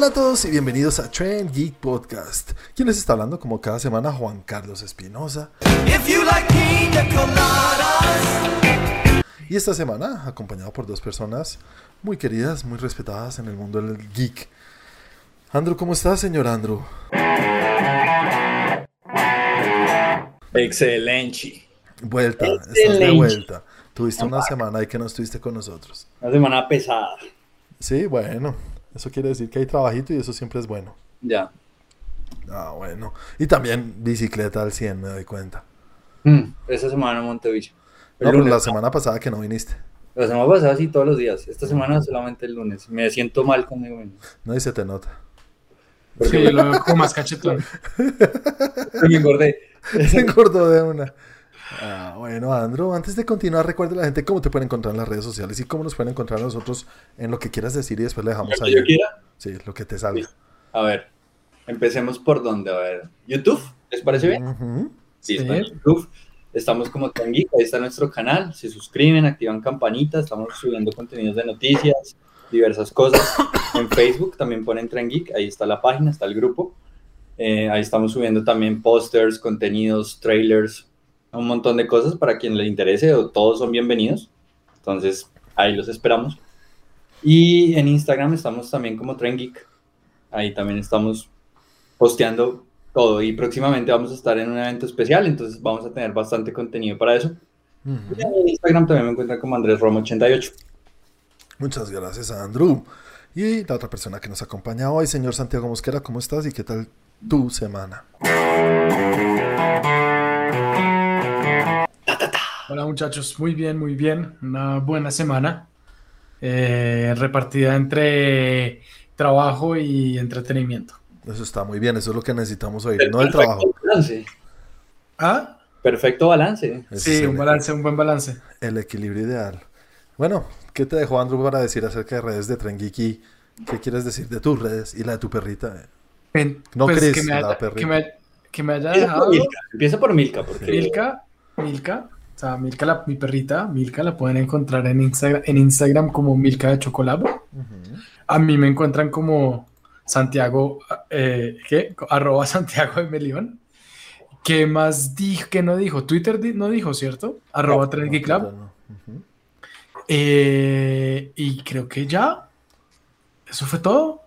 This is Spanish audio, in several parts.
Hola a todos y bienvenidos a Trend Geek Podcast. ¿Quién les está hablando como cada semana? Juan Carlos Espinosa. Y esta semana, acompañado por dos personas muy queridas, muy respetadas en el mundo del geek. Andrew, ¿cómo estás, señor Andrew? Excelente. Vuelta, estás de vuelta. Tuviste una semana y que no estuviste con nosotros. Una semana pesada. Sí, bueno, eso quiere decir que hay trabajito y eso siempre es bueno. Ya. Ah, bueno. Y también bicicleta al 100, me doy cuenta. Mm, esa semana en Montevideo. No, pero la semana pasada que no viniste. La semana pasada sí, todos los días. Esta semana solamente el lunes. Me siento mal conmigo mismo. No, y se te nota. Porque sí, lo veo como más cachetón. me engordé. Se engordó de una. Ah, bueno, Andrew, antes de continuar, recuerda a la gente cómo te pueden encontrar en las redes sociales y cómo nos pueden encontrar a nosotros en lo que quieras decir y después le dejamos ¿Lo ahí. que yo quiera? Sí, lo que te salga. A ver, empecemos por dónde. A ver, ¿YouTube? ¿Les parece bien? Ujú. Sí, Sí. está en YouTube. Estamos como Geek, ahí está nuestro canal. Se suscriben, activan campanita. Estamos subiendo contenidos de noticias, diversas cosas. En Facebook también ponen Tren Geek, ahí está la página, está el grupo. Eh, ahí estamos subiendo también pósters, contenidos, trailers, un montón de cosas para quien le interese. o Todos son bienvenidos. Entonces, ahí los esperamos. Y en Instagram estamos también como Tren Geek. Ahí también estamos posteando todo y próximamente vamos a estar en un evento especial, entonces vamos a tener bastante contenido para eso. Ujú. Y en Instagram también me encuentran como Andrés Romo 88. Muchas gracias, Andrew. Y la otra persona que nos acompaña hoy, señor Santiago Mosquera, ¿cómo estás y qué tal tu semana? Hola muchachos, muy bien, muy bien. Una buena semana. eh, repartida entre trabajo y entretenimiento. Eso está muy bien, eso es lo que necesitamos oír, no el trabajo. Perfecto balance. Ah, Perfecto balance. Sí, un el, balance, un buen balance. el equilibrio ideal. Bueno, ¿qué te dejó Andrew para decir acerca de redes de Tren Geeky? ¿Qué quieres decir de tus redes y la de tu perrita? No, pues, Chris, que, me la haya, perrita. que, me, que me haya Empieza por dejado Milka, empieza por Milka, porque Milka, Milka, o sea, Milka, la- mi perrita, Milka, la pueden encontrar en Instagram, en Instagram como Milka de Chocolabo. A mí me encuentran como Santiago, eh, ¿qué? Arroba Santiago de Melión. ¿Qué más dijo? ¿Qué no dijo? Twitter di- no dijo, ¿cierto? Arroba No, Club. no. Eh, y creo que ya. Eso fue todo.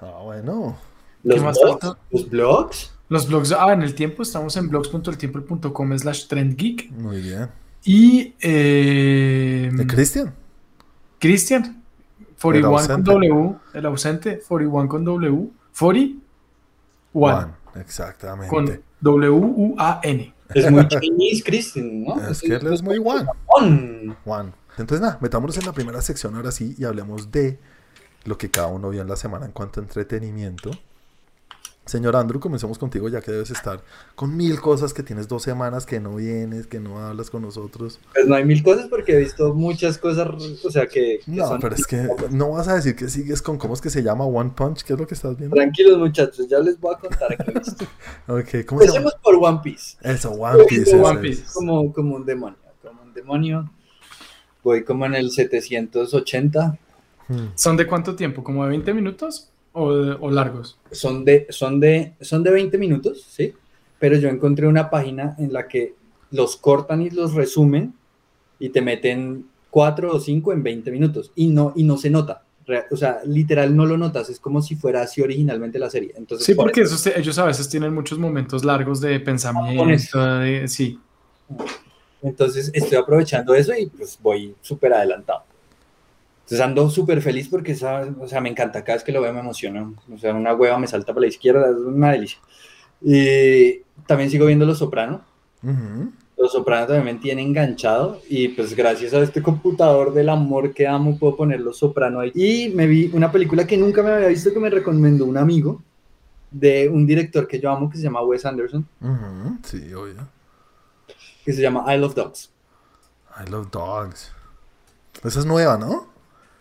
Ah, bueno. los ¿qué más blogs, falta? los blogs, Los blogs, ah, en el tiempo estamos en blogs.eltiempo.com slash trendgeek. Muy bien. Y eh, ¿De Cristian? Cristian, 41 con. W, el ausente, 41 con W, 41 Juan, exactamente. con W-U-A-N. es muy Chinese Christian, ¿no? Es que él es muy. Juan. Juan. Entonces, nada, metámonos en la primera sección ahora sí y hablemos de lo que cada uno vio en la semana en cuanto a entretenimiento. Señor Andrew, comencemos contigo ya que debes estar con mil cosas que tienes dos semanas que no vienes, que no hablas con nosotros. Pues no hay mil cosas porque he visto muchas cosas, o sea, que, que No, son- pero es que no vas a decir que sigues con cómo es que se llama One Punch, ¿qué es lo que estás viendo? Tranquilos muchachos, ya les voy a contar qué he visto. Ok, ¿cómo se? Empecemos por One Piece. Eso, One Piece. One Piece. es. Como, como un demonio, como un demonio. Voy como en el 780. Hmm. ¿Son de cuánto tiempo? ¿Como de 20 minutos o, o largos? Son de, son, de, son de 20 minutos, ¿sí? Pero yo encontré una página en la que los cortan y los resumen y te meten 4 o 5 en 20 minutos y no, y no se nota. O sea, literal no lo notas, es como si fuera así originalmente la serie. Entonces, Sí, por porque eso- esos te- ellos a veces tienen muchos momentos largos de pensamiento. De- sí. Entonces estoy aprovechando eso y pues voy súper adelantado. Entonces ando súper feliz porque esa- o sea, me encanta, cada vez que lo veo me emociona. O sea, una hueva me salta para la izquierda, es una delicia. Y también sigo viendo Los Soprano. Los Soprano también me tiene enganchado y pues gracias a este computador del amor que amo puedo poner Los Soprano ahí. Y me vi una película que nunca me había visto que me recomendó un amigo de un director que yo amo que se llama Wes Anderson, Sí, obvio. que se llama I Love Dogs. I love dogs. Esa es nueva, ¿no?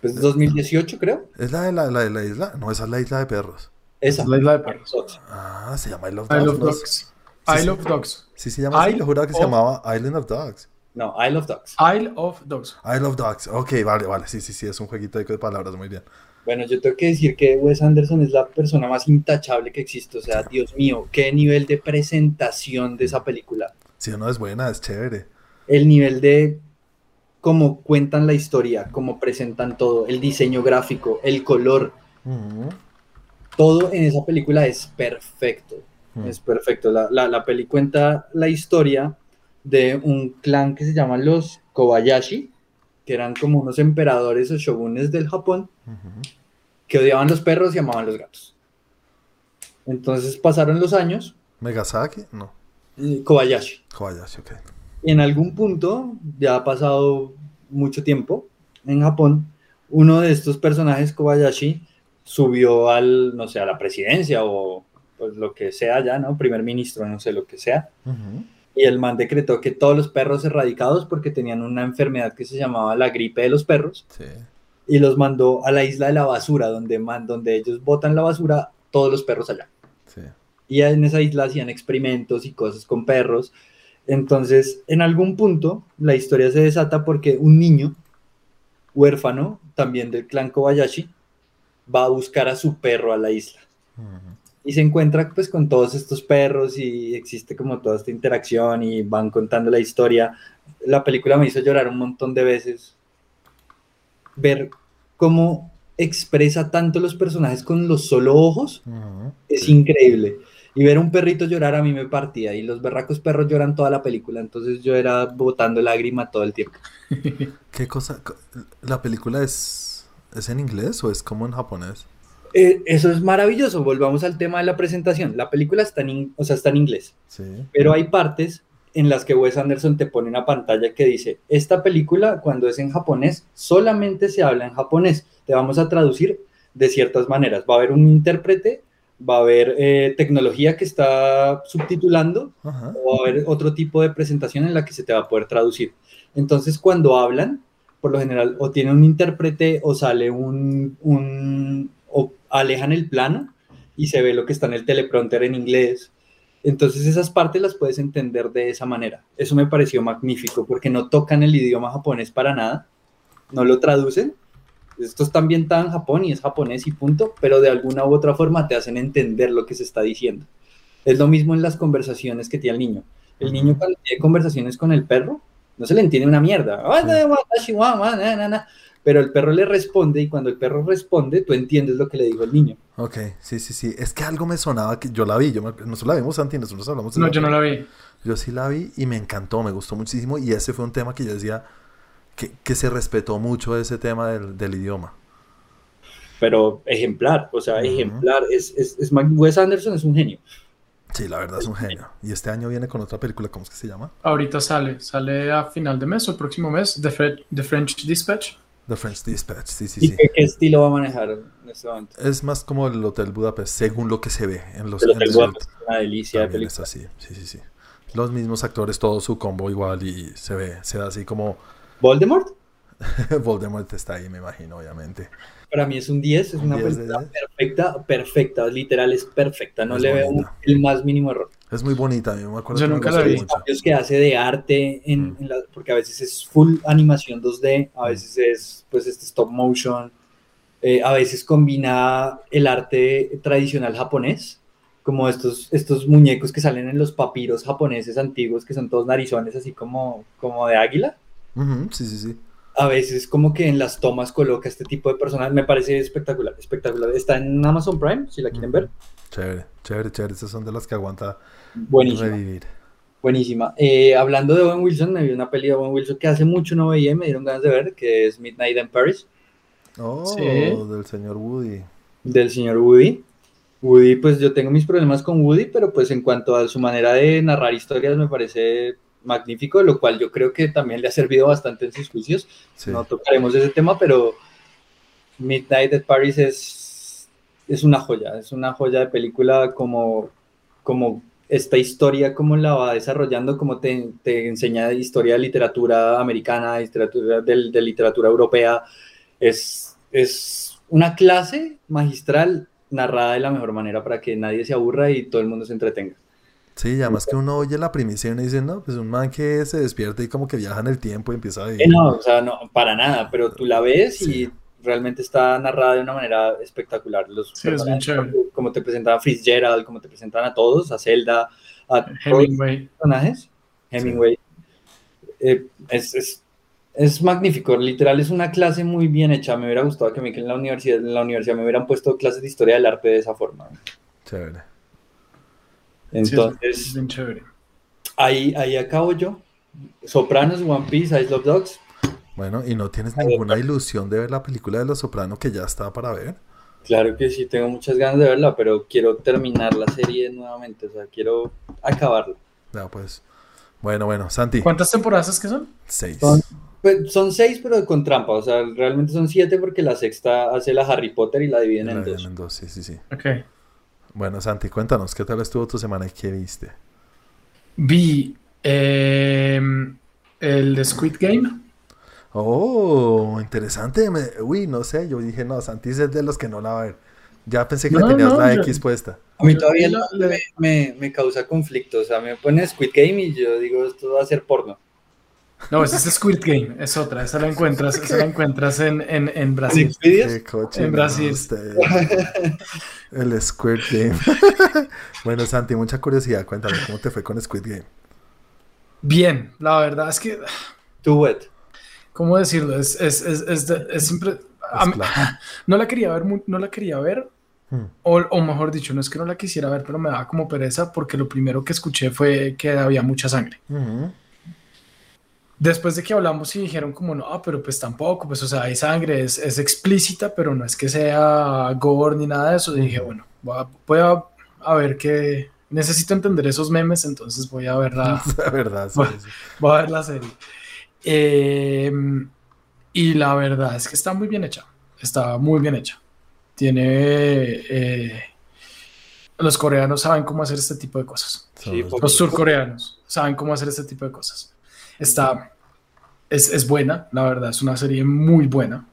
Pues 2018 creo. ¿Es la de la, la de la isla? No, esa es la isla de perros. Esa. Es la isla de perros. Ah, se llama I Love I Dogs. love ¿no? dogs. Sí, I sí. love dogs. Sí, se llama así. I juraba que se of- llamaba Island of Dogs. No, I Love Dogs. Isle of Dogs. I love dogs. Ok, vale, vale. Sí, sí, sí, es un jueguito de palabras, muy bien. Bueno, yo tengo que decir que Wes Anderson es la persona más intachable que existe. O sea, Dios mío, qué nivel de presentación de esa película. Si no es buena, es chévere. El nivel de cómo cuentan la historia, cómo presentan todo, el diseño gráfico, el color. Todo en esa película es perfecto. Es perfecto. La, la, la peli cuenta la historia de un clan que se llaman los Kobayashi, que eran como unos emperadores o shogunes del Japón que odiaban los perros y amaban los gatos. Entonces pasaron los años, Megasaki, no. y Kobayashi. Kobayashi, ok. En algún punto, ya ha pasado mucho tiempo en Japón, uno de estos personajes, Kobayashi, subió al, no sé, a la presidencia o pues, lo que sea ya, ¿no? Primer ministro, no sé, lo que sea. Y el man decretó que todos los perros erradicados porque tenían una enfermedad que se llamaba la gripe de los perros Sí. y los mandó a la isla de la basura, donde, man, donde ellos botan la basura, todos los perros allá. Sí. Y en esa isla hacían experimentos y cosas con perros. Entonces, en algún punto, la historia se desata porque un niño huérfano, también del clan Kobayashi, va a buscar a su perro a la isla. Y se encuentra pues con todos estos perros y existe como toda esta interacción y van contando la historia. La película me hizo llorar un montón de veces. Ver cómo expresa tanto los personajes con los solo ojos Ujú. es increíble. Y ver un perrito llorar a mí me partía. Y los berracos perros lloran toda la película. Entonces yo era botando lágrima todo el tiempo. ¿Qué cosa? co- ¿La película es, es en inglés o es como en japonés? Eh, eso es maravilloso. Volvamos al tema de la presentación. La película está en, o sea, está en inglés. Sí. Pero hay partes en las que Wes Anderson te pone una pantalla que dice, esta película cuando es en japonés solamente se habla en japonés. Te vamos a traducir de ciertas maneras. Va a haber un intérprete, va a haber eh, tecnología que está subtitulando Ajá. o va a haber otro tipo de presentación en la que se te va a poder traducir. Entonces, cuando hablan, por lo general, o tiene un intérprete o sale un, un- o alejan el plano y se ve lo que está en el teleprompter en inglés. Entonces, esas partes las puedes entender de esa manera. Eso me pareció magnífico porque no tocan el idioma japonés para nada, no lo traducen. Esto está ambientado en Japón y es japonés y punto, pero de alguna u otra forma te hacen entender lo que se está diciendo. Es lo mismo en las conversaciones que tiene el niño. El niño cuando tiene conversaciones con el perro, no se le entiende una mierda. Pero el perro le responde y cuando el perro responde, tú entiendes lo que le dijo el niño. Ok, sí, sí, sí. Es que algo me sonaba que yo la vi. Yo me- nosotros la vimos, Santi, nosotros hablamos de No, la yo no la vi. Yo sí la vi y me encantó, me gustó muchísimo. Y ese fue un tema que yo decía que, que se respetó mucho ese tema del, del idioma. Pero ejemplar, o sea, ejemplar. Es, es, es Wes Anderson es un genio. Sí, la verdad es un genio. Y este año viene con otra película, ¿cómo es que se llama? Ahorita sale, sale a final de mes o el próximo mes, The, Fre- The French Dispatch. The French Dispatch, sí, sí, ¿Y sí. qué, qué estilo va a manejar en este momento? Es más como el Hotel Budapest, según lo que se ve en los El Hotel el- Budapest es una delicia de es así, sí, sí, sí. Los mismos actores, todo su combo igual y se ve, se ve así como Voldemort, Voldemort está ahí, me imagino, obviamente. para mí es un 10, es una 10 de película 10. perfecta, perfecta, literal es perfecta, no Es le veo el más mínimo error. Es muy bonita, mí me acuerdo Yo nunca la vi. cambios que hace de arte, en, Mm. en la- porque a veces es full animación 2D, a veces es pues este stop motion, eh, a veces combina el arte tradicional japonés, como estos, estos muñecos que salen en los papiros japoneses antiguos, que son todos narizones así como, como de águila. Ujú, sí, sí, sí. A veces como que en las tomas coloca este tipo de personas, me parece espectacular, espectacular. Está en Amazon Prime, si la quieren ver. Chévere, chévere, chévere. Esas son de las que aguanta Buenísima. revivir. Buenísima. Eh, hablando de Owen Wilson, me vi una peli de Owen Wilson que hace mucho no veía y me dieron ganas de ver, que es Midnight in Paris, Oh, Sí. del señor Woody. del señor Woody. Woody, pues yo tengo mis problemas con Woody, pero pues en cuanto a su manera de narrar historias me parece magnífico, lo cual yo creo que también le ha servido bastante en sus juicios. Sí. No tocaremos ese tema, pero Midnight at Paris es, es una joya, es una joya de película como, como esta historia, cómo la va desarrollando, cómo te, te enseña historia de literatura americana, literatura de, de literatura europea. Es, es una clase magistral narrada de la mejor manera para que nadie se aburra y todo el mundo se entretenga. Sí, y además que uno oye la primicia y uno dice, no, pues un man que se despierta y como que viaja en el tiempo y empieza a Eh, vivir. no, o sea, no, para nada, pero tú la ves y, Sí. realmente está narrada de una manera espectacular. Los Sí, es bien chévere. como te presentan a Fitzgerald, como te presentan a todos, a Zelda, a todos Hemingway. los personajes, Hemingway. Eh, es, es, es magnífico, literal es una clase muy bien hecha. Me hubiera gustado que a mí que en la universidad, en la universidad me hubieran puesto clases de historia del arte de esa forma. Chévere. Sí, es- Entonces, bien ahí, ahí acabo yo. Sopranos, One Piece, I Love Dogs. Bueno, ¿y no tienes ninguna ilusión de ver la película de Los Sopranos que ya está para ver? Claro que sí, tengo muchas ganas de verla, pero quiero terminar la serie nuevamente, o sea, quiero acabarla. Ya, pues. Bueno, bueno, Santi. ¿Cuántas temporadas es que son? Seis. Son- Pues son seis, pero con trampa, o sea, realmente son siete porque la sexta hace la Harry Potter y la dividen La en dividen dos. en dos, sí, sí, sí. Ok. Bueno, Santi, cuéntanos, ¿qué tal estuvo tu semana y qué viste? Vi eh, el de Squid Game. Oh, interesante. me- Uy, no sé, yo dije, no, Santi es de los que no la va a ver. Ya pensé que No, le tenías no, la yo- X puesta. A mí todavía no- me, me- me causa conflicto, o sea, me pone Squid Game y yo digo, esto va a ser porno. No, ese es Squid Game, es otra. Esa la encuentras, esa la encuentras en, en, en Brasil. En Brasil. usted. El Squid Game. bueno, Santi, mucha curiosidad. Cuéntame, ¿cómo te fue con Squid Game? Bien, la verdad es que, Too wet. ¿cómo decirlo? Es, es, es, es, siempre. mí- no la quería ver, no la quería ver, Hmm. o, o mejor dicho, no es que no la quisiera ver, pero me daba como pereza porque lo primero que escuché fue que había mucha sangre. Ujú. Después de que hablamos y dijeron como no, pero pues tampoco, pues o sea, hay sangre, es, es explícita, pero no es que sea gore ni nada de eso. Dije, bueno, voy a, voy a, a ver qué, necesito entender esos memes, entonces voy a ver la, La verdad, sí, voy a ver la serie. Eh, y la verdad es que está muy bien hecha, está muy bien hecha. Tiene, eh, los coreanos saben cómo hacer este tipo de cosas. Sí, los- por- Los surcoreanos saben cómo hacer este tipo de cosas. Está, es, es buena, la verdad, es una serie muy buena.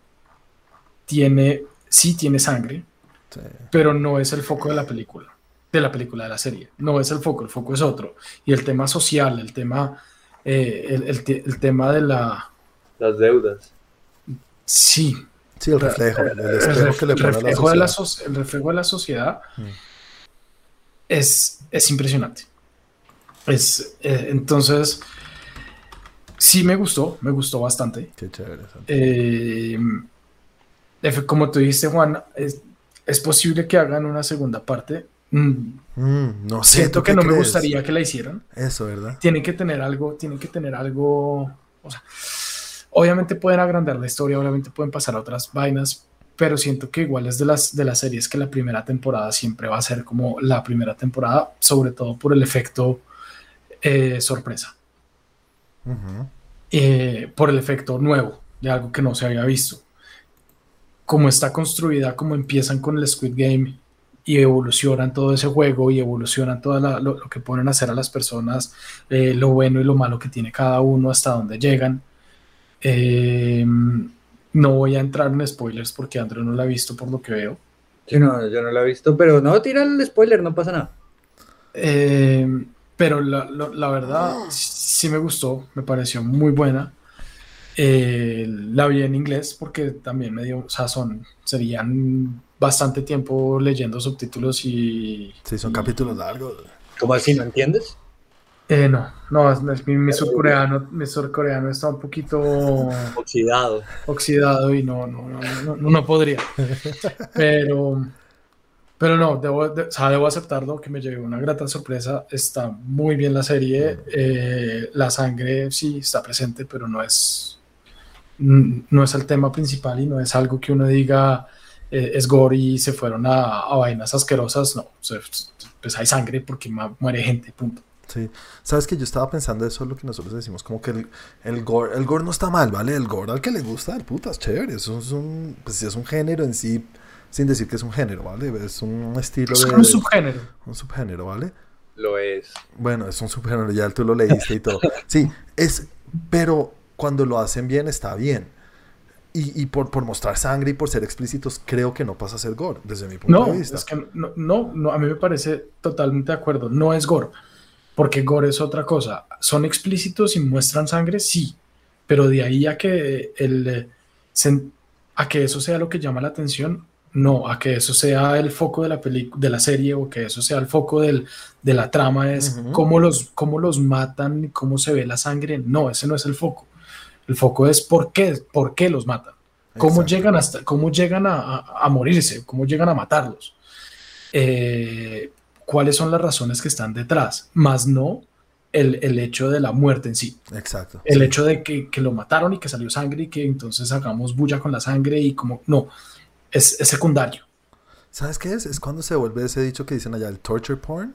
Tiene, sí tiene sangre, sí. pero no es el foco de la película, de la película de la serie. No es el foco, el foco es otro. Y el tema social, el tema, eh, el, el te- el tema de la, Las deudas. sí, Sí, el reflejo, el el, espejo ref- que le el pone a la reflejo de la sociedad. so- el reflejo de la sociedad Mm. es, es impresionante. Es, eh, entonces, sí me gustó, me gustó bastante. Qué chévere. Eh, como tú dijiste, Juan, es, es posible que hagan una segunda parte. Mm, Mm, no sé, siento ¿tú que no me gustaría que la hicieran. Eso, ¿verdad? Tienen que tener algo, tienen que tener algo. O sea, obviamente pueden agrandar la historia, obviamente pueden pasar a otras vainas, pero siento que igual es de las, de las series que la primera temporada siempre va a ser como la primera temporada, sobre todo por el efecto eh, sorpresa. Eh, por el efecto nuevo de algo que no se había visto. Como está construida, como empiezan con el Squid Game y evolucionan todo ese juego y evolucionan todo lo, lo que ponen a hacer a las personas, eh, lo bueno y lo malo que tiene cada uno, hasta dónde llegan. Eh, no voy a entrar en spoilers porque Andrew no la ha visto por lo que veo. Yo no, yo no la he visto, pero no, tira el spoiler, no pasa nada. Eh, pero la, la verdad sí me gustó, me pareció muy buena. Eh, la vi en inglés porque también me dio, o sea, son, serían bastante tiempo leyendo subtítulos y... Sí, son capítulos largos. ¿Cómo así? ¿No entiendes? Eh, no, no, es- es- mi, mi surcoreano, mi surcoreano está un poquito Oxidado. oxidado y no, no, no, no, no- no podría. Pero, pero no, debo, de- o sea, debo aceptarlo, que me llevé una grata sorpresa. Está muy bien la serie. eh, la sangre sí está presente, pero no es, no es el tema principal y no es algo que uno diga eh, es gore y se fueron a, a vainas asquerosas. No, pues hay sangre porque muere gente, punto. Sí. Sabes que yo estaba pensando eso es lo que nosotros decimos, como que el, el gore, el gore no está mal, ¿vale? El gore al que le gusta, el puta, es chévere. Eso es un, pues es un género en sí, sin decir que es un género, ¿vale? Es un estilo Es de, un subgénero. un subgénero, ¿vale? Lo es. Bueno, es un subgénero, ya tú lo leíste y todo. Sí, es, pero cuando lo hacen bien está bien. Y, y por, por mostrar sangre y por ser explícitos, creo que no pasa a ser gore, desde mi punto No, de vista. es que no, no, no, a mí me parece totalmente de acuerdo. No es gore, porque gore es otra cosa. Son explícitos y muestran sangre, sí, pero de ahí a que el, eh, a que eso sea lo que llama la atención, no, a que eso sea el foco de la, de la serie o que eso sea el foco del, de la trama, es cómo, los, cómo los matan, cómo se ve la sangre. No, ese no es el foco. El foco es por qué, por qué los matan, cómo llegan, hasta, cómo llegan a, a, morirse, cómo llegan a matarlos, eh, cuáles son las razones que están detrás, más no el, el, hecho de la muerte en sí. Exacto. El hecho de que, que, lo mataron y que salió sangre y que entonces hagamos bulla con la sangre y como, no, es, secundario. ¿Sabes qué es? Es cuando se vuelve ese dicho que dicen allá, el torture porn.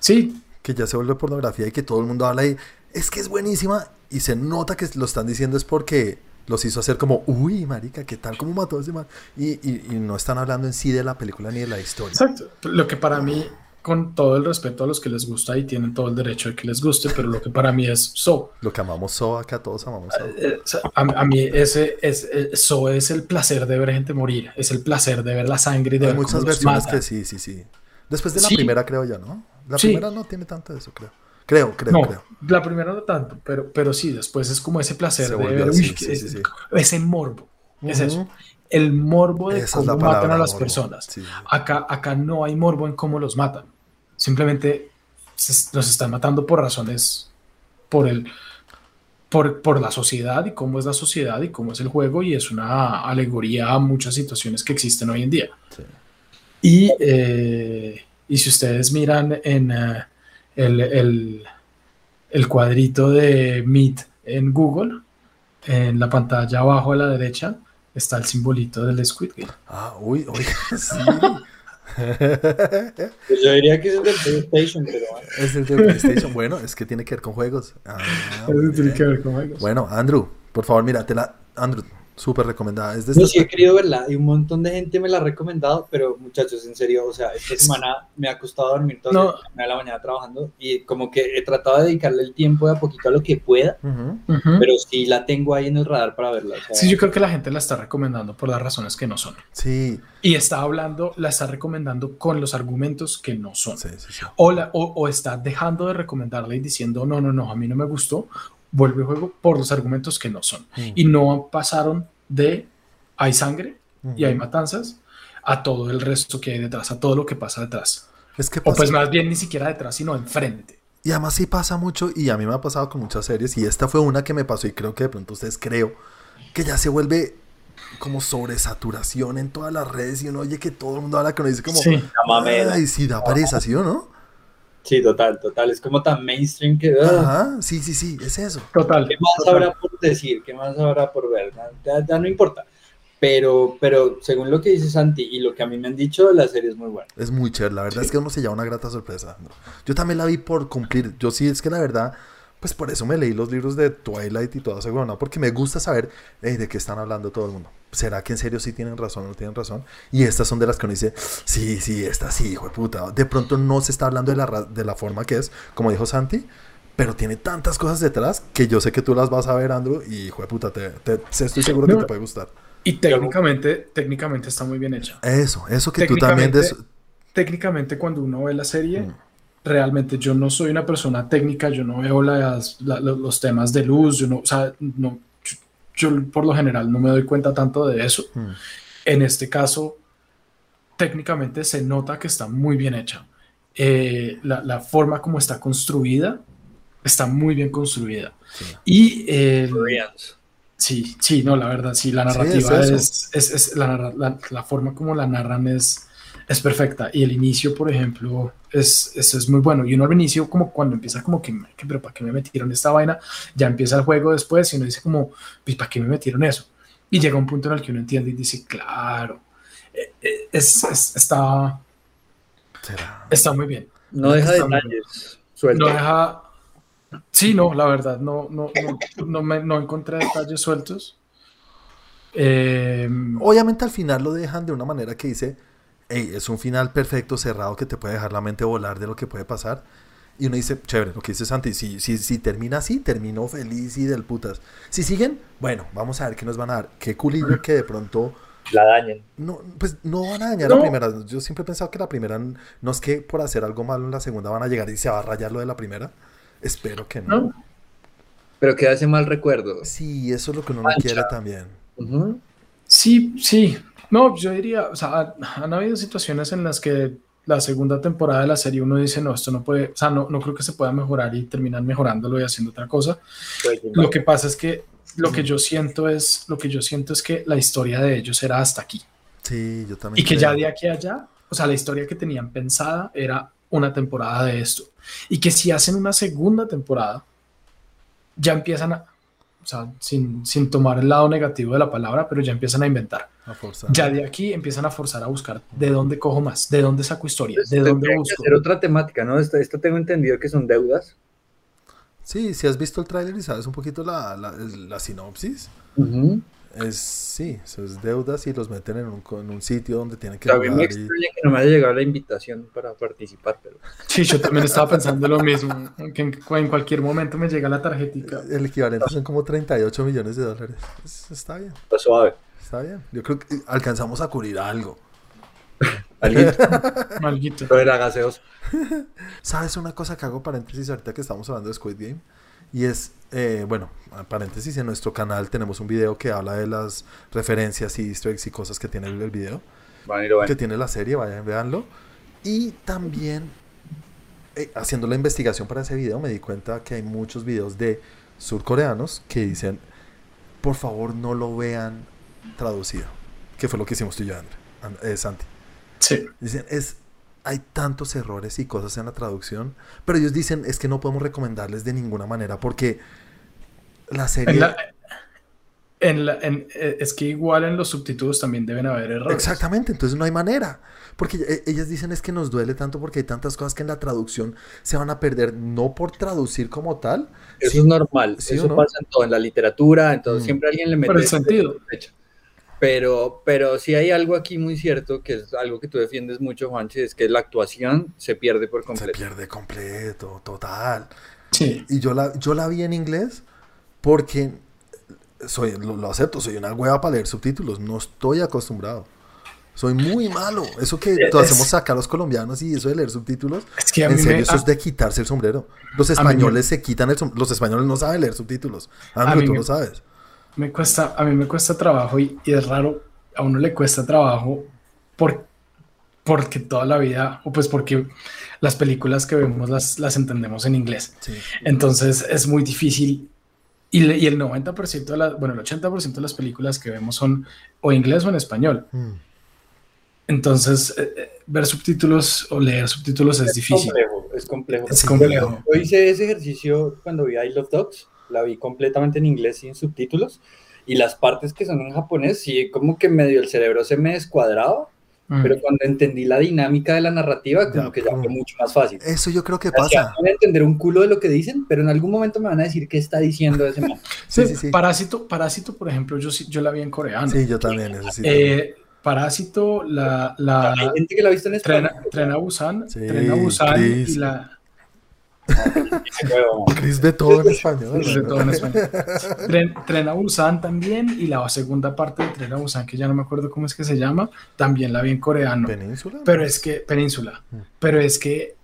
Sí. Que ya se vuelve pornografía y que todo el mundo habla y es que es buenísima y se nota que lo están diciendo es porque los hizo hacer como, uy, marica, ¿qué tal? ¿Cómo mató a ese man? Y, y, y, no están hablando en sí de la película ni de la historia. Exacto. Lo que para mí, con todo el respeto a los que les gusta y tienen todo el derecho de que les guste, pero lo que para mí es So. Lo que amamos So, acá todos amamos So. Eh, a, mí ese es, So es el placer de ver gente morir, es el placer de ver la sangre y de Hay ver muchas versiones que sí, sí, sí. Después de la primera creo yo, ¿no? La primera no tiene tanto de eso, creo. Creo, creo, no, creo. La primera no tanto, pero, pero sí, después es como ese placer de ver así, sí, sí, sí. ese morbo. Es eso. El morbo de Esa cómo matan a las morbo. personas. Acá, acá no hay morbo en cómo los matan. Simplemente los están matando por razones, por el, por, por, la sociedad y cómo es la sociedad y cómo es el juego y es una alegoría a muchas situaciones que existen hoy en día. Y, eh, y si ustedes miran en uh, el, el, el, cuadrito de Meet en Google, en la pantalla abajo a la derecha está el simbolito del Squid Game. Ah, uy, uy, sí. Pues yo diría que es el del PlayStation, pero bueno. Es el del PlayStation. Bueno, es que tiene que ver con juegos. Ah, tiene que ver con juegos. Bueno, Andrew, por favor, mira, te la. Andrew, súper recomendada. Es de no, sí he querido verla y un montón de gente me la ha recomendado, pero muchachos, en serio, o sea, esta semana me ha costado dormir toda no. la, la mañana trabajando y como que he tratado de dedicarle el tiempo de a poquito a lo que pueda, uh -huh. Uh -huh. pero sí la tengo ahí en el radar para verla. O sea, sí, yo creo que la gente la está recomendando por las razones que no son. Sí. Y está hablando, la está recomendando con los argumentos que no son. Sí, sí, sí. O, la, o, o está dejando de recomendarla y diciendo, no, no, no, a mí no me gustó, vuelve el juego por los argumentos que no son. Mm. Y no pasaron de hay sangre uh -huh. y hay matanzas a todo el resto que hay detrás, a todo lo que pasa detrás. Es que o pues más bien ni siquiera detrás, sino enfrente. Y además sí pasa mucho, y a mí me ha pasado con muchas series, y esta fue una que me pasó, y creo que de pronto ustedes creo, que ya se vuelve como sobresaturación en todas las redes, y uno oye que todo el mundo habla que uno dice como, sí. ay, sí da pereza, ¿sí o no? Sí, total, total. Es como tan mainstream que. Uh, Ajá, sí, sí, sí, es eso. Total. ¿Qué más total. habrá por decir? ¿Qué más habrá por ver? Ya, ya, no importa. Pero, pero según lo que dice Santi y lo que a mí me han dicho, la serie es muy buena. Es muy chévere, la verdad sí. es que uno se lleva una grata sorpresa. Yo también la vi por cumplir. Yo sí, es que la verdad, pues por eso me leí los libros de Twilight y todo eso, bueno, porque me gusta saber hey, de qué están hablando todo el mundo. ¿Será que en serio sí tienen razón o no tienen razón? Y estas son de las que uno dice, sí, sí, esta sí, hijo de puta. De pronto no se está hablando de la, de la forma que es, como dijo Santi, pero tiene tantas cosas detrás que yo sé que tú las vas a ver, Andrew, y hijo de puta, te, te, estoy seguro no. que te puede gustar. Y técnicamente, técnicamente está muy bien hecha. Eso, eso que tú también... Des... Técnicamente cuando uno ve la serie, mm. realmente yo no soy una persona técnica, yo no veo las, la, los temas de luz, yo no, o sea, no, yo, por lo general no me doy cuenta tanto de eso. Mm. En este caso, técnicamente se nota que está muy bien hecha. Eh, la, la, forma como está construida está muy bien construida. Sí. Y eh, Sí, sí, no, la verdad, sí, la narrativa sí, es, es, es, es la, la, la, forma como la narran es, es perfecta. Y el inicio, por ejemplo, es, es, es muy bueno. Y uno al inicio, como cuando empieza como que, pero ¿para qué me metieron esta vaina? Ya empieza el juego después y uno dice como, pues, ¿para qué me metieron eso? Y llega un punto en el que uno entiende y dice, claro, es, es está, está muy bien. No deja detalles. No deja, Sí, no, la verdad, no, no, no, no, me, no encontré detalles sueltos. Eh, Obviamente al final lo dejan de una manera que dice, hey, es un final perfecto, cerrado, que te puede dejar la mente volar de lo que puede pasar. Y uno dice, chévere, lo que dice Santi, si, si, si termina así, terminó feliz y del putas. Si siguen, bueno, vamos a ver qué nos van a dar. Qué culillo que de pronto la dañen. No, pues no van a dañar no. la primera. Yo siempre he pensado que la primera no es que por hacer algo malo en la segunda van a llegar y se va a rayar lo de la primera. Espero que no. no. Pero que hace mal recuerdo. Sí, eso es lo que uno no quiere también. Uh -huh. Sí, sí. No, yo diría, o sea, han habido situaciones en las que la segunda temporada de la serie uno dice, no, esto no puede, o sea, no, no creo que se pueda mejorar y terminan mejorándolo y haciendo otra cosa. Pues, Lo que pasa es que lo que yo siento es, lo que yo siento es que la historia de ellos era hasta aquí. Sí, yo también. Y que ya de aquí a allá, o sea, la historia que tenían pensada era una temporada de esto. Y que si hacen una segunda temporada, ya empiezan a, o sea, sin, sin tomar el lado negativo de la palabra, pero ya empiezan a inventar. A forzar. Ya de aquí empiezan a forzar a buscar de dónde cojo más, de dónde saco historia, de dónde busco. hacer otra temática, ¿no? Esto, esto tengo entendido que son deudas. Sí, si has visto el tráiler y sabes un poquito la, la, la sinopsis, es sí, eso es deudas y los meten en un, en un sitio donde tienen que A mí me y- extraña que no me haya llegado la invitación para participar, pero Sí, yo también estaba pensando lo mismo, que en, en cualquier momento me llega la tarjetita. el equivalente son como 38 millones de dólares. Es- está bien, está suave. está bien. Yo creo que alcanzamos a cubrir algo. Lo de la gaseosa. ¿Sabes una cosa que hago paréntesis ahorita que estamos hablando de Squid Game? Y es, eh, bueno, paréntesis, en nuestro canal tenemos un video que habla de las referencias y easter eggs y cosas que tiene el, video, Van ven. que tiene la serie, vayan, véanlo. Y también, eh, haciendo la investigación para ese video, me di cuenta que hay muchos videos de surcoreanos que dicen, por favor no lo vean traducido, que fue lo que hicimos tú y yo, André, And- eh, Santi. Sí. Dicen, es, hay tantos errores y cosas en la traducción, pero ellos dicen, es que no podemos recomendarles de ninguna manera porque la serie... En la- en la- en- eh, es que igual en los subtítulos también deben haber errores. Exactamente, entonces no hay manera. Porque e- ellas dicen es que nos duele tanto porque hay tantas cosas que en la traducción se van a perder, no por traducir como tal. Eso sí- es normal. ¿Sí Eso no? pasa en todo, en la literatura, entonces Mm. siempre alguien le mete Por el sentido. fecha. Pero, pero sí hay algo aquí muy cierto, que es algo que tú defiendes mucho, Juanchi, es que la actuación se pierde por Se completo. pierde completo, total. Sí. Y yo la, yo la vi en inglés porque soy, lo, lo acepto, soy una hueva para leer subtítulos, no estoy acostumbrado. Soy muy malo. Eso que Es- hacemos acá los colombianos y eso de leer subtítulos, Es que a en mí serio, me, eso a- es de quitarse el sombrero. Los me- españoles se quitan el sombrero. Los españoles no saben leer subtítulos. A Andrew, mí tú me- lo sabes. Me cuesta, a mí me cuesta trabajo y, y es raro, a uno le cuesta trabajo por, porque toda la vida, o pues porque las películas que vemos las, las entendemos en inglés. Sí. Entonces es muy difícil. Y, le- y el 90% de las, bueno, el 80% de las películas que vemos son o inglés o en español. Mm. Entonces, eh, eh, ver subtítulos o leer subtítulos es difícil. complejo, es complejo. Es complejo. Yo hice ese ejercicio cuando vi I Love Dogs, la vi completamente en inglés sin subtítulos, y las partes que son en japonés, sí, como que medio el cerebro se me descuadraba, Mm. pero cuando entendí la dinámica de la narrativa, como Ya, que ya fue mucho más fácil. Eso yo creo que O sea, pasa. van a entender un culo de lo que dicen, pero en algún momento me van a decir qué está diciendo ese man. Sí, sí, sí. Parásito, Parásito, por ejemplo, yo, sí- yo la vi en coreano. Sí, yo también. Eso sí. Eh, Parásito, la, la Hay gente que la ha visto en español. Tren, Tren a Busan, Sí, Tren a Busan Chris. y la. Chris ve todo en español. de ¿no? todo en español. Tren, Tren a Busan también y la segunda parte de Tren a Busan, que ya no me acuerdo cómo es que se llama, también la vi en coreano. ¿Península? Pero es que, Península, Mm. pero es que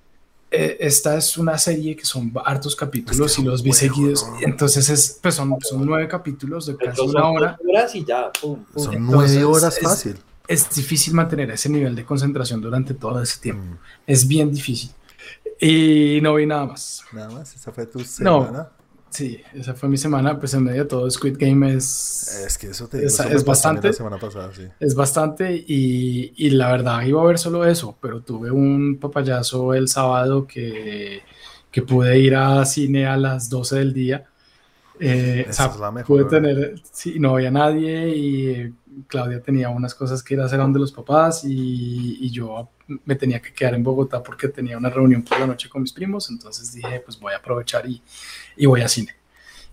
eh, esta es una serie que son hartos capítulos y los vi seguidos. ¿no? Entonces es, pues son, son nueve capítulos de casi una hora. horas y ya, pum, pum. Son Entonces, nueve horas es- fácil. Es difícil mantener ese nivel de concentración durante todo ese tiempo. Mm. Es bien difícil. Y no vi nada más. Nada más, esa fue tu No. semana. Sí, esa fue mi semana. Pues en medio de todo, Squid Game es, Es que eso te Es- eso es bastante. La semana pasada, sí. es bastante. Y, y la verdad, iba a ver solo eso, pero tuve un papayazo el sábado que, que pude ir a cine a las 12 del día. Eh, o sea, es la mejor pude tener, sí, no había nadie y Claudia tenía unas cosas que ir a hacer donde los papás y, y yo me tenía que quedar en Bogotá porque tenía una reunión por la noche con mis primos, entonces dije, pues voy a aprovechar y, y voy a cine.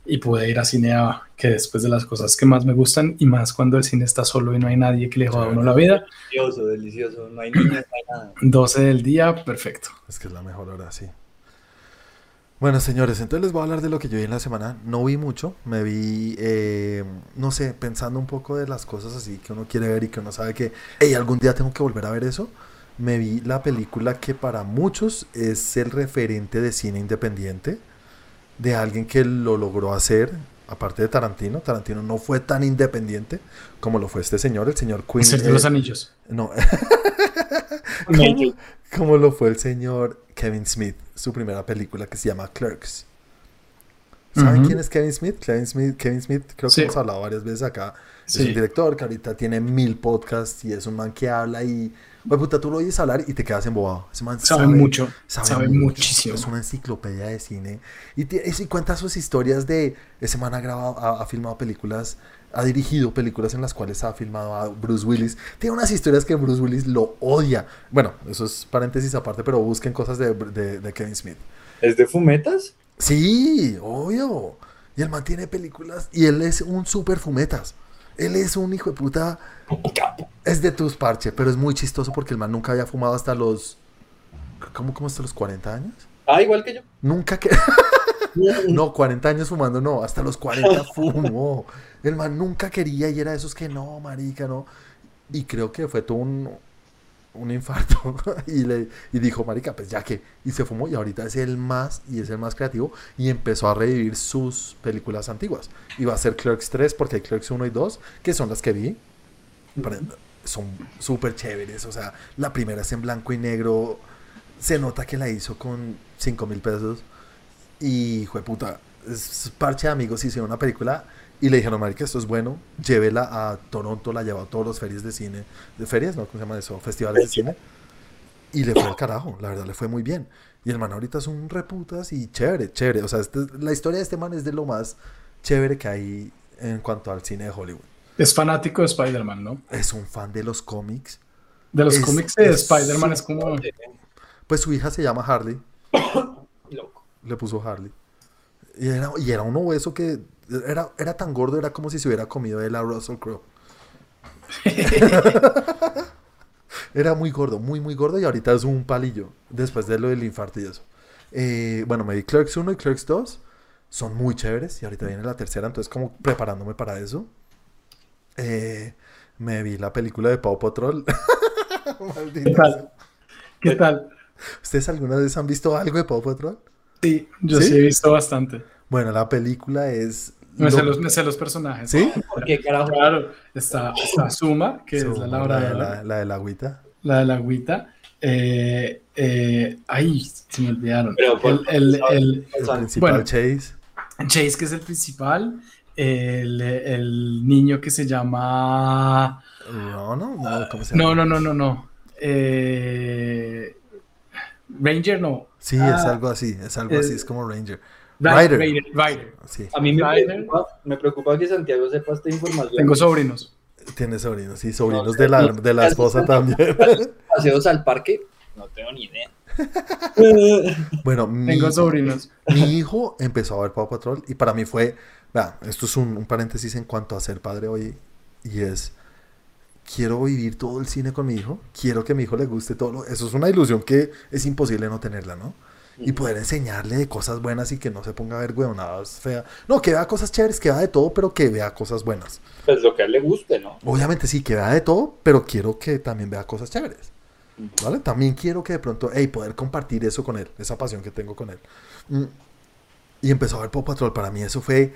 Y pude ir a cine a, que después de las cosas que más me gustan y más cuando el cine está solo y no hay nadie que le joda a uno la vida, Delicioso, delicioso. No hay niños, no hay nada. 12 del día, perfecto. Es que es la mejor hora, sí. Bueno, señores, entonces les voy a hablar de lo que yo vi en la semana. No vi mucho, me vi, eh, no sé, pensando un poco de las cosas así que uno quiere ver y que uno sabe que, hey, algún día tengo que volver a ver eso. Me vi la película que para muchos es el referente de cine independiente, de alguien que lo logró hacer aparte de Tarantino, Tarantino no fue tan independiente como lo fue este señor, el señor Queen. Es el de eh, los anillos. no, como, como lo fue el señor Kevin Smith, su primera película que se llama Clerks. ¿Saben quién es Kevin Smith? Kevin Smith, Kevin Smith creo que Sí. hemos hablado varias veces acá. Es Sí. un director que ahorita tiene mil podcasts y es un man que habla y... Pues puta, tú lo oyes hablar y te quedas embobado. Ese man Sabe mucho, sabe mucho, muchísimo. Es una enciclopedia de cine. Y, cuenta sus historias de... Ese man ha grabado, ha, ha filmado películas, ha dirigido películas en las cuales ha filmado a Bruce Willis. Tiene unas historias que Bruce Willis lo odia. Bueno, eso es paréntesis aparte, pero busquen cosas de, de- de Kevin Smith. ¿Es de fumetas? Sí, obvio. Y el man tiene películas y él es un super fumetas. Él es un hijo de puta. Es de tus parches, pero es muy chistoso porque el man nunca había fumado hasta los. ¿Cómo, cómo hasta los 40 años? Ah, igual que yo. Nunca que. No, 40 años fumando, no, hasta los 40 fumó. El man nunca quería y era de esos que no, marica, no. Y creo que fue todo un, un infarto. y, le, y dijo, marica, pues ya que. Y se fumó y ahorita es el más y es el más creativo. Y empezó a revivir sus películas antiguas. Y va a ser Clerks 3 porque hay Clerks 1 y 2, que son las que vi. Pero son súper chéveres. O sea, la primera es en blanco y negro. Se nota que la hizo con 5 mil pesos. Y, fue puta, es parche de amigos hicieron una película y le dijeron, marica, esto es bueno, llévela a Toronto, la llevó a todos los ferias de cine, de ferias, ¿no? ¿Cómo se llama eso? Festivales de cine. Y le fue al carajo, la verdad, le fue muy bien. Y el man ahorita es un reputas y chévere, chévere. O sea, este- la historia de este man es de lo más chévere que hay en cuanto al cine de Hollywood. Es fanático de Spider-Man, ¿no? Es un fan de los cómics. De los Es- cómics de Spider-Man es como... Pues su hija se llama Harley, Loco. le puso Harley. Y era, y era un obeso que era, era tan gordo, era como si se hubiera comido él a Russell Crowe. era muy gordo, muy, muy gordo y ahorita es un palillo, después de lo del infarto y eso. Eh, bueno, me vi Clerks 1 y Clerks 2, son muy chéveres y ahorita viene la tercera, entonces como preparándome para eso. Eh, me vi la película de Paw Patrol. ¿Qué tal? ¿Qué tal? ¿Ustedes alguna vez han visto algo de Paw Patrol? Sí, yo ¿Sí? sí, he visto bastante. Bueno, la película es... Me sé, lo- los, me sé los personajes. ¿Sí? ¿Por qué carajo? Claro, está, está Suma, que es Suma, la la, Laura de de la, la de la agüita. la de la agüita. Eh, eh, ay, se me olvidaron. Pero, el, el, el- El principal bueno. Chase. Chase, que es el principal. El, el niño que se llama. No, no, no, ¿cómo se llama? No, no, no, no, no. Eh, Ranger, no. Sí, Ah, es algo así, es algo el- así, es como Ranger. Rider. Rider. Sí, A mí me Rider. preocupa, me preocupa que Santiago sepa esta información. Tengo sobrinos. tiene sobrinos, sí, sobrinos No, de la, de la esposa también. Paseos al parque, no tengo ni idea. Bueno, mi, Tengo sobrinos. mi hijo empezó a ver Paw Patrol y para mí fue, vea, esto es un, un paréntesis en cuanto a ser padre hoy y es, quiero vivir todo el cine con mi hijo, quiero que a mi hijo le guste todo, lo- eso es una ilusión que es imposible no tenerla, ¿no? Y poder enseñarle de cosas buenas y que no se ponga a ver huevonadas feas. No, que vea cosas chéveres, que vea de todo, pero que vea cosas buenas. Pues lo que a él le guste, ¿no? Obviamente sí, que vea de todo, pero quiero que también vea cosas chéveres. ¿Vale? También quiero que de pronto, hey, poder compartir eso con él, esa pasión que tengo con él. Mm. Y empezó a ver Paw Patrol. Para mí eso fue,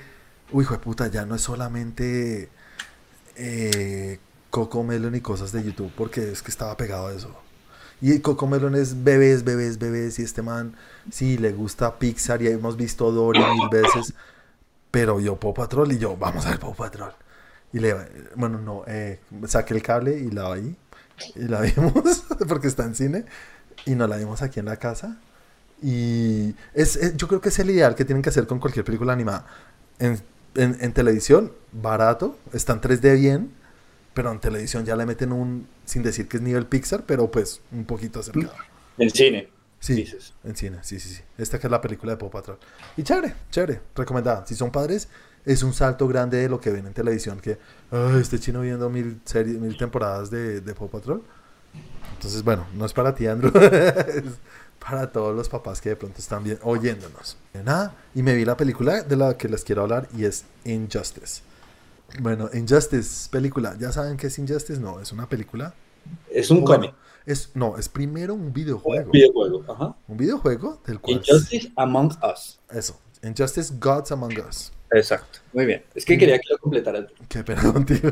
uy, hijo de puta, ya no es solamente eh, Coco Melon y cosas de YouTube, porque es que estaba pegado a eso. Y Coco Melon es bebés, bebés, bebés, y este man, sí, le gusta Pixar y hemos visto Dory mil veces, pero yo Paw Patrol y yo, vamos a ver Paw Patrol. Y le, bueno, no, eh, saqué el cable y la oí. Y la vimos porque está en cine. Y nos la vimos aquí en la casa. Y es, yo creo que es el ideal que tienen que hacer con cualquier película animada. En- en televisión, barato, está en 3D bien. Pero en televisión ya le meten un, sin decir que es nivel Pixar, pero pues un poquito acercado. En cine, Sí, dices. en cine, sí, sí, sí. Esta que es la película de Paw Patrol. Y chévere, chévere, recomendada. Si son padres, es un salto grande de lo que ven en televisión, que "Ay, este chino viendo mil series, mil temporadas de, de Paw Patrol. Entonces, bueno, no es para ti, Andrew. es para todos los papás que de pronto están bien, oyéndonos. Nada, y me vi la película de la que les quiero hablar y es Injustice. Bueno, Injustice, película. ¿Ya saben qué es Injustice? No, es una película. Es un Bueno, cómic, es, no, es primero un videojuego. un videojuego. Ajá. Un videojuego del cual... Injustice Among Us. Eso. Injustice Gods Among Us. Exacto. Muy bien. Es que quería que lo completaras. Qué pena contigo.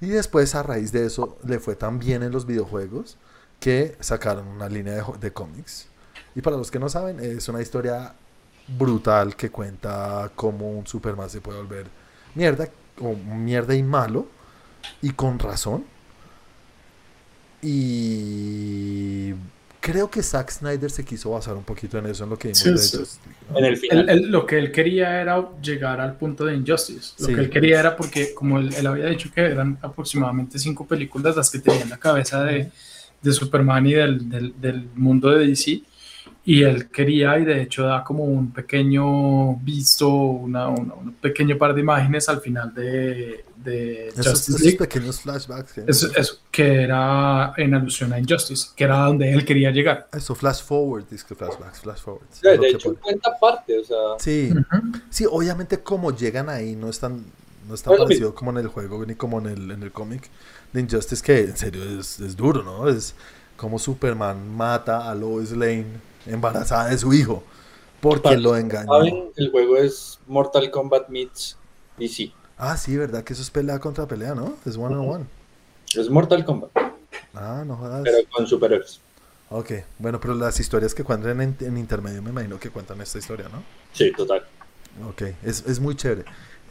y después, a raíz de eso, le fue tan bien en los videojuegos que sacaron una línea de, de cómics. Y para los que no saben, es una historia brutal que cuenta cómo un Superman se puede volver mierda, o mierda y malo, y con razón. Y creo que Zack Snyder se quiso basar un poquito en eso, en lo que Sí, vimos de sí. Justice League, ¿no? En el final. Lo que él quería era llegar al punto de Injustice. Lo Sí. que él quería era porque, como él, él había dicho que eran aproximadamente cinco películas las que tenían la cabeza de, de Superman y del, del- del mundo de DC, y él quería, y de hecho da como un pequeño visto, una, una- un pequeño par de imágenes al final de, de Esos, Justice esos League. pequeños flashbacks. que- Eso, eso, que era en alusión a Injustice, que era donde él quería llegar. Eso, flash forward, disque flashbacks, flash es lo de que hecho, cuenta parte, o sea, Sí, Ujú. sí, obviamente como llegan ahí no es tan, no es tan No es lo parecido como en el juego ni como en el, en el cómic de Injustice, que en serio es, es duro, ¿no? Es como Superman mata a Lois Lane embarazada de su hijo porque Para lo engañó. saben, el juego es Mortal Kombat meets DC. Ah, sí, ¿verdad? Que eso es pelea contra pelea, ¿no? Es one on one. Es Mortal Kombat, Ah, no jodas. pero con superhéroes. Ok, bueno, pero las historias que cuentan en, en intermedio me imagino que cuentan esta historia, ¿no? Sí, total. Ok, es, es muy chévere.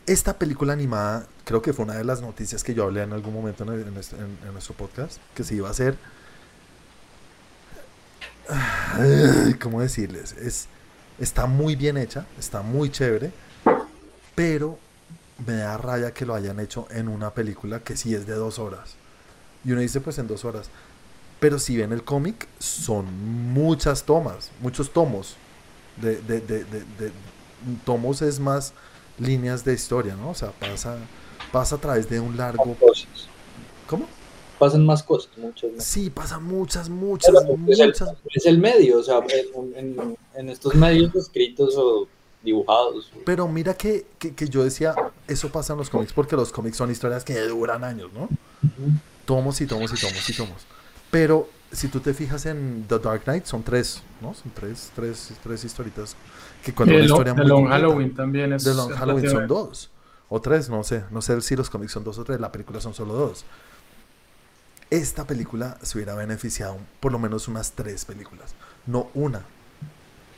Esta película animada, creo que fue una de las noticias que yo hablé en algún momento en, el- en este- en- en nuestro podcast, que se iba a hacer. ¿Cómo decirles? Es, está muy bien hecha, está muy chévere, pero me da raya que lo hayan hecho en una película que sí es de dos horas. Y uno dice, pues en dos horas. Pero si ven el cómic, son muchas tomas, muchos tomos. De, de, de, de- de- tomos es más líneas de historia, ¿no? O sea, pasa, pasa a través de un largo... ¿Cómo? Pasan más cosas, muchas más. Sí, pasa muchas, muchas, Pero es, el, muchas... es el medio, o sea, en, en- en estos medios escritos o dibujados. Pero mira que, que, que yo decía, eso pasa en los cómics porque los cómics son historias que duran años, ¿no? Tomos y tomos y tomos y tomos. Pero si tú te fijas en The Dark Knight, son tres, ¿no? Son tres, tres, tres historitas que cuentan De una Lo- historia de muy Long completa. Halloween también es. De Long Halloween son dos. O tres, no sé. No sé si los cómics son dos o tres. La película son solo dos. Esta película se hubiera beneficiado por lo menos unas tres películas. No una.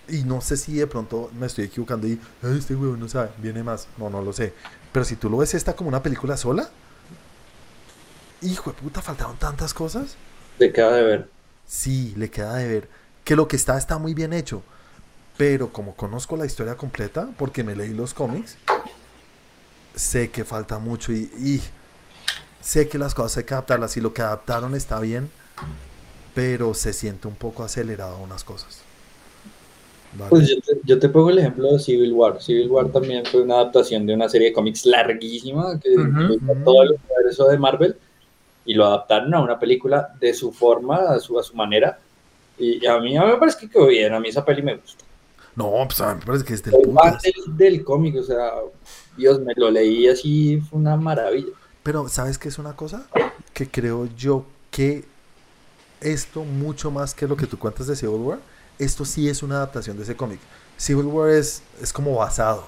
Y no sé si de pronto me estoy equivocando y "Ay, este huevo no sabe, viene más. No, no lo sé. Pero si tú lo ves esta como una película sola, hijo de puta, faltaron tantas cosas. Te queda de ver. Sí, le queda de ver que lo que está está muy bien hecho. Pero como conozco la historia completa, porque me leí los cómics, sé que falta mucho y, y sé que las cosas hay que adaptarlas. Y lo que adaptaron está bien, pero se siente un poco acelerado unas cosas. ¿Vale? Pues yo te, yo te pongo el ejemplo de Civil War. Civil War también fue una adaptación de una serie de cómics larguísima que Ujú. incluía todo el universo de Marvel y lo adaptaron a una película de su forma, a su, a su manera. Y a mí, a mí me parece que quedó bien. A mí esa peli me gusta. no, pues a mí me parece que es del, del cómic, o sea, Dios, me lo leí así, fue una maravilla. Pero, ¿sabes qué es una cosa? Que creo yo que esto, mucho más que lo que tú cuentas de Civil War, esto sí es una adaptación de ese cómic. Civil War es, es como basado.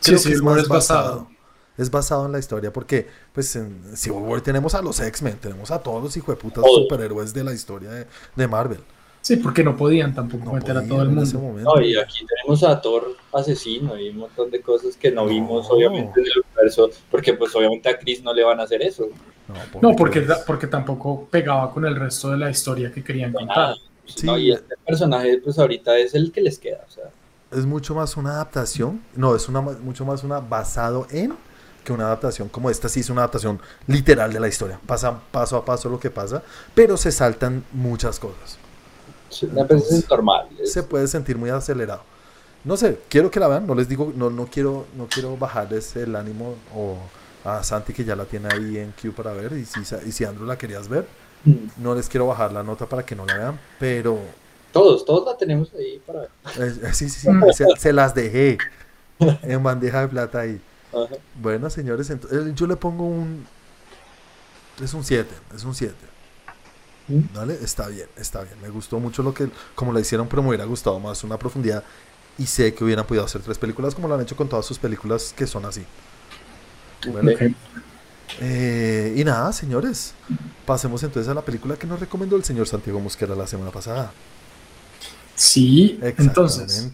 Sí, Creo que Civil War es basado. Es basado en la historia porque, pues, en Civil War tenemos a los X-Men, tenemos a todos los hijueputas Todos. superhéroes de la historia de, de Marvel. Sí, porque no podían tampoco No meter a todo el mundo. No, y aquí tenemos a Thor asesino y un montón de cosas que no, No. vimos, obviamente, en el universo, porque pues obviamente a Chris no le van a hacer eso. No, No, porque, pues, porque tampoco pegaba con el resto de la historia que querían No, contar. nada. Sí. No, y este personaje, pues ahorita es el que les queda. O sea, es mucho más una adaptación. No, es una mucho más una basado en que una adaptación como esta sí es una adaptación literal de la historia. Pasa paso a paso lo que pasa, pero se saltan muchas cosas. Parece Entonces, normal. es- Se puede sentir muy acelerado. No sé, quiero que la vean, no les digo, no, no quiero, no quiero bajarles el ánimo o a Santi que ya la tiene ahí en Q para ver y si, y si Andrew la querías ver, Mm. no les quiero bajar la nota para que no la vean, pero Todos, todos la tenemos ahí para ver. eh, eh, sí, sí, sí, se, se las dejé en bandeja de plata ahí. Ajá. Bueno, señores, ento- eh, yo le pongo un. Es un 7, es un 7. ¿Vale? Está bien, está bien. Me gustó mucho lo que. Como la hicieron, pero me hubiera gustado más una profundidad Y sé que hubieran podido hacer tres películas como lo han hecho con todas sus películas que son así. Bueno, eh, y nada, señores. Pasemos entonces a la película que nos recomendó el señor Santiago Mosquera la semana pasada. Sí, entonces,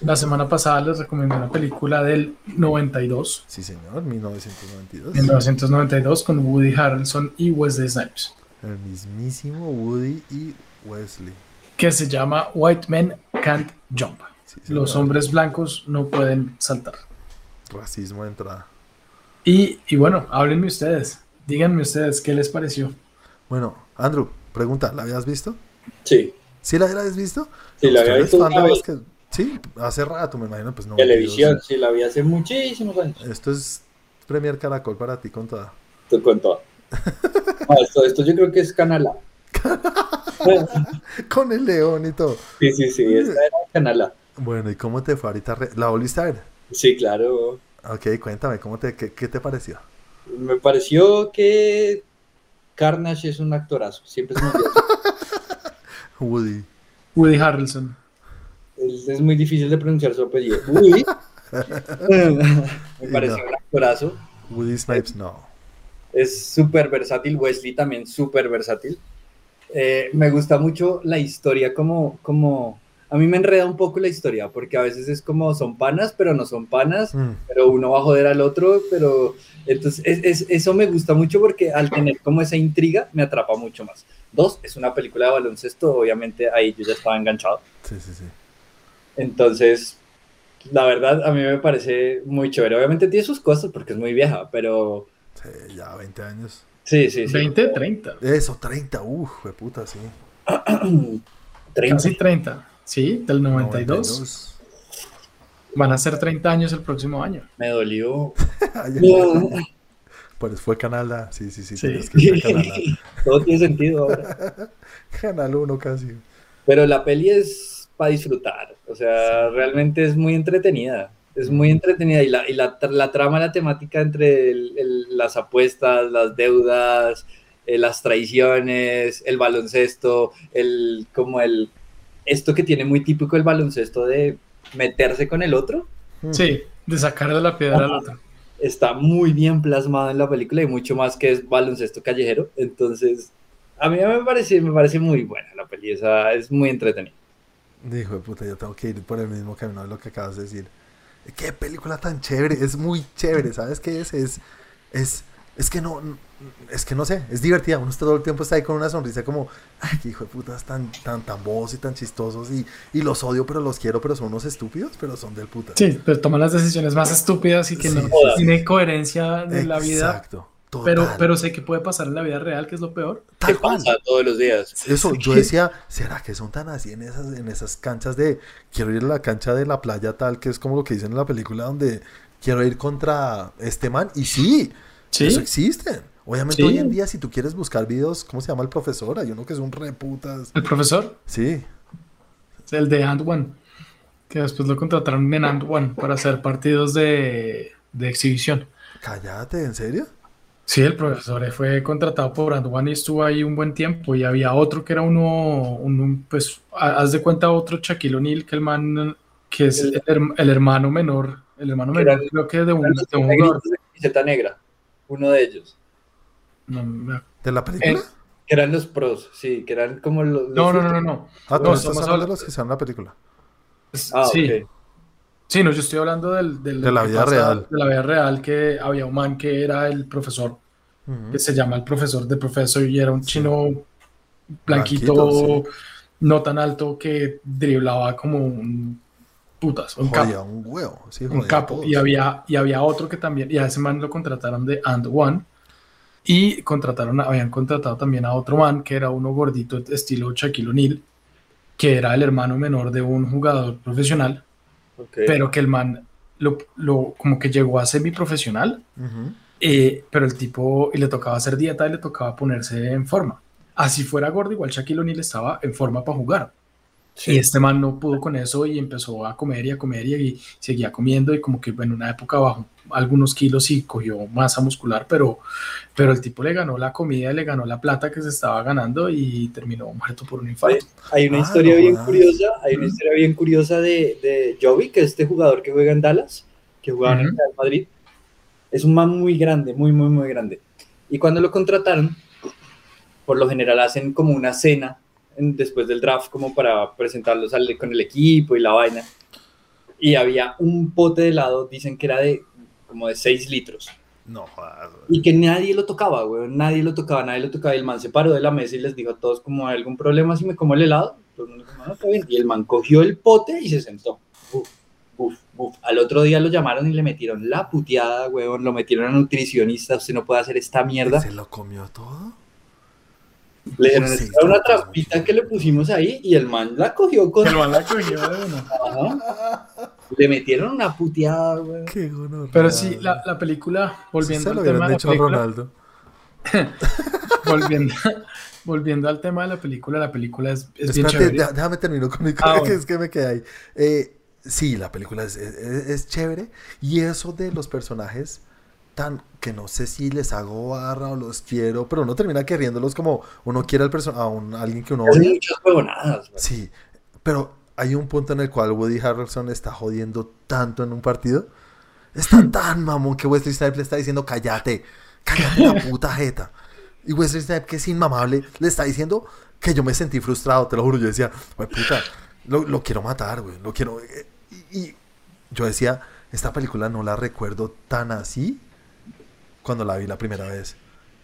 la semana pasada les recomendé una película del 92, Sí, señor, 1992. 1992, con Woody Harrelson y Wesley Snipes, El mismísimo Woody y Wesley. que se llama White Men Can't Jump. Sí, Los hombres blancos no pueden saltar. Racismo de entrada. Y, y bueno, háblenme ustedes, díganme ustedes qué les pareció. Bueno, Andrew, pregunta, ¿la habías visto? Sí, ¿Sí la habías visto? sí, la ¿Usted había visto Sí, hace rato, me imagino, pues no. Televisión, sí, la vi hace muchísimos años. Esto es Premier Caracol para ti con toda. Te cuento. No, esto, esto yo creo que es Canal A. Con el león y todo. Sí, sí, sí, esta era Canal A. Bueno, ¿y cómo te fue ahorita? ¿La volviste a ver? Sí, claro. Ok, cuéntame, ¿cómo te, qué, qué te pareció? Me pareció que Carnage es un actorazo. Siempre es muy, Woody. Woody Harrelson. es, es muy difícil de pronunciar su apellido. Uy. Me pareció un actorazo. Woody Snipes, no. Es súper versátil. Wesley también súper versátil. Eh, me gusta mucho la historia como, como... A mí me enreda un poco la historia porque a veces es como son panas, pero no son panas. Mm, pero uno va a joder al otro, pero entonces es- es- eso me gusta mucho porque al tener como esa intriga me atrapa mucho más. Dos, es una película de baloncesto, obviamente ahí yo ya estaba enganchado. sí, sí, sí. Entonces, la verdad a mí me parece muy chévere. Obviamente tiene sus cosas porque es muy vieja, pero Sí, ya 20 años. sí, sí, sí. 20, 30. Eso, 30, uff, de puta, sí. 30. Casi 30. Sí, del 92. 92. Van a ser 30 años el próximo año. Me dolió. Pues fue Canal A, sí, sí, sí. Sí. que ser Canal Todo tiene sentido ahora. Canal 1 casi. Pero la peli es para disfrutar, o sea, realmente es muy entretenida, es muy entretenida y la, y la, tra- la trama, la temática entre el- el- las apuestas, las deudas, eh, las traiciones, el baloncesto, el, como el, esto que tiene muy típico el baloncesto de meterse con el otro, Mm. Sí, de sacar de la piedra al otro. está muy bien plasmado en la película y mucho más que es baloncesto callejero, entonces a mí me parece, me parece muy buena la peli, es muy entretenida. Dijo de puta, yo tengo que ir por el mismo camino de lo que acabas de decir. Qué película tan chévere, es muy chévere, ¿sabes qué es? Es, es, es que no, es que no sé, es divertida. Uno está todo el tiempo está ahí con una sonrisa como, ay, qué hijo de putas tan, tan, tan bobos y tan chistosos y, y los odio, pero los quiero, pero son unos estúpidos, pero son del puta. Sí, pero toman las decisiones más estúpidas y que Sí, no sí, sí. tiene coherencia en la vida. Exacto. Pero, total, pero sé que puede pasar en la vida real, que es lo peor. tal ¿Qué cual. pasa todos los días? Eso, yo decía, ¿será que son tan así en esas, en esas canchas de, quiero ir a la cancha de la playa tal, que es como lo que dicen en la película, donde quiero ir contra este man? Y sí, Sí. eso existen. Obviamente Sí. hoy en día, si tú quieres buscar videos, ¿cómo se llama el profesor? Hay uno que es un reputas. El profesor, Sí, el de And One, que después lo contrataron en And One para hacer partidos de, de exhibición. cállate, ¿en serio? Sí, el profesor fue contratado por And One y estuvo ahí un buen tiempo. Y había otro que era uno, un- un, pues, ha- haz de cuenta otro Shaquille O'Neal, que el man, que es el, el hermano menor, el hermano menor, era- creo que de un, Eran los de un jugador. de negra, uno de ellos. No, me- ¿De la película? Eh, Que eran los pros, sí, que eran como los... los- no, no, no, no, no. ah, no, estás estamos hablando de los que se en la película. Ah, sí, ok. Sí, no, yo estoy hablando del, del- De la vida real. De la vida real, que había un man que era el profesor, que se llama el profesor de profesor y era un chino blanquito, Blanquito, no tan alto que driblaba como un putas, un capo. Un huevo. Sí, un jodía a capo. Y había, y había otro que también, y a ese man lo contrataron de And One. Y contrataron, a- habían contratado también a otro man que era uno gordito, estilo Shaquille O'Neal, que era el hermano menor de un jugador profesional, Ok. pero que el man lo, lo- como que llegó a semiprofesional, Ujú. eh, pero el tipo, y le tocaba hacer dieta y le tocaba ponerse en forma. Así fuera gordo, igual Shaquille O'Neal estaba en forma para jugar. Y este man no pudo con eso y empezó a comer y a comer y, y seguía comiendo y como que en una época bajó algunos kilos y cogió masa muscular, pero, pero el tipo le ganó la comida, le ganó la plata que se estaba ganando y terminó muerto por un infarto. Hay una Ah, historia no bien curiosa, hay una historia bien curiosa de, de Jovi, que es este jugador que juega en Dallas, que jugaba en el. Real Madrid. Es un man muy grande, muy, muy, muy grande. Y cuando lo contrataron, por lo general hacen como una cena en- después del draft como para presentarlos al- con el equipo y la vaina. Y había un pote de helado, dicen que era de como de 6 litros. No güey. Y que nadie lo tocaba, güey. Nadie lo tocaba, nadie lo tocaba. Y el man se paró de la mesa y les dijo a todos como, ¿hay algún problema si me como el helado? Todo el mundo dijo, "No, está bien". Y el man cogió el pote y se sentó. Buf, buf, buf. Al otro día lo llamaron y le metieron la puteada, weón. Lo metieron a nutricionista. Usted no puede hacer esta mierda. ¿Se lo comió todo? Le dijeron, Sí, "Esta era una trampita que le pusimos ahí y el man la cogió con... El man la cogió de una. Le metieron una puteada, weón. Qué gonorrea. Pero sí, la, la película, volviendo se lo al tema hubieran de la película, Ronaldo. volviendo, volviendo al tema de la película, la película es, es bien chévere. déjame terminar con mi Ah, que bueno. es que me quedé ahí. Eh, sí, la película es, es- es chévere. Y eso de los personajes tan que no sé si les hago barra o los quiero, pero uno termina queriéndolos como uno quiere al a un, a alguien que uno odia. Sí, pero hay un punto en el cual Woody Harrelson está jodiendo tanto en un partido. Está tan mamón que Wesley Snipes le está diciendo cállate, cállate la puta jeta. Y Wesley Snipes, que es inmamable, le está diciendo que yo me sentí frustrado, te lo juro. Yo decía, güey, puta, lo, lo quiero matar, güey, lo quiero. eh, Y, y yo decía, esta película no la recuerdo tan así cuando la vi la primera vez.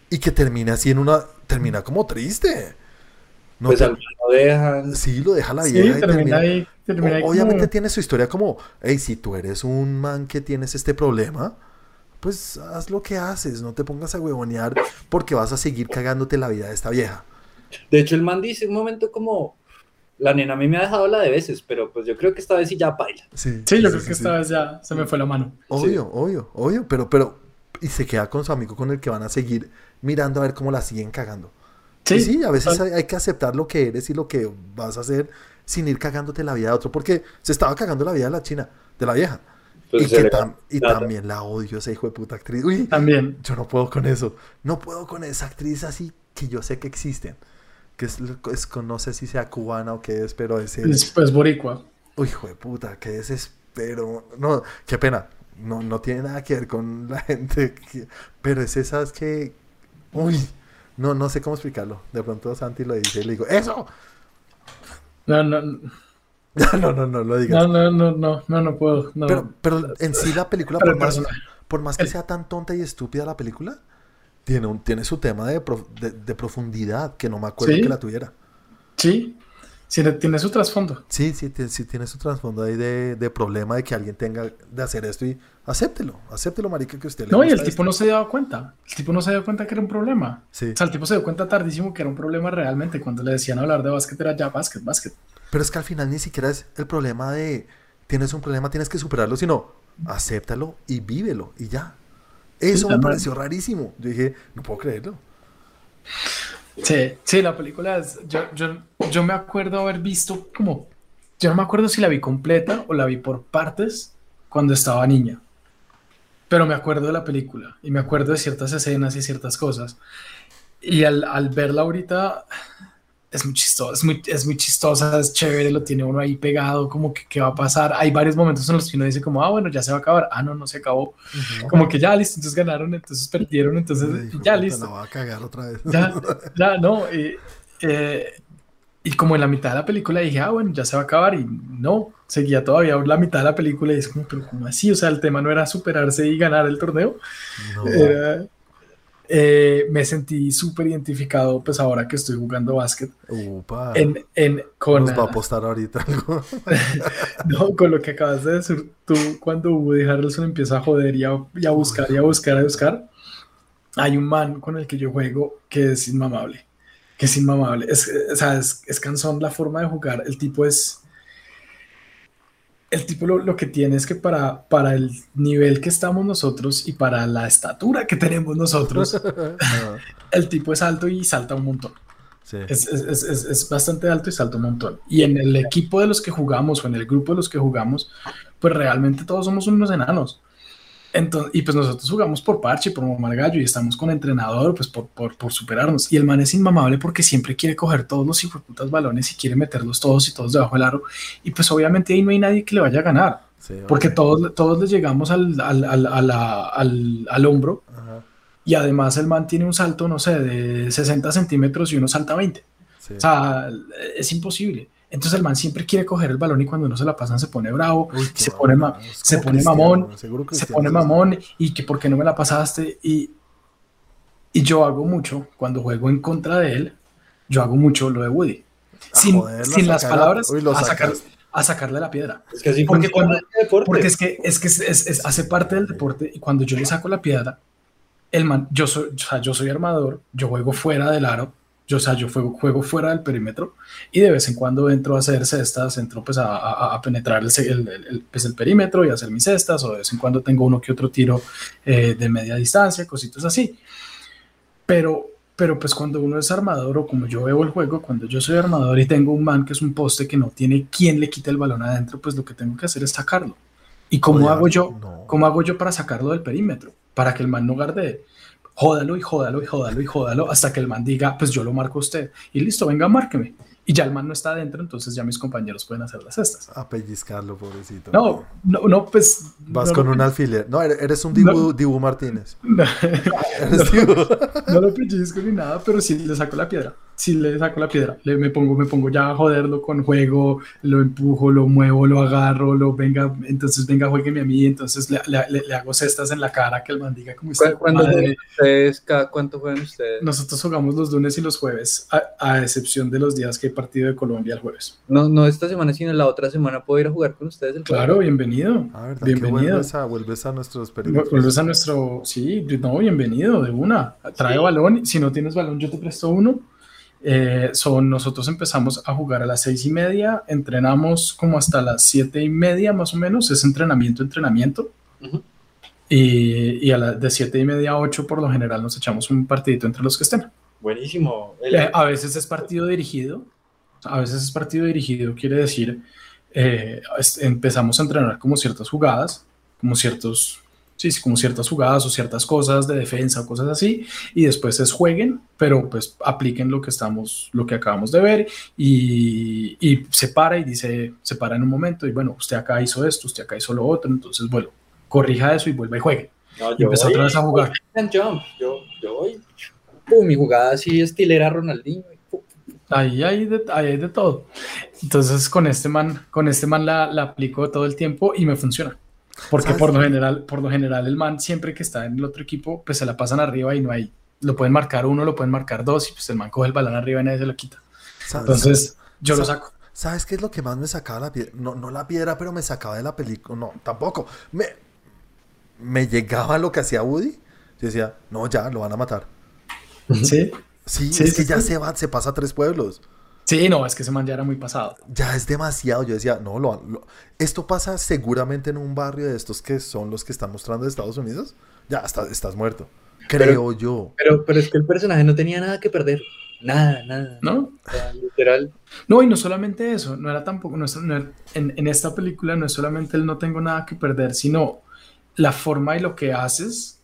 Y que termina así en una. Termina como triste. No Pues te- al man lo dejan. Sí, lo deja la Sí, vieja y termina ahí, termina ahí O- Obviamente como- tiene su historia como, hey, si tú eres un man que tienes este problema, pues haz lo que haces, no te pongas a huevonear porque vas a seguir cagándote la vida de esta vieja. De hecho, el man dice un momento como, la nena a mí me ha dejado la de veces, pero pues yo creo que esta vez sí ya baila. Sí, Sí, yo sí, creo sí, que sí. esta vez ya se me fue la mano. Obvio, obvio, obvio, pero, pero, y se queda con su amigo con el que van a seguir mirando a ver cómo la siguen cagando. Sí, sí, a veces hay, hay que aceptar lo que eres y lo que vas a hacer sin ir cagándote la vida de otro, porque se estaba cagando la vida de la china, de la vieja. Pues y que tam- y también la odio, esa hijo de puta actriz. Uy, También. yo no puedo con eso. No puedo con esa actriz así que yo sé que existen. Que es, es con- no sé si sea cubana o qué es, pero es el- Es pues boricua. Uy, hijo de puta, qué desespero. No, qué pena. No, no tiene nada que ver con la gente. que- pero es esas que. Uy, no, no sé cómo explicarlo. De pronto Santi lo dice y le digo, ¡Eso! No, no, no, no, no, no lo digas. no, no, no, no, no puedo. No. Pero, pero en sí la película, por más, por más que el- sea tan tonta y estúpida la película, tiene, un, tiene su tema de, de, de profundidad que no me acuerdo Sí. que la tuviera. Sí, sí, tiene su trasfondo. Sí, sí, sí tiene su trasfondo ahí de, de problema de que alguien tenga de hacer esto y acéptelo, acéptelo, marica, que usted le No, y el tipo esto. no se dio cuenta. El tipo no se dio cuenta que era un problema. Sí, O sea, el tipo se dio cuenta tardísimo que era un problema realmente. Cuando le decían hablar de básquet, era ya básquet, básquet. pero es que al final ni siquiera es el problema de tienes un problema, tienes que superarlo, sino acéptalo y vívelo y ya. Eso Sí, me pareció rarísimo. Yo dije, no puedo creerlo. Sí, sí, la película es. Yo, yo, yo me acuerdo haber visto como. Yo no me acuerdo si la vi completa o la vi por partes cuando estaba niña. Pero me acuerdo de la película y me acuerdo de ciertas escenas y ciertas cosas. Y al, al verla ahorita es muy chistosa, es muy, es muy chistosa, es chévere, lo tiene uno ahí pegado, como que qué va a pasar. Hay varios momentos en los que uno dice como, ah, bueno, ya se va a acabar. Ah, no, no se acabó. Como que ya, listo, entonces ganaron, entonces perdieron, entonces de ya, listo. La voy a cagar otra vez. Ya, ya, no. Y, eh, y como en la mitad de la película dije, ah, bueno, ya se va a acabar. Y no, seguía todavía la mitad de la película. Y es como, pero ¿cómo así? O sea, el tema no era superarse y ganar el torneo. No. Eh, me sentí súper identificado, pues ahora que estoy jugando básquet, Upa. en, en, con, Nos va a apostar ahorita algo. no, con lo que acabas de decir tú, cuando Woody Harrelson empieza a joder y a, y a buscar y a buscar y a buscar, hay un man con el que yo juego que es inmamable, que es inmamable. Es, o sea, es, es cansón la forma de jugar. El tipo es... El tipo lo, lo que tiene es que para, para el nivel que estamos nosotros y para la estatura que tenemos nosotros, el tipo es alto y salta un montón. Sí. Es- es- es- es bastante alto y salta un montón. Y en el equipo de los que jugamos o en el grupo de los que jugamos, pues realmente todos somos unos enanos. Entonces, y pues nosotros jugamos por parche, por mamar gallo y estamos con entrenador, pues por, por, por superarnos. Y el man es inmamable porque siempre quiere coger todos los hijueputas balones y quiere meterlos todos y todos debajo del aro. Y pues obviamente ahí no hay nadie que le vaya a ganar, Sí, porque todos, todos le llegamos al, al, al, a la- al, al hombro Ajá, y además el man tiene un salto, no sé, de 60 centímetros y uno salta 20. sí. O sea, es imposible. Entonces el man siempre quiere coger el balón y cuando no se la pasan se pone bravo, Uy, se pone, ma- se pone mamón, seguro se pone mamón y que por qué no me la pasaste. Y, y yo hago mucho, cuando juego en contra de él, yo hago mucho lo de Woody. A Sin, joderlo, sin las palabras, Uy, lo a, sacar- a sacarle la piedra. Es que así Porque cuando- deporte. Porque es que, es que es- es- es- hace parte del deporte y cuando yo le saco la piedra, el man, yo soy, o sea, yo soy armador, yo juego fuera del aro, yo, o sea, yo juego, juego fuera del perímetro y de vez en cuando entro a hacer cestas, entro pues a, a- a penetrar el, el- el- pues, el perímetro y hacer mis cestas o de vez en cuando tengo uno que otro tiro eh, de media distancia, cositas así. Pero, pero pues cuando uno es armador o como yo veo el juego, cuando yo soy armador y tengo un man que es un poste que no tiene quien le quite el balón adentro, pues lo que tengo que hacer es sacarlo. ¿Y cómo Oye, hago yo? no. ¿Cómo hago yo para sacarlo del perímetro? Para que el man no guarde. Jódalo y jódalo y jódalo y jódalo hasta que el man diga, pues yo lo marco a usted. Y listo, venga, márqueme. Y ya el man no está adentro, entonces ya mis compañeros pueden hacer las cestas. A pellizcarlo, pobrecito. No, no, no, pues. Vas no con un alfiler. No, eres eres un Dibu, Dibu Martínez. No, Eres Dibu. no lo pellizco ni nada, pero sí le saco la piedra. Sí le saco la piedra. Le, me, pongo, me pongo ya a joderlo con juego, lo empujo, lo muevo, lo agarro, lo venga, entonces venga, juegueme a mí. Entonces le, le- le- le hago cestas en la cara que el man diga como está. ¿Cu- ¿Cuándo madre. juegan ustedes? ¿Cada cuánto juegan ustedes? Nosotros jugamos los lunes y los jueves, a, a excepción de los días que hay partido de Colombia el jueves. No, no esta semana, sino la otra semana puedo ir a jugar con ustedes el Claro, bienvenido. Ah, Bienvenido. vuelves a, vuelves a nuestros perímetros. Vuelves a nuestro. Sí, no, bienvenido, de una. Trae Sí. balón. Si no tienes balón, yo te presto uno. Eh, son, nosotros empezamos a jugar a las seis y media, entrenamos como hasta las siete y media más o menos, es entrenamiento, entrenamiento. Ujú. Y, y a las de siete y media a ocho por lo general nos echamos un partidito entre los que estén. Buenísimo. Eh, a veces es partido dirigido, a veces es partido dirigido, quiere decir, eh, es- empezamos a entrenar como ciertas jugadas, como ciertos, sí, sí, como ciertas jugadas o ciertas cosas de defensa o cosas así, y después es jueguen, pero pues apliquen lo que estamos, lo que acabamos de ver, y, y se para y dice, se para en un momento, y bueno, usted acá hizo esto, usted acá hizo lo otro, entonces, bueno, corrija eso y vuelva y juegue, no, y empezó voy- otra vez a jugar. and jump. Yo, yo voy. Pum, mi jugada así estilera Ronaldinho. Ahí hay de, ahí hay de todo. Entonces con este man, con este man la, la aplico todo el tiempo y me funciona. Porque ¿Sabes? por lo general, por lo general el man siempre que está en el otro equipo, pues se la pasan arriba y no hay, lo pueden marcar uno, lo pueden marcar dos y pues el man coge el balón arriba y nadie se lo quita. Sa- Entonces yo lo sa- saco. ¿Sabes qué es lo que más me sacaba la piedra? No, no la piedra, pero me sacaba de la película. No, tampoco. Me, me llegaba lo que hacía Woody. Yo decía, no, ya, lo van a matar. Sí, Sí, Sí, es sí, que ya sí. se va, se pasa a tres pueblos. Sí, no, es que ese man ya era muy pasado. Ya es demasiado. Yo decía, no, lo, lo- esto pasa seguramente en un barrio de estos que son los que están mostrando de Estados Unidos. Ya estás, estás muerto. Creo yo. Pero, pero es que el personaje no tenía nada que perder. Nada, nada. ¿No? Literal. No, y no solamente eso, no era tampoco, no es- no era- en, en esta película no es solamente el no tengo nada que perder, sino la forma y lo que haces,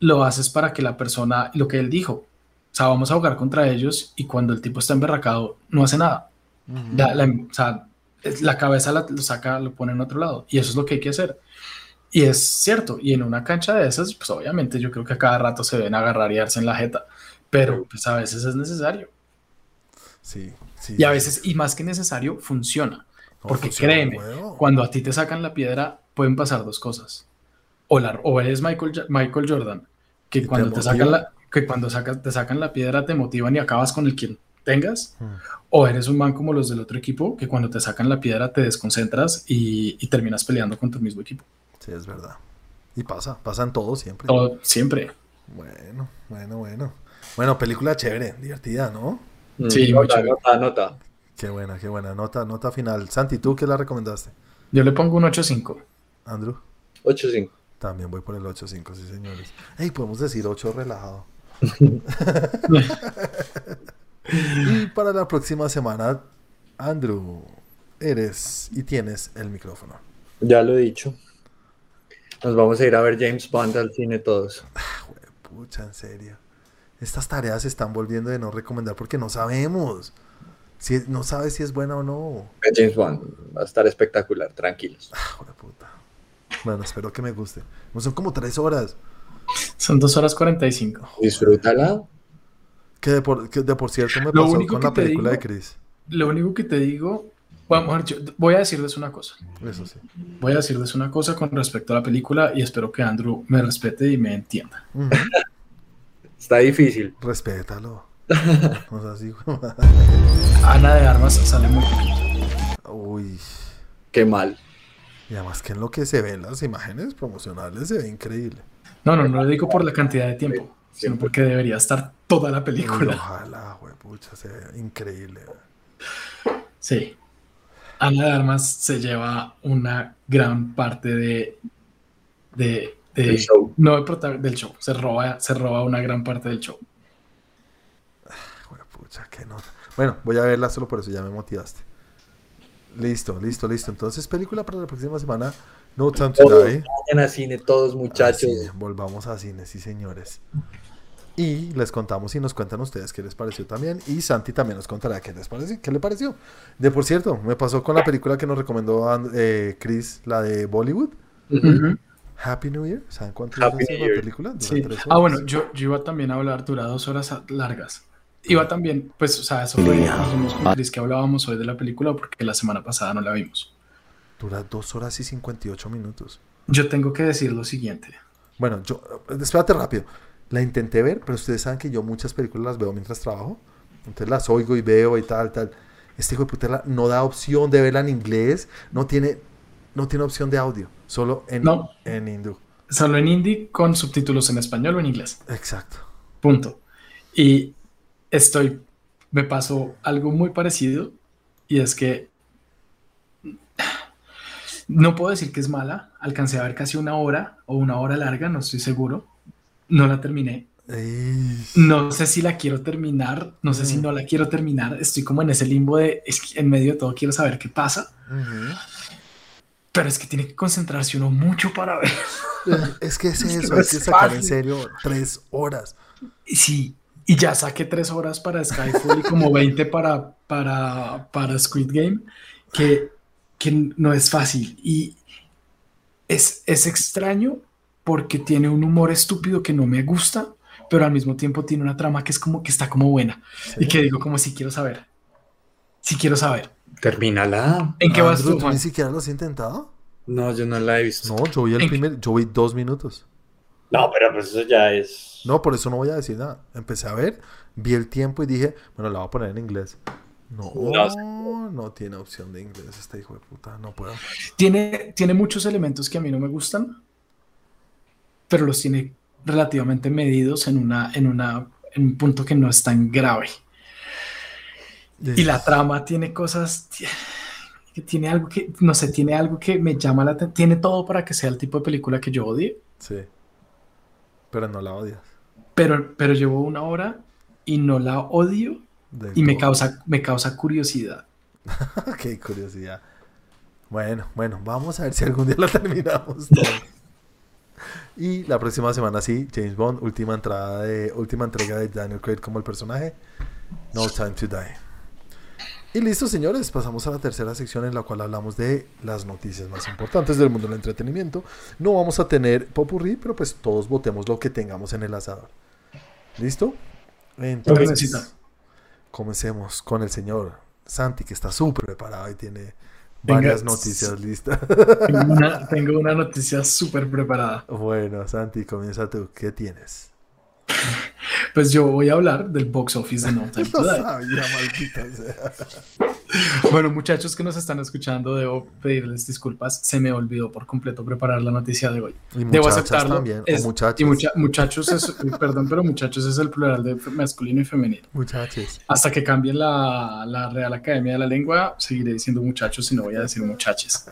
lo haces para que la persona, lo que él dijo, o sea, vamos a jugar contra ellos y cuando el tipo está emberracado, no hace nada. Ujú. La, la- o sea, la cabeza la, lo saca, lo pone en otro lado y eso es lo que hay que hacer. Y es cierto, y en una cancha de esas, pues obviamente yo creo que a cada rato se ven agarrar y darse en la jeta, pero pues a veces es necesario. Sí, sí. Y a veces, y más que necesario, funciona. No, Porque funciona, créeme, huevo. cuando a ti te sacan la piedra, pueden pasar dos cosas. O, la, o eres Michael, Michael Jordan, que te cuando te, motivan. sacan la, que cuando sacas, te sacan la piedra te motivan y acabas con el quien tengas. Mm. O eres un man como los del otro equipo, que cuando te sacan la piedra te desconcentras y, y terminas peleando con tu mismo equipo. Sí, es verdad. Y pasa, pasa en todo siempre. Todo, siempre. Bueno, bueno, bueno. Bueno, película chévere, divertida, ¿no? Sí, Mm, muy nota, chévere. nota, nota. Qué buena, qué buena. Nota, nota final. Santi, ¿tú qué la recomendaste? Yo le pongo un 8-5. Andrew. 8-5. También voy por el 8-5, sí, señores. Ey, podemos decir 8 relajado. Y para la próxima semana, Andrew, eres y tienes el micrófono. Ya lo he dicho. Nos vamos a ir a ver James Bond al cine todos. Pucha, en serio. Estas tareas se están volviendo de no recomendar porque no sabemos. Si, no sabes si es buena o no. James Bond va a estar espectacular, tranquilos. Ah, puta. Bueno, espero que me guste. No son como tres horas. Son dos horas cuarenta y cinco. Disfrútala. Que de por, que de por cierto me pasó con la película de Chris. Lo único que te digo, bueno, yo voy a decirles una cosa. Eso sí. Voy a decirles una cosa con respecto a la película y espero que Andrew me respete y me entienda. Está difícil. Respétalo. O sea, sí. Ana de Armas sale muy poquito. Uy. Qué mal. Y además que en lo que se ven las imágenes promocionales se ve increíble. No, no, no lo digo por la cantidad de tiempo, sino porque debería estar toda la película. ojalá, güey, pucha, se ve increíble. Sí. Ana de Armas se lleva una gran parte de. de, de- Del show. No del show. Se roba, se roba una gran parte del show. Güey, pucha, qué nota. Bueno, voy a verla solo por eso, ya me motivaste. Listo, listo, listo. Entonces, película para la próxima semana. No Time to Todos Die. vayan a cine, todos muchachos. Así, volvamos a cine, sí, señores. Y les contamos y nos cuentan ustedes qué les pareció también. Y Santi también nos contará qué les pareció. ¿Qué le pareció? De por cierto, me pasó con la película que nos recomendó eh, Chris, la de Bollywood. Ujú. Happy New Year. ¿Saben cuánto Happy New la película? Sí. Ah, bueno, yo, yo iba también a hablar, dura dos horas largas. Iba también, pues, o sea, eso fue, con Chris que hablábamos hoy de la película porque la semana pasada no la vimos. Dura dos horas y 58 minutos. Yo tengo que decir lo siguiente. Bueno, yo, eh, espérate rápido. La intenté ver, pero ustedes saben que yo muchas películas las veo mientras trabajo. Entonces las oigo y veo y tal, tal. Este hijo de puta no da opción de verla en inglés. No tiene, no tiene opción de audio. Solo en, No. en hindú. Solo en indie con subtítulos en español o en inglés. Exacto. Punto. Y estoy, me pasó algo muy parecido y es que no puedo decir que es mala. Alcancé a ver casi una hora o una hora larga, no estoy seguro. No la terminé. No sé si la quiero terminar, no sé si Mm. no la quiero terminar. Estoy como en ese limbo de, es que en medio de todo quiero saber qué pasa, ujú. pero es que tiene que concentrarse uno mucho para ver. Es que es Es que eso, hay es que sacar en serio tres horas. Sí, y ya saqué tres horas para Skyfall y como 20 para, para, para Squid Game, que, que no es fácil. Y es, es extraño porque tiene un humor estúpido que no me gusta, pero al mismo tiempo tiene una trama que es como que está como buena. Y que digo como si quiero saber. Si quiero saber. Termínala. ¿En qué vas Andrew, tú, ¿tú Juan? ni siquiera lo has intentado? No, yo no la he visto. No, yo vi el ¿En- primer, yo vi dos minutos. No, pero pues eso ya es. No, por eso no voy a decir nada. Empecé a ver, vi el tiempo y dije, bueno, la voy a poner en inglés. No, No, no, tiene opción de inglés este hijo de puta, no puedo. Tiene, tiene muchos elementos que a mí no me gustan, pero los tiene relativamente medidos en, una, en, una, en un punto que no es tan grave. Y la trama tiene cosas que tiene algo que, no sé, tiene algo que me llama la atención. Tiene todo para que sea el tipo de película que yo odie, Sí. Pero no la odias. pero, pero llevo una hora y no la odio Del y me causa, me causa curiosidad. Qué curiosidad. Bueno, bueno, vamos a ver si algún día la terminamos. y la próxima semana sí, James Bond, última entrada de, última entrega de Daniel Craig como el personaje. No Time to Die. Y listo, señores, pasamos a la tercera sección en la cual hablamos de las noticias más importantes del mundo del entretenimiento. No vamos a tener popurrí, pero pues todos votemos lo que tengamos en el asador. ¿Listo? Entonces. Comencemos con el señor Santi, que está súper preparado y tiene Venga. varias noticias listas. Tengo una, tengo una noticia súper preparada. bueno, Santi, comienza tú. ¿Qué tienes? Pues yo voy a hablar del box office de No Time to Lo Die. sabía, maldita sea. Bueno, muchachos que nos están escuchando, debo pedirles disculpas. Se me olvidó por completo preparar la noticia de hoy. Y Debo aceptarlo. también, Es- muchachos. Y mucha- muchachos es, perdón, pero muchachos es el plural de masculino y femenino. Muchachos. Hasta que cambien la, la Real Academia de la Lengua, seguiré diciendo muchachos y no voy a decir muchaches.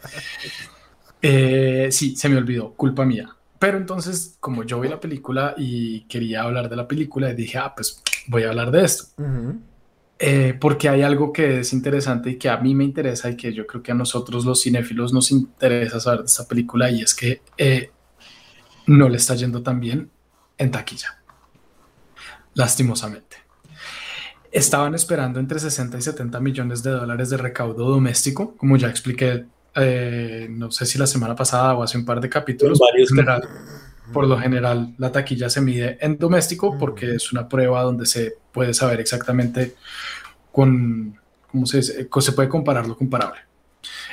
Eh, sí, se me olvidó, culpa mía. Pero entonces, como yo vi la película y quería hablar de la película, dije, ah, pues voy a hablar de esto. Ujú. eh, porque hay algo que es interesante y que a mí me interesa y que yo creo que a nosotros los cinéfilos nos interesa saber de esta película y es que eh, no le está yendo tan bien en taquilla, lastimosamente. Estaban esperando entre 60 y 70 millones de dólares de recaudo doméstico, como ya expliqué, eh, no sé si la semana pasada o hace un par de capítulos. Varios general, por lo general, la taquilla se mide en doméstico porque es una prueba donde se puede saber exactamente con, ¿cómo se dice? Se puede comparar lo comparable.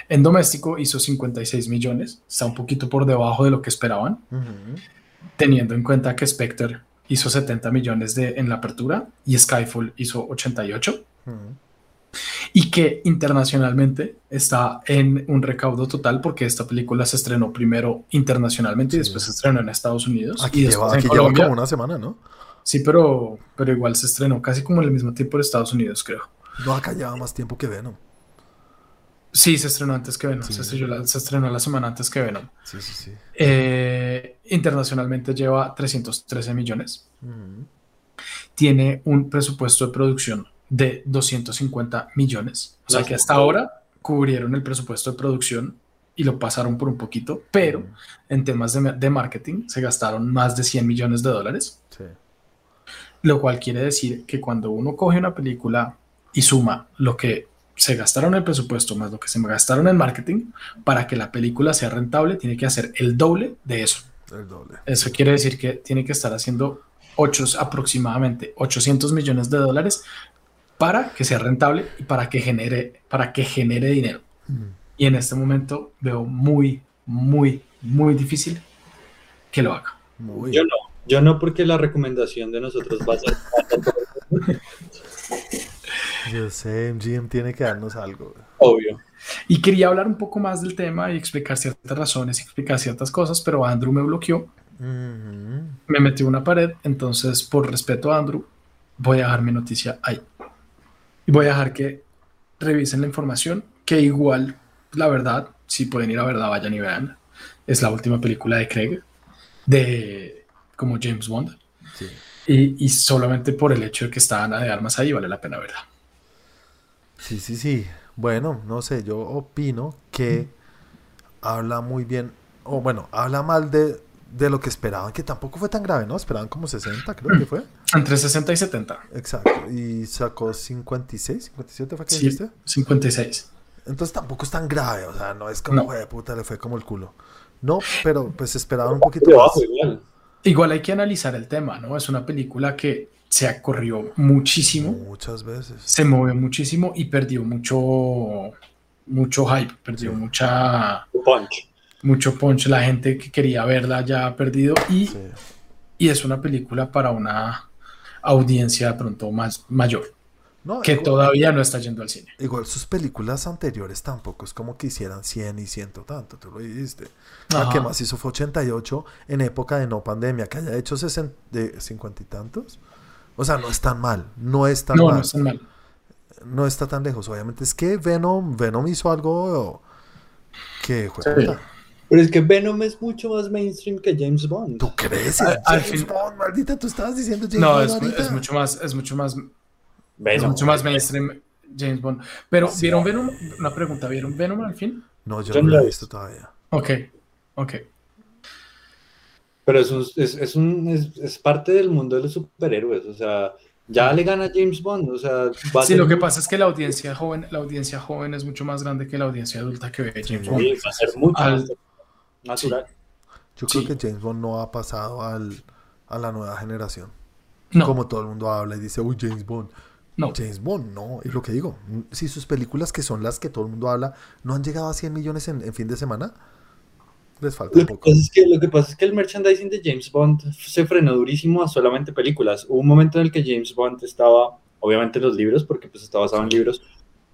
En doméstico hizo 56 millones, está un poquito por debajo de lo que esperaban, teniendo en cuenta que Spectre hizo 70 millones de, en la apertura y Skyfall hizo 88 Ujú. Y que internacionalmente está en un recaudo total porque esta película se estrenó primero internacionalmente y después se estrenó en Estados Unidos Aquí, y lleva, aquí como una semana, ¿no? Sí, pero, pero igual se estrenó casi como en el mismo tiempo en Estados Unidos, creo. No, acá lleva más tiempo que Venom. Sí, se estrenó antes que Venom. Sí. Se, estrenó la, se estrenó la semana antes que Venom. Sí, sí, sí. Eh, internacionalmente lleva 313 millones. Ujú. Tiene un presupuesto de producción de 250 millones. O sea que hasta ahora cubrieron el presupuesto de producción y lo pasaron por un poquito, pero en temas de, de marketing se gastaron más de 100 millones de dólares. Sí. Lo cual quiere decir que cuando uno coge una película y suma lo que se gastaron en el presupuesto más lo que se gastaron en marketing, para que la película sea rentable, tiene que hacer el doble de eso. El doble. Eso quiere decir que tiene que estar haciendo ocho, aproximadamente 800 millones de dólares para que sea rentable y para que genere, para que genere dinero. Ujú. Y en este momento veo muy, muy, muy difícil que lo haga. Muy Yo no, yo no porque la recomendación de nosotros va a ser Yo sé, MGM tiene que darnos algo. obvio. Y quería hablar un poco más del tema y explicar ciertas razones y explicar ciertas cosas, pero Andrew me bloqueó, Ujú. me metió una pared, entonces por respeto a Andrew voy a dejar mi noticia ahí. Y voy a dejar que revisen la información, que igual, la verdad, si pueden ir a verdad, vayan y vean. Es la última película de Craig, de como James Bond. Sí. Y, y solamente por el hecho de que está Ana de Armas ahí, vale la pena verla. Sí, sí, sí. Bueno, no sé, yo opino que habla muy bien, o bueno, habla mal de, de lo que esperaban, que tampoco fue tan grave, ¿no? Esperaban como 60, creo que fue. Entre 60 y 70. Exacto. Y sacó 56, 57 fue que Sí, dijiste. 56. Entonces tampoco es tan grave, o sea, no es como, No. "Jue de puta, le fue como el culo. No, pero pues esperaban un poquito Pero más. igual. Igual hay que analizar el tema, ¿no? Es una película que se corrió muchísimo, Muchas veces. se movió muchísimo y perdió mucho, mucho hype, perdió Sí. mucha, Punch. Mucho punch. La gente que quería verla ya ha perdido y, Sí. y es una película para una audiencia de pronto más mayor, No, que igual, todavía no está yendo al cine. igual sus películas anteriores tampoco es como que hicieran 100 y 100 tanto, tú lo dijiste. La que más hizo fue 88 en época de no pandemia, que haya hecho 60, de 50 y tantos. O sea, no es tan mal, no es tan No, mal, no es tan mal. no está tan lejos. Obviamente es que Venom, Venom hizo algo que fue Sí. Pero es que Venom es mucho más mainstream que James Bond. ¿Tú crees? Al James fin- Bond, maldita, tú estabas diciendo James No, Bond es, ahorita. es mucho más, es mucho más, es mucho más mainstream James Bond. Pero, Sí. ¿vieron Venom? Una pregunta, ¿vieron Venom al fin? No, yo Yo no no la la he visto todavía. Ok, ok. Pero es, un- es, es, un, es, es parte del mundo de los superhéroes. O sea, ya le gana a James Bond. O sea, va a Sí, ser lo que pasa es que la audiencia joven, la audiencia joven es mucho más grande que la audiencia adulta que ve James Bond. sí, va a ser mucho Al- natural. Yo creo Sí. que James Bond no ha pasado al, a la nueva generación. No, Como todo el mundo habla y dice, uy, James Bond. no. James Bond, no. Y lo que digo, si sus películas que son las que todo el mundo habla no han llegado a 100 millones en, en fin de semana, les falta un Lo poco. es que, lo que pasa es que el merchandising de James Bond se frenó durísimo a solamente películas. Hubo un momento en el que James Bond estaba, obviamente en los libros, porque pues está basado en libros,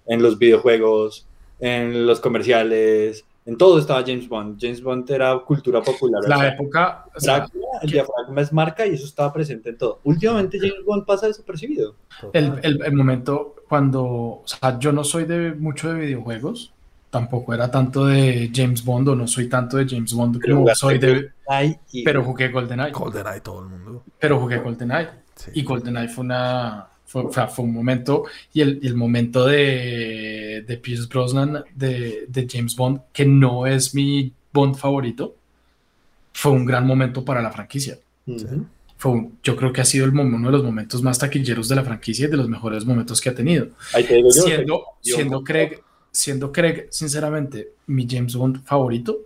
en los videojuegos, en los comerciales, en todo estaba James Bond. James Bond era cultura popular. o La sea, época, o sea, Drácula, el diafragma es marca y eso estaba presente en todo. Últimamente James Bond pasa desapercibido. el, el- el momento cuando, o sea, yo no soy de mucho de videojuegos, tampoco era tanto de James Bond o no soy tanto de James Bond Pero como soy de, y- pero jugué GoldenEye, GoldenEye todo el mundo. pero jugué GoldenEye Sí. y GoldenEye fue una, Fue, o sea, fue un momento, y el, el momento de, de Pierce Brosnan, de, de James Bond, que no es mi Bond favorito, fue un gran momento para la franquicia. Fue un- yo creo que ha sido el, uno de los momentos más taquilleros de la franquicia y de los mejores momentos que ha tenido. Ahí te digo yo. Siendo, yo- siendo, Craig, siendo Craig, sinceramente, mi James Bond favorito,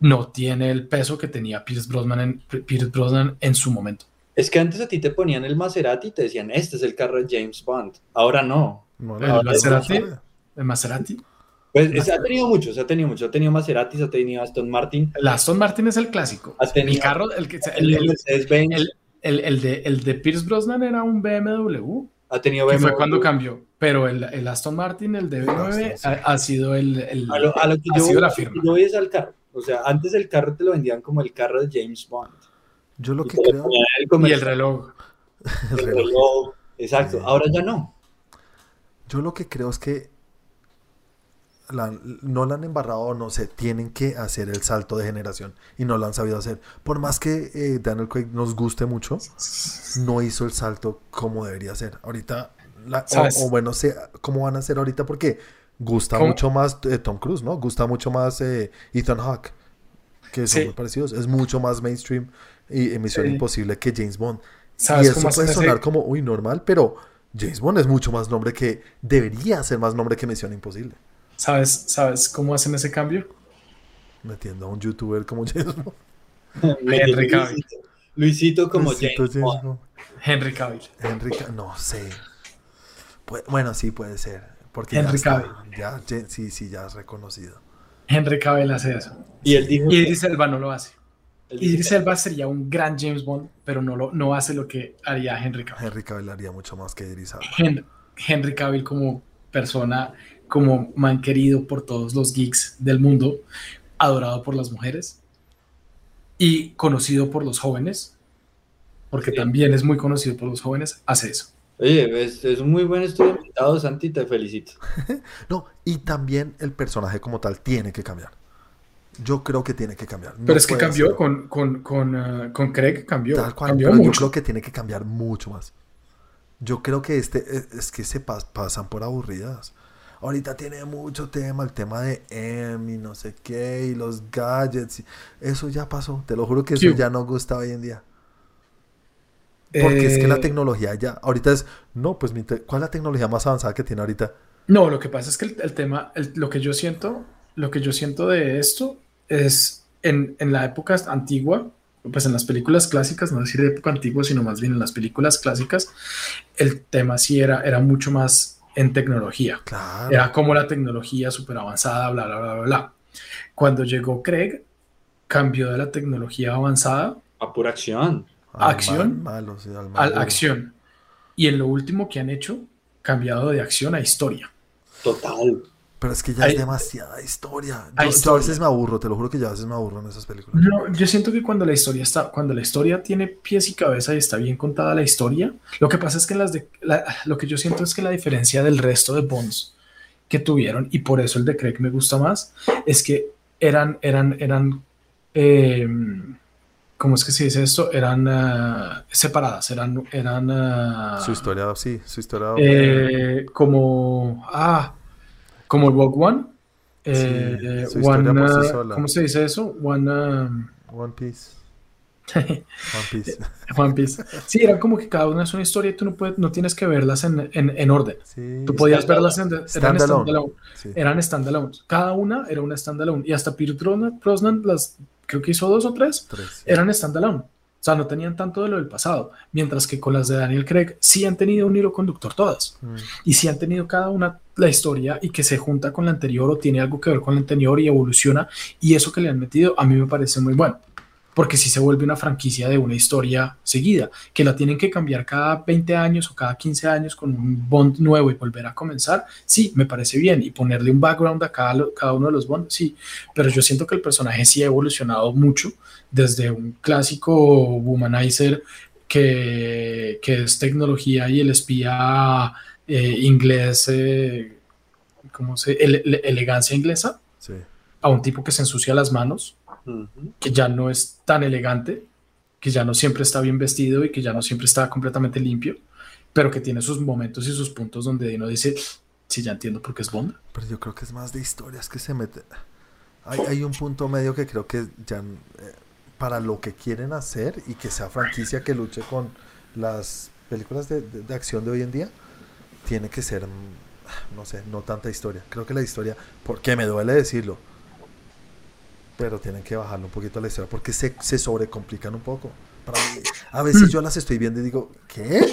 no tiene el peso que tenía Pierce Brosnan en, Pierce Brosnan en su momento. Es que antes a ti te ponían el Maserati y te decían, este es el carro de James Bond. Ahora no. El Maserati. El Maserati. Pues es- ha tenido muchos, ha tenido muchos. Ha tenido Maseratis, ha tenido Aston Martin, El Aston Martin es el clásico. ha tenido El carro, el, que, el, el, el- de, el de Pierce Brosnan era un BMW, ha tenido que fue BMW. cuando cambió. Pero el, el Aston Martin, el de B9, Aston, sí. ha, ha sido el, el- A lo, a lo que ha yo, sido la firma. yo voy es al carro. O sea, antes el carro te lo vendían como el carro de James Bond. Yo lo Y que creo. el y el reloj. el el reloj. Exacto, Sí. ahora ya no. Yo lo que creo es que la- no la han embarrado, no sé, tienen que hacer el salto de generación y no lo han sabido hacer. Por más que eh, Daniel Craig nos guste mucho, no hizo el salto como debería ser. Ahorita, la- o, bueno, sé cómo van a hacer ahorita porque gusta ¿Cómo? mucho más eh, Tom Cruise, ¿no? Gusta mucho más eh, Ethan Hawke, que son Sí. muy parecidos. Es mucho más mainstream y Misión Sí. Imposible que James Bond. ¿Sabes Y eso puede ese- sonar como, uy, normal, pero James Bond es mucho más nombre que, debería ser más nombre que Misión Imposible. ¿Sabes, ¿Sabes cómo hacen ese cambio? Metiendo a un youtuber como James Bond. Henry Cavill. Luisito, Luisito como Luisito James, Bond. Bond. Henry Cavill. Henry Ca- no sé. Pu- bueno, sí puede ser. Porque Henry Cavill. ya- sí, sí, ya es reconocido. Henry Cavill hace eso. Y él dijo, Y Idris Elba no lo hace. Idris Elba sería un gran James Bond, pero no, lo, no hace lo que haría Henry Cavill. Henry Cavill haría mucho más que Idris Elba. Hen- Henry Cavill como persona, como man querido por todos los geeks del mundo, adorado por las mujeres y conocido por los jóvenes, porque Sí. también es muy conocido por los jóvenes, hace eso. Oye, es, es un muy buen estudio invitado, Santi, te felicito. No, y también el personaje como tal tiene que cambiar. Yo creo que tiene que cambiar. No Pero es que cambió ser con, con, con, ah, con Craig, cambió, tal cual, cambió pero yo mucho. creo que tiene que cambiar mucho más. Yo creo que este es, es que se pas- pasan por aburridas. Ahorita tiene mucho tema, el tema de M y no sé qué, y los gadgets. y- Eso ya pasó, te lo juro que eso Q. ya no gusta hoy en día. Porque es que la Eh, tecnología ya, ahorita es, no, pues ¿cuál es la tecnología más avanzada que tiene ahorita? No, lo que pasa es que el, el tema, el- lo que yo siento, lo que yo siento de esto es en, en la época antigua, pues en las películas clásicas, no decir época antigua, sino más bien en las películas clásicas, el tema sí era, era mucho más en tecnología. Claro. Era como la tecnología súper avanzada, bla, bla, bla, bla, bla. Cuando llegó Craig, cambió de la tecnología avanzada A pura acción. al acción, mal- malo, sí, al a mal la duro. acción. Y en lo último que han hecho, cambiado de acción a historia. Total. Pero es que ya Hay- es demasiada historia. Yo, yo a veces me aburro, te lo juro que yo a veces me aburro en esas películas. No, yo siento que cuando la historia está, cuando la historia tiene pies y cabeza y está bien contada la historia, lo que pasa es que las de, la- lo que yo siento es que la diferencia del resto de Bonds que tuvieron, y por eso el de Craig me gusta más, es que eran, eran, eran, eh, ¿cómo es que se dice esto? Eran ah, separadas, eran, eran ah, Su historia, sí, su historia. eh, como, ah, como el Rogue One. eh, one, por sí ah, sola. ¿Cómo se dice eso? One, ah, One Piece. One Piece. One Piece. Sí, era como que cada una es una historia y tú no, puedes, no tienes que verlas en, en, en orden. Sí. Tú podías verlas en... Eran Standalone. standalone. sí. Eran standalone. Cada una era una standalone. Y hasta Pierce Brosnan, Brosnan, las, creo que hizo dos o tres, Tres, sí. eran standalone. O sea, no tenían tanto de lo del pasado. Mientras que con las de Daniel Craig sí han tenido un hilo conductor todas. Mm. Y sí han tenido cada una la historia y que se junta con la anterior o tiene algo que ver con la anterior y evoluciona. Y eso que le han metido a mí me parece muy bueno. Porque si se vuelve una franquicia de una historia seguida, que la tienen que cambiar cada 20 años o cada 15 años con un Bond nuevo y volver a comenzar, sí, me parece bien. Y ponerle un background a cada, cada uno de los Bond, sí. Pero yo siento que el personaje sí ha evolucionado mucho desde un clásico womanizer que, que es tecnología y el espía eh, inglés, eh, ¿cómo se? ele- ele- elegancia inglesa, Sí. a un tipo que se ensucia las manos, Que ya no es tan elegante, que ya no siempre está bien vestido y que ya no siempre está completamente limpio. pero que tiene sus momentos y sus puntos donde uno dice, sí, ya entiendo por qué es Bond. Pero yo creo que es más de historias que se mete. Hay, hay un punto medio que creo que ya eh, para lo que quieren hacer y que sea franquicia que luche con las películas de, de- de acción de hoy en día, tiene que ser, mm, no sé, no tanta historia. Creo que la historia, porque me duele decirlo, pero tienen que bajarle un poquito a la historia porque se, se sobrecomplican un poco. Para mí, a veces yo las estoy viendo y digo, ¿qué?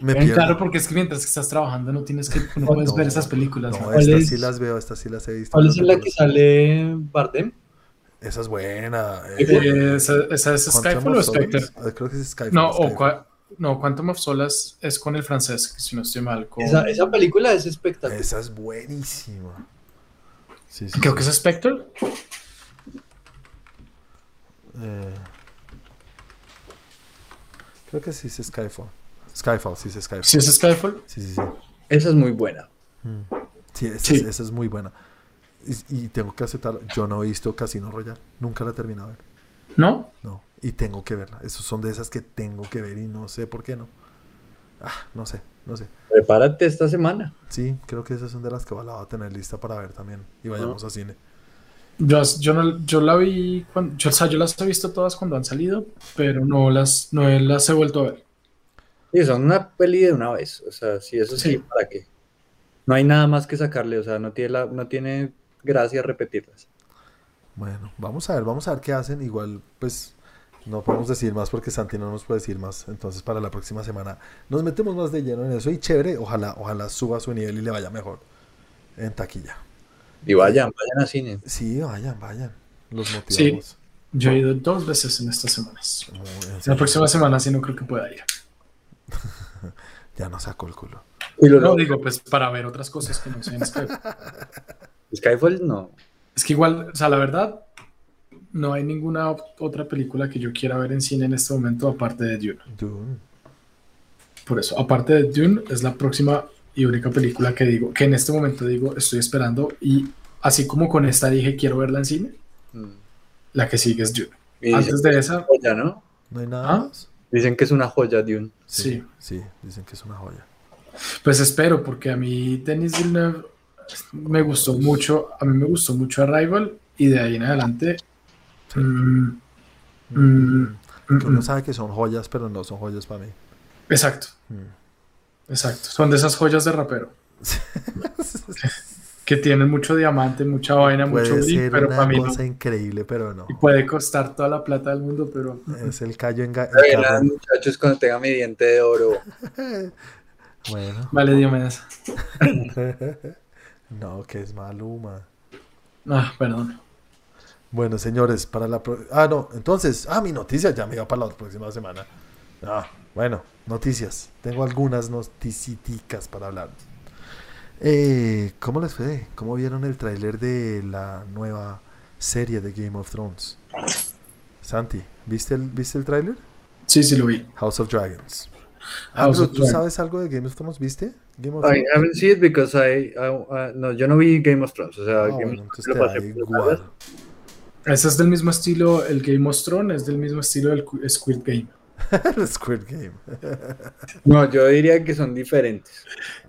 Me pierdo. claro, porque es que mientras que estás trabajando no tienes que, no puedes No, ver esas películas. No, ¿no? ¿Cuál estas es? sí las veo, estas sí las he visto. ¿Cuál es la que sale Bardem? Esa es buena. eh. Eh, ¿Esa, esa es Skyfall o Spectre? Eh, Creo que es Skyfall. No, o Skyfall. cua- no, Quantum of Solace es con el francés, si no estoy mal. con- Esa, esa película es espectacular. Esa es buenísima. Sí, sí, Creo sí. que es Spectre. Eh, creo que sí es Skyfall. Skyfall, sí es Skyfall. Si es Skyfall, Sí, sí, sí. Esa es muy buena. Mm. Sí, esa, Sí. Es, esa es muy buena. Y, y tengo que aceptarlo. Yo no he visto Casino Royale. Nunca la he terminado de ver. ¿no? No. Y tengo que verla. Esos son de esas que tengo que ver y no sé por qué no. Ah, no sé, no sé. Prepárate esta semana. Sí, creo que esas son de las que la voy a tener lista para ver también. Y vayamos a cine. Yo, yo, no, yo la vi, cuando, yo, o sea, yo las he visto todas cuando han salido, pero no las, no las he vuelto a ver. Sí, son una peli de una vez. O sea, sí, eso sí, Sí. ¿para qué? No hay nada más que sacarle. O sea, no tiene, la, no tiene gracia repetirlas. Bueno, vamos a ver, vamos a ver qué hacen. Igual, pues, no podemos decir más porque Santi no nos puede decir más. Entonces, para la próxima semana nos metemos más de lleno en eso. Y chévere, ojalá, ojalá suba su nivel y le vaya mejor en taquilla. Y vayan, vayan a cine. Sí, vayan, vayan. Los motivamos. Yo he ido dos veces en estas semanas. En La serio. próxima semana sí no creo que pueda ir. Ya no sacó el culo. Y lo- No digo, pues para ver otras cosas que no sean Skyfall. Skyfall no. Es que igual, o sea, la verdad, no hay ninguna ot- otra película que yo quiera ver en cine en este momento aparte de Dune. Dune. Por eso, aparte de Dune, es la próxima y única película que digo, que en este momento digo, estoy esperando y así como con esta dije quiero verla en cine, Mm. la que sigue es Dune. Y Antes de esa, es joya, ¿no? ¿No hay nada ¿Ah? más? Dicen que es una joya de un. sí, Sí, dicen que es una joya. pues espero, porque a mí Denis Villeneuve me gustó mucho, a mí me gustó mucho Arrival y de ahí en adelante... mm, mm, mm, Que uno sabe que son joyas, pero no son joyas para mí. exacto, Mm. Exacto. Son de esas joyas de rapero. que tienen mucho diamante, mucha vaina, mucho Puede bling, ser pero para una mí no. cosa increíble, pero no. Y puede costar toda la plata del mundo, pero Es el callo en muchachos, cuando tenga mi diente de oro. Bueno, vale, Diomedes. no, que es Maluma. Ah, perdón. Bueno, señores, para la... pro- Ah, no, entonces, ah, mi noticia ya me iba para la próxima semana. Ah, bueno, noticias. Tengo algunas noticiticas para hablar. Eh, ¿Cómo les fue? ¿Cómo vieron el tráiler de la nueva serie de Game of Thrones? Santi, ¿viste el, ¿viste el tráiler? Sí, sí lo vi. House of Dragons. House Andrew, of ¿Tú Dragons. sabes algo de Game of Thrones? ¿Viste? Game of I Thrones? haven't seen it because I, I- uh, no, yo no vi Game of Thrones. O sea, Ah, Game bueno, of entonces Thrones te lo da pasé por igual. Ese es del mismo estilo, el Game of Thrones es del mismo estilo del Qu- Squid Game. el Squid Game. No, yo diría que son diferentes.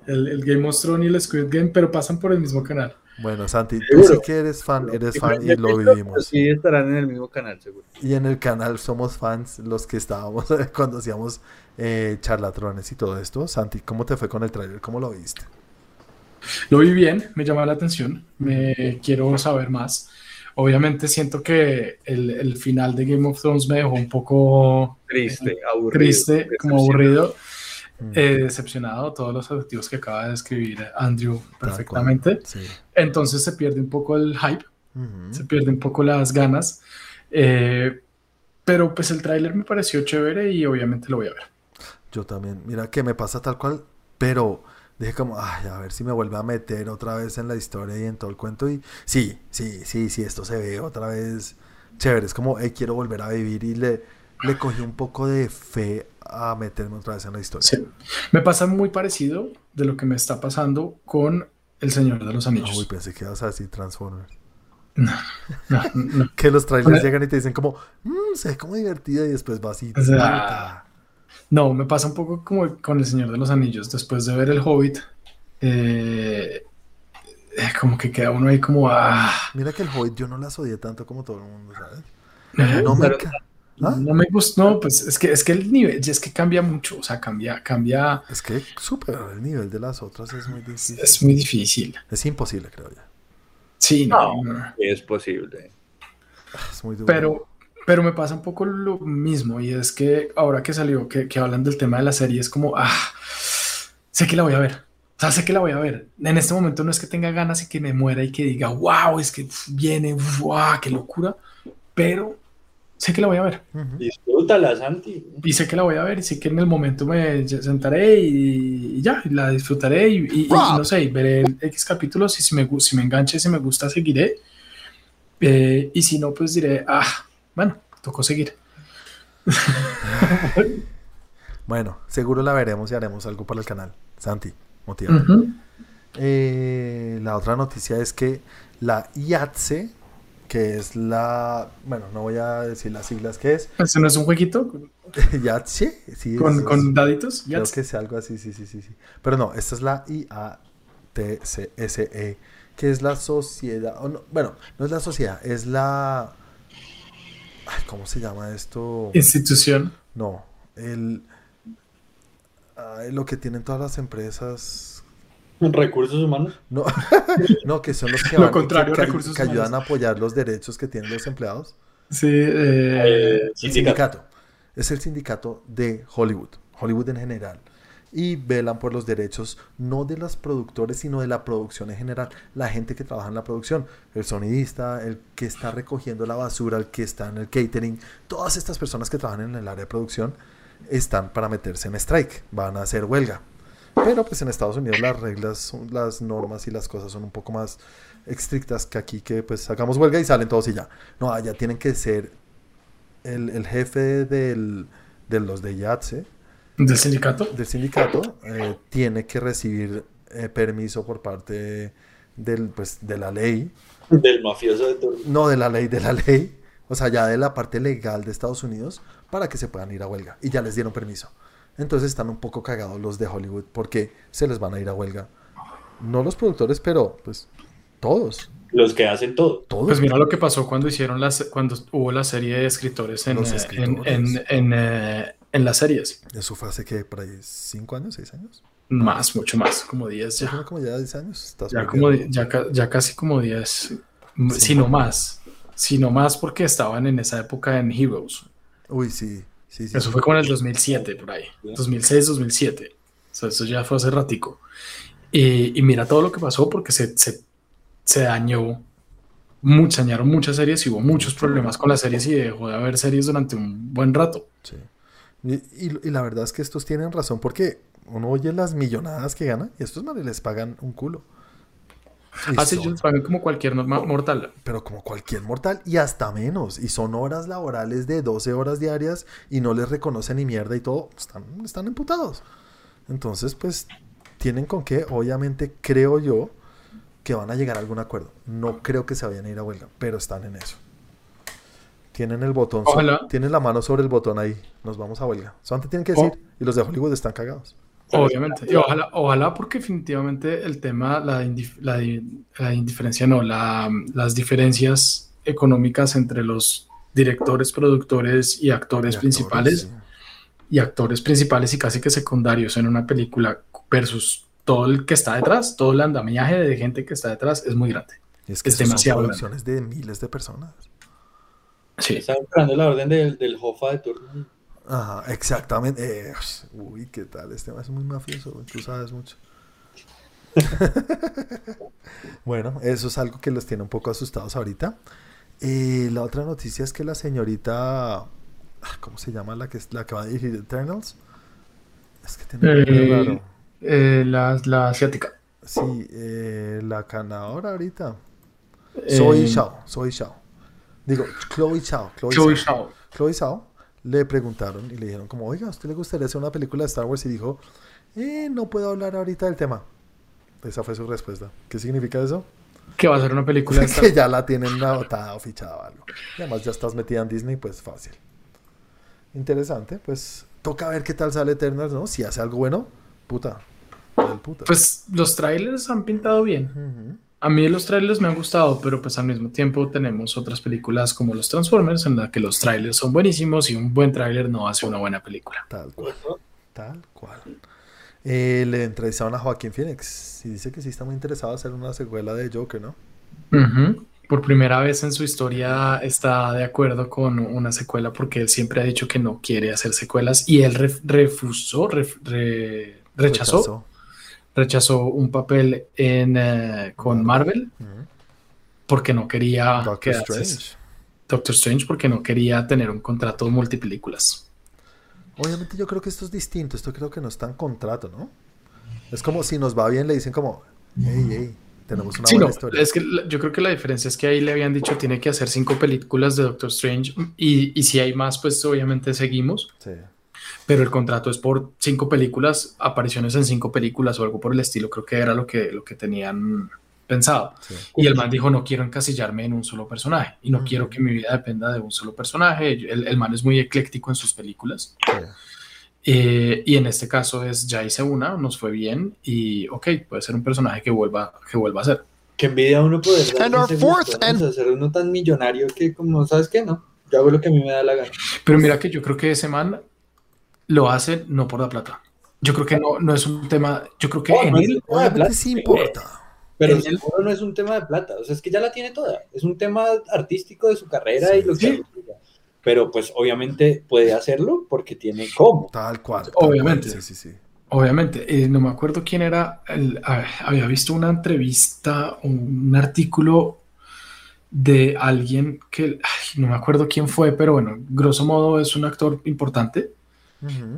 El, el Game of Thrones y el Squid Game, pero pasan por el mismo canal. Bueno, Santi, tú sí que eres fan, eres fan y lo vivimos. Sí, estarán en el mismo canal, seguro. Y en el canal somos fans los que estábamos cuando hacíamos eh, charlatrones y todo esto. Santi, ¿cómo te fue con el trailer? ¿Cómo lo viste? Lo vi bien, me llama la atención, me quiero saber más. Obviamente siento que el, el final de Game of Thrones me dejó un poco Triste, aburrido. triste, como aburrido, Mm, eh, decepcionado, todos los adjetivos que acaba de describir Andrew tal perfectamente. Sí. Entonces se pierde un poco el hype, Ujú. se pierde un poco las ganas. eh, pero pues el tráiler me pareció chévere y obviamente lo voy a ver. Yo también. Mira que me pasa tal cual, pero dije como, ay, a ver si me vuelve a meter otra vez en la historia y en todo el cuento. Y sí, sí, sí, sí, esto se ve otra vez chévere. Es como, hey, quiero volver a vivir y le, le cogí un poco de fe a meterme otra vez en la historia. Sí. Me pasa muy parecido de lo que me está pasando con El Señor de los Anillos. uy, pensé que ibas a decir Transformers. No, no, no. Que los trailers llegan y te dicen como, mmm, se ve como divertida y después vas y... O sea, No, me pasa un poco como con El Señor de los Anillos. Después de ver El Hobbit, eh, eh, como que queda uno ahí como, ah, Mira que el Hobbit yo no las odié tanto como todo el mundo, ¿sabes? No me pero ¿Ah? no me gusta, no, pues es que, es que el nivel, es que cambia mucho, o sea, cambia, cambia, Es que superar el nivel de las otras es muy difícil. es muy difícil. Es imposible, creo yo. Sí, no, No. no. Es posible. Es muy duro. Pero, pero me pasa un poco lo mismo y es que ahora que salió, que, que hablan del tema de la serie, es como, ah, sé que la voy a ver. O sea, sé que la voy a ver. En este momento no es que tenga ganas y que me muera y que diga, wow, es que viene, wow, qué locura, pero sé que la voy a ver. Disfrútala, Santi. Y sé que la voy a ver y sé que en el momento me sentaré y, y ya, y la disfrutaré y, y- y no sé, y veré el X capítulos y si me, si me enganche, si me gusta, seguiré. Eh, y si no, pues diré, ah, bueno, tocó seguir. Bueno, seguro la veremos y haremos algo para el canal. Santi, motiva. Eh, la otra noticia es que la IATSE, que es la. Bueno, no voy a decir las siglas que es. ¿Ese no es un jueguito con, IATSE, sí, con, es- con daditos? creo Yats. que es algo así, sí, sí, sí, sí. Pero no, esta es la IATSE, E, que es la sociedad. no, bueno, no es la sociedad, es la. Ay, ¿Cómo se llama esto? Institución. No, el. ay, lo que tienen todas las empresas. Recursos humanos. No, no, que son los que, Lo van- contrario, que, que- recursos que ayudan a apoyar los derechos que tienen los empleados. Sí, eh, Eh, El sindicato. sindicato. Es el sindicato de Hollywood, Hollywood en general. Y velan por los derechos no de los productores, sino de la producción en general. La gente que trabaja en la producción, el sonidista, el que está recogiendo la basura, el que está en el catering, todas estas personas que trabajan en el área de producción están para meterse en strike, van a hacer huelga. Pero pues en Estados Unidos las reglas, las normas y las cosas son un poco más estrictas que aquí, que pues sacamos huelga y salen todos y ya. No, allá tienen que ser el, el jefe del, de los de YATSE, del sindicato. del sindicato, eh, tiene que recibir eh, permiso por parte del, pues, de la ley, Del mafioso de turno. no de la ley, de la ley, o sea, ya de la parte legal de Estados Unidos, para que se puedan ir a huelga. Y ya les dieron permiso. Entonces están un poco cagados los de Hollywood porque se les van a ir a huelga. No los productores, pero pues todos. Los que hacen todo. Todos. Pues mira lo que pasó cuando hicieron las, cuando hubo la serie de escritores en, Los eh, en, escritores. en, en, eh, en las series. Eso fue hace que por ahí cinco años, seis años. Más, mucho más, como 10 Sí, ya. como ya 10 años. Estás Ya, como, ya, ca- ya casi como 10, Sí. si no más. Si no más porque estaban en esa época en Heroes. Uy, sí. Sí, sí. Eso fue como en el 2007, por ahí. 2006, 2007. O sea, eso ya fue hace ratico. Y, y mira todo lo que pasó porque se, se, se dañó, mucho, dañaron muchas series y hubo muchos problemas con las series y dejó de haber series durante un buen rato. Sí. Y, y- y la verdad es que estos tienen razón porque uno oye las millonadas que ganan y estos manes les pagan un culo. Así son- ellos pagan como cualquier mortal. pero como cualquier mortal y hasta menos. Y son horas laborales de 12 horas diarias y no les reconocen ni mierda y todo. Están, están emputados. Entonces, pues, tienen con qué. Obviamente, creo yo que van a llegar a algún acuerdo. No creo que se vayan a ir a huelga, pero están en eso. Tienen el botón, Ojalá. tienen la mano sobre el botón ahí. Nos vamos a huelga. Solamente tienen que O- decir. Y los de Hollywood están cagados. Obviamente. Y ojalá, ojalá porque definitivamente el tema, la, indif- la, di- la indiferencia, no, la, las diferencias económicas entre los directores, productores y actores Y actores, principales sí. y actores principales y casi que secundarios en una película versus todo el que está detrás, todo el andamiaje de gente que está detrás es muy grande. Y es que Es esas son demasiado grande. producciones de miles de personas. Sí. Están esperando la orden del, del Jofa de turno. Ajá, exactamente. Eh, uy, ¿qué tal? Este tema es muy mafioso, güey, tú sabes mucho. bueno, eso es algo que los tiene un poco asustados ahorita. Eh, la otra noticia es que la señorita, ah, ¿cómo se llama la que, la que va a dirigir Eternals? Es que tiene Eh, raro. eh, la, la asiática. Sí, eh, la ganadora ahorita. Eh, Soy Shao, Soy Shao. Digo, Chloe Shao. Chloe, Chloe. Zhao. Chloe Zhao le preguntaron y le dijeron como, oiga, ¿a usted le gustaría hacer una película de Star Wars? Y dijo, eh, no puedo hablar ahorita del tema. Esa fue su respuesta. ¿Qué significa eso? Que va a ser una película de Star que ya la tienen anotada o fichada o algo. Y además ya estás metida en Disney, pues fácil. Interesante, pues toca ver qué tal sale Eternals, ¿no? Si hace algo bueno, puta. Pues los trailers han pintado bien. Ujú. A mí los trailers me han gustado, pero pues al mismo tiempo tenemos otras películas como los Transformers en la que los trailers son buenísimos y un buen trailer no hace una buena película. Tal cual. Tal cual. Eh, le entrevistaron a Joaquín Phoenix y dice que sí está muy interesado en hacer una secuela de Joker, ¿no? Por primera vez en su historia está de acuerdo con una secuela porque él siempre ha dicho que no quiere hacer secuelas y él ref- refusó, ref- re- rechazó, rechazó un papel en, eh, con Marvel porque no quería Doctor quedarse- Strange. Doctor Strange porque no quería tener un contrato de multipelículas. Obviamente yo creo que esto es distinto, esto creo que no está en contrato, ¿no? Es como si nos va bien, le dicen como, hey, hey, tenemos una Sí, buena no, historia. es que yo creo que la diferencia es que ahí le habían dicho tiene que hacer cinco películas de Doctor Strange y, y si hay más, pues obviamente seguimos, Sí. Pero el contrato es por cinco películas, apariciones en cinco películas o algo por el estilo, creo que era lo que, lo que tenían pensado. sí. Y el man dijo, no quiero encasillarme en un solo personaje y no Ujú. quiero que mi vida dependa de un solo personaje. El, el man es muy ecléctico en sus películas. sí. Eh, y en este caso es, ya hice una, nos fue bien y ok, puede ser un personaje que vuelva, que vuelva a ser. Que envidia uno poder ser uno tan millonario que como, ¿sabes qué? No, yo hago lo que a mí me da la gana. Pero mira que yo creo que ese man lo hace no por la plata. Yo creo que no, no es un tema, yo creo que No, en no es él, un tema de Obviamente plata, sí importa. Pero en él- seguro no es un tema de plata, o sea, es que ya la tiene toda. Es un tema artístico de su carrera Sí. y lo que Sí. Pero pues obviamente puede hacerlo porque tiene cómo. Tal cual. tal Obviamente. cual, Sí, sí, sí. obviamente, eh, no me acuerdo quién era, el- a- había visto una entrevista, un artículo de alguien que, ay, no me acuerdo quién fue, pero bueno, grosso modo es un actor importante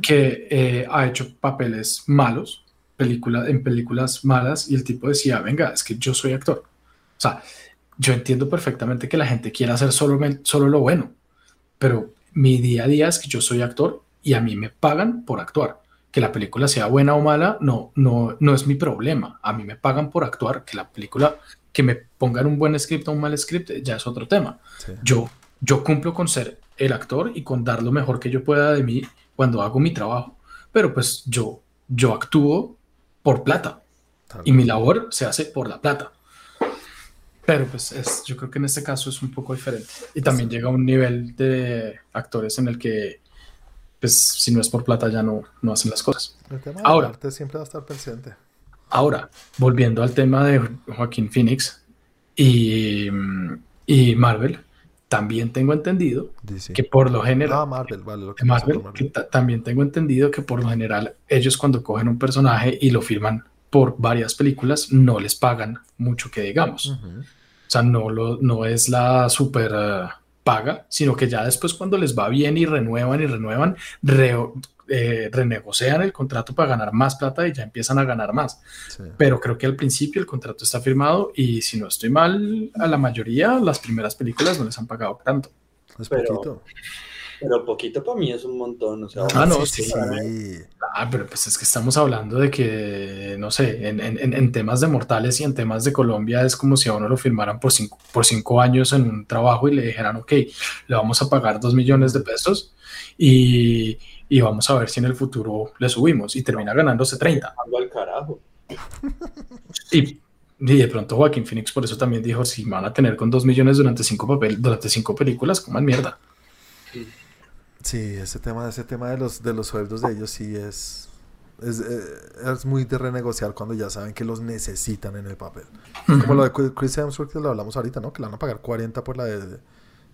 Que eh, ha hecho papeles malos, película, en películas malas, y el tipo decía, venga, es que yo soy actor. O sea, yo entiendo perfectamente que la gente quiera hacer solo, solo lo bueno, pero mi día a día es que yo soy actor y a mí me pagan por actuar. Que la película sea buena o mala, no, no, no es mi problema. A mí me pagan por actuar, que la película, que me pongan un buen script o un mal script, ya es otro tema Sí. yo, yo cumplo con ser el actor y con dar lo mejor que yo pueda de mí cuando hago mi trabajo, pero pues yo, yo actúo por plata y mi labor se hace por la plata. Pero pues es, yo creo que en este caso es un poco diferente. Y también llega a un nivel de actores en el que, pues si no es por plata ya no, no hacen las cosas. El tema Ahora. del arte siempre va a estar presente. Ahora, volviendo al tema de Joaquín Phoenix y, y Marvel, también tengo entendido DC. que por lo general... Ah, Marvel, vale. Lo que Marvel, que ta- también tengo entendido que por lo general ellos cuando cogen un personaje y lo firman por varias películas no les pagan mucho que digamos. O sea, no, lo, no es la super eh, paga, sino que ya después cuando les va bien y renuevan y renuevan, re- eh, renegocian el contrato para ganar más plata y ya empiezan a ganar más. Sí. Pero creo que al principio el contrato está firmado y si no estoy mal, a la mayoría las primeras películas no les han pagado tanto. Es Pero- poquito. Pero poquito para mí es un montón, o sea, Ah, no, sí. sí. sí. Ah, pero pues es que estamos hablando de que, no sé, en, en- en- temas de mortales y en temas de Colombia es como si a uno lo firmaran por cinco, por cinco años en un trabajo y le dijeran, ok, le vamos a pagar dos millones de pesos y, y vamos a ver si en el futuro le subimos y termina ganándose 30. ando al carajo. Y, y de pronto Joaquín Phoenix por eso también dijo, si van a tener con dos millones durante cinco, papel, durante cinco películas, coman mierda. Sí, ese tema, ese tema de los, de los sueldos de ellos sí es, es, eh, es muy de renegociar cuando ya saben que los necesitan en el papel. Como lo de Chris- Hemsworth que lo hablamos ahorita, ¿no? Que le van a pagar 40 por la de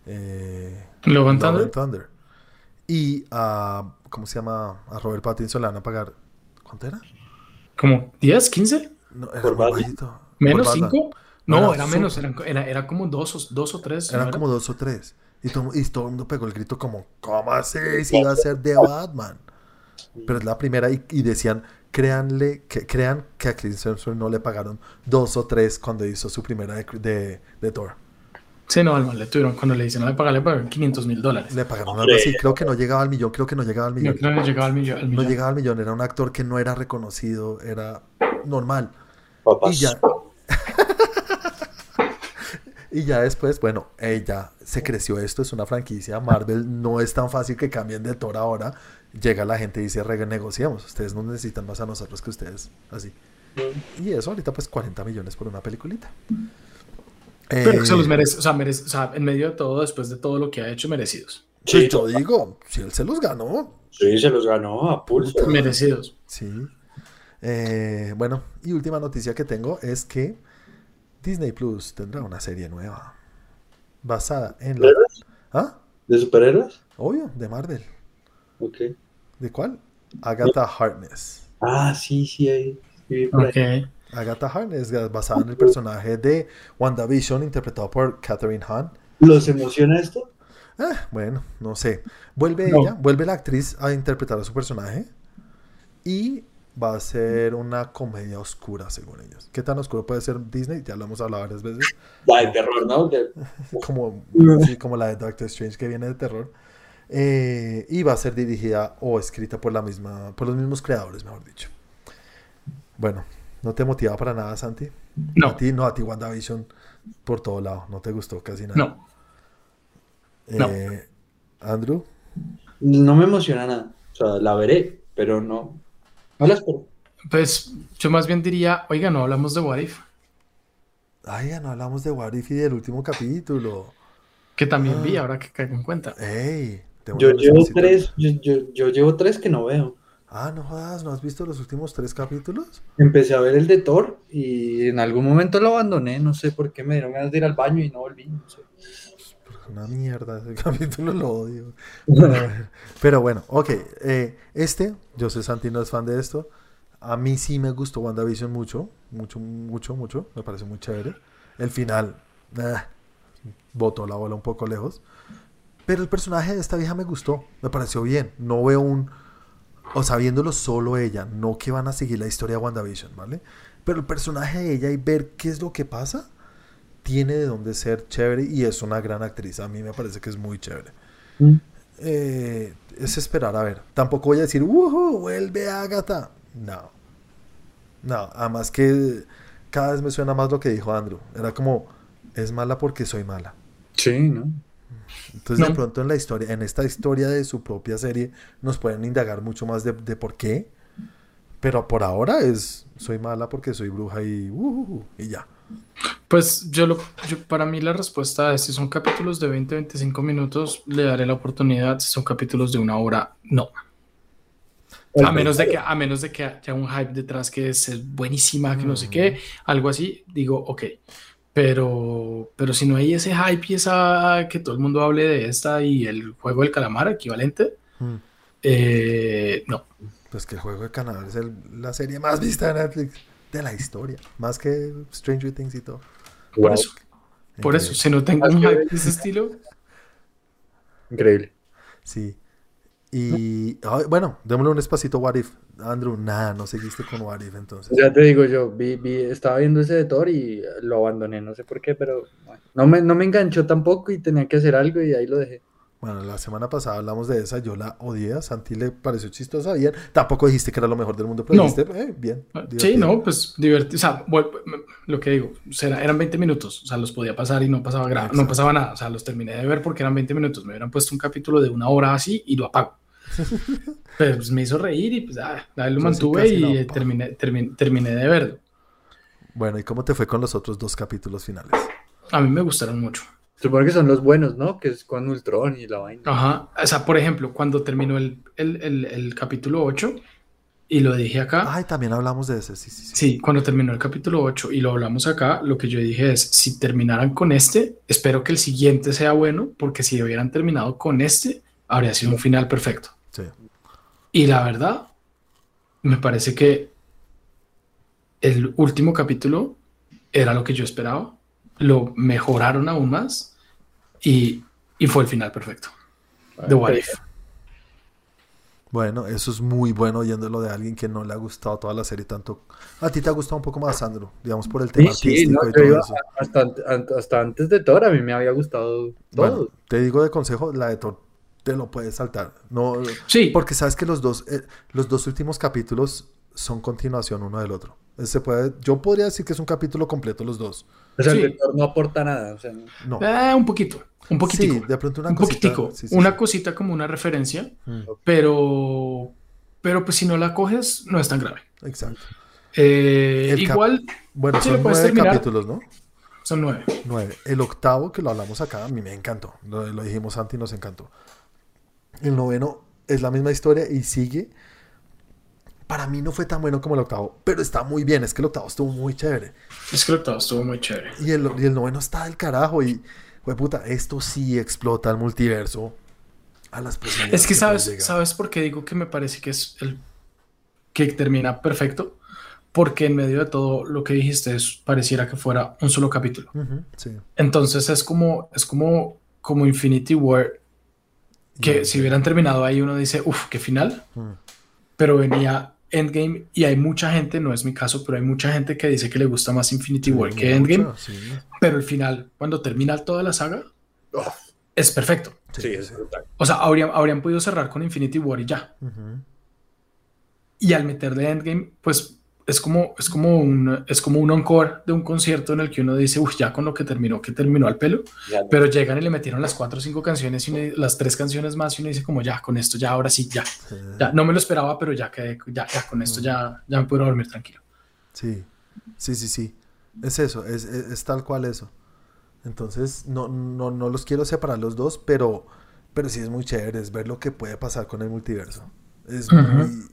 eh, Love Thunder. and Thunder. Y a, ¿cómo se llama? A Robert Pattinson le van a pagar, ¿cuánto era? ¿Como 10, 15? No, era ¿Por muy Batman? bajito. ¿Menos Por Batman. 5? No, Era era su- menos, eran- era, era como dos o, dos o tres. ¿no Eran era? como dos o tres. Y todo, y todo el mundo pegó el grito como, ¿cómo así? Si iba a ser de Batman. Pero es la primera y, y decían, créanle, que, crean que a Chris Hemsworth no le pagaron dos o tres cuando hizo su primera de, de, de Thor. Sí, no, le tuvieron, cuando le dicen no le pagan, le pagan 500 mil dólares. Le pagaron algo así, creo que no llegaba al millón, creo que no llegaba al Yo millón. creo que llegaba al millón. al No llegaba al millón, era un actor que no era reconocido, era normal. Papás. Y ya. Y ya después, bueno, ella se creció esto, es una franquicia. Marvel no es tan fácil que cambien de Thor ahora. Llega la gente y dice, renegociamos. Ustedes no necesitan más a nosotros que ustedes. Así. Y eso ahorita pues 40 millones por una peliculita. Pero se los Eh, merece, o sea, merece, o sea, en medio de todo, después de todo lo que ha hecho, merecidos. pues yo digo, si él se los ganó, Sí, se los ganó a pulso. Merecidos. Sí. Eh, bueno, y última noticia que tengo es que Disney Plus tendrá una serie nueva. Basada en la... ¿Superhéroes? ¿Ah? ¿De superhéroes? Obvio, de Marvel. Ok. ¿De cuál? Agatha Harkness. Ah, sí, sí, ahí. sí. Agatha Harkness, basada en el personaje de WandaVision, interpretado por Catherine Hahn. ¿Los emociona esto? Ah, bueno, no sé. Vuelve No. ella, vuelve la actriz a interpretar a su personaje y va a ser una comedia oscura, según ellos. ¿Qué tan oscuro puede ser Disney? Ya lo hemos hablado varias veces. La de terror, ¿no? De- Como, sí, como la de Doctor Strange que viene de terror. Eh, y va a ser dirigida o escrita por la misma, por los mismos creadores, mejor dicho. Bueno, ¿no te motiva para nada, Santi? No. A ti, no, a ti WandaVision por todo lado. No te gustó casi nada. No. no. Eh, Andrew. No me emociona nada. O sea, la veré, pero no. La espero. Pues yo más bien diría, oiga, no hablamos de What If, Ay, ya no hablamos de What If y del último capítulo. que también vi Ah. ahora que caigo en cuenta. Ey, Yo llevo tres, yo, yo- yo llevo tres que no veo. Ah, no jodas, ¿no has visto los últimos tres capítulos? Empecé a ver el de Thor y en algún momento lo abandoné. No sé por qué me dieron ganas de ir al baño y no volví. no sé. Una mierda, ese capítulo lo odio. Pero, bueno, ok. eh, este, yo sé Santi no es fan de esto. A mí sí me gustó WandaVision mucho. Mucho, mucho, mucho. Me parece muy chévere. El final, ah, botó la bola un poco lejos. Pero el personaje de esta vieja me gustó. Me pareció bien. No veo un. O sea, viéndolo solo ella. No que van a seguir la historia de WandaVision, ¿vale? Pero el personaje de ella y ver qué es lo que pasa tiene de dónde ser chévere y es una gran actriz. A mí me parece que es muy chévere. Eh, es esperar a ver. Tampoco voy a decir, ¡Woohoo! ¡Vuelve Agatha! No. No, además que cada vez me suena más lo que dijo Andrew. Era como, es mala porque soy mala. Sí, ¿no? Entonces, de pronto en la historia, en esta historia de su propia serie, nos pueden indagar mucho más de, de por qué. Pero por ahora es, soy mala porque soy bruja y, uh, y ya. Pues yo lo, yo- para mí la respuesta es si son capítulos de 20, 25 minutos, le daré la oportunidad. Si son capítulos de una hora, no. A menos de que, a menos de que haya un hype detrás que es, buenísima, que no sé qué, algo así, digo, ok. Pero, pero si no hay ese hype y esa que todo el mundo hable de esta y el juego del calamar equivalente, Mm. eh, no. Pues que el juego de Canadá es el- la serie más vista de Netflix de la historia. Más que Stranger Things y todo. Por Wow. eso, por eso, Increíble. si no tengo un hype de ese estilo, Increíble. Sí. Y ay, bueno, démosle un espacito What If. Andrew, nada, no seguiste con What If entonces. Ya te digo yo, vi, vi- estaba viendo ese de Thor y lo abandoné, no sé por qué, pero bueno, no me, no me enganchó tampoco y tenía que hacer algo y ahí lo dejé. Bueno, la semana pasada hablamos de esa, yo la odié, a Santi le pareció chistosa, bien. Tampoco dijiste que era lo mejor del mundo, pero No. dijiste, eh, bien. Ah, Sí, no, pues divertido. O sea, vuel- lo que digo, será- eran 20 minutos. O sea, los podía pasar y no pasaba, gra- no pasaba nada. O sea, los terminé de ver porque eran 20 minutos. Me hubieran puesto un capítulo de una hora así y lo apago. Pero pues me hizo reír y pues ah, ahí lo Yo mantuve y eh, terminé, terminé, terminé de verlo. Bueno, ¿y cómo te fue con los otros dos capítulos finales? A mí me gustaron mucho. Supongo que son los buenos, ¿no? Que es con Ultron y la vaina. Ajá. O sea, por ejemplo, cuando terminó el, el, el, el capítulo 8, y lo dije acá, Ay, también hablamos de ese, sí, sí, sí. Sí, cuando terminó el capítulo 8 y lo hablamos acá, lo que yo dije es, si terminaran con este, espero que el siguiente sea bueno, porque si hubieran terminado con este, habría sido un final perfecto. Sí. Y la verdad, me parece que el último capítulo era lo que yo esperaba, lo mejoraron aún más y, y fue el final perfecto. The What If. Bueno, eso es muy bueno oyéndolo de alguien que no le ha gustado toda la serie tanto. A ti te ha gustado un poco más, Sandro, digamos por el tema Sí, sí, no, artístico y todo eso. hasta, an- hasta antes de Thor a mí me había gustado todo. Bueno, te digo de consejo, la de Thor te lo puedes saltar. No, Sí, porque sabes que los dos, eh, los dos últimos capítulos son continuación uno del otro. Se puede, yo podría decir que es un capítulo completo los dos. O sea, Sí. el lector no aporta nada. O sea, no-. Eh, un poquito, un poquitico. Sí, de pronto una un cosita. poquitico. sí, sí, una sí. cosita como una referencia, Mm, pero, pero pues si no la coges, no es tan grave. Exacto. Eh, igual Bueno, son nueve terminar. capítulos, ¿no? son nueve. Nueve. El octavo, que lo hablamos acá, a mí me encantó. Lo, lo dijimos antes y nos encantó. El noveno es la misma historia y sigue. Para mí no fue tan bueno como el octavo, pero está muy bien. Es que el octavo estuvo muy chévere. Es que el octavo estuvo muy chévere. Y el, y el noveno está del carajo. Y, güey, puta, esto sí explota el multiverso a las posibilidades. Es que sabes. ¿sabes por qué digo que me parece que es el que termina perfecto? Porque en medio de todo lo que dijiste es, pareciera que fuera un solo capítulo. Sí. Entonces es como, es como, como Infinity War, que si hubieran terminado ahí uno dice, uff, qué final, Mm, pero venía Endgame y hay mucha gente, no es mi caso, pero hay mucha gente que dice que le gusta más Infinity War sí, que Endgame, mucho, sí. pero el final, cuando termina toda la saga, es perfecto. Sí, es. O sea, habrían, habrían podido cerrar con Infinity War y ya. Y al meterle Endgame, pues es como, es como un, es como un encore de un concierto en el que uno dice, uff, ya con lo que terminó, que terminó al pelo. Ya, Pero llegan y le metieron las cuatro o cinco canciones y uno- las tres canciones más y uno dice como ya, con esto ya, ahora sí, ya, ya, no me lo esperaba, pero ya quedé, ya, ya con esto ya, ya me puedo dormir tranquilo. Sí, sí, sí, sí. Es eso, es, es- es tal cual eso. Entonces, no, no, no los quiero separar los dos, pero, pero sí es muy chévere, es ver lo que puede pasar con el multiverso. Es muy...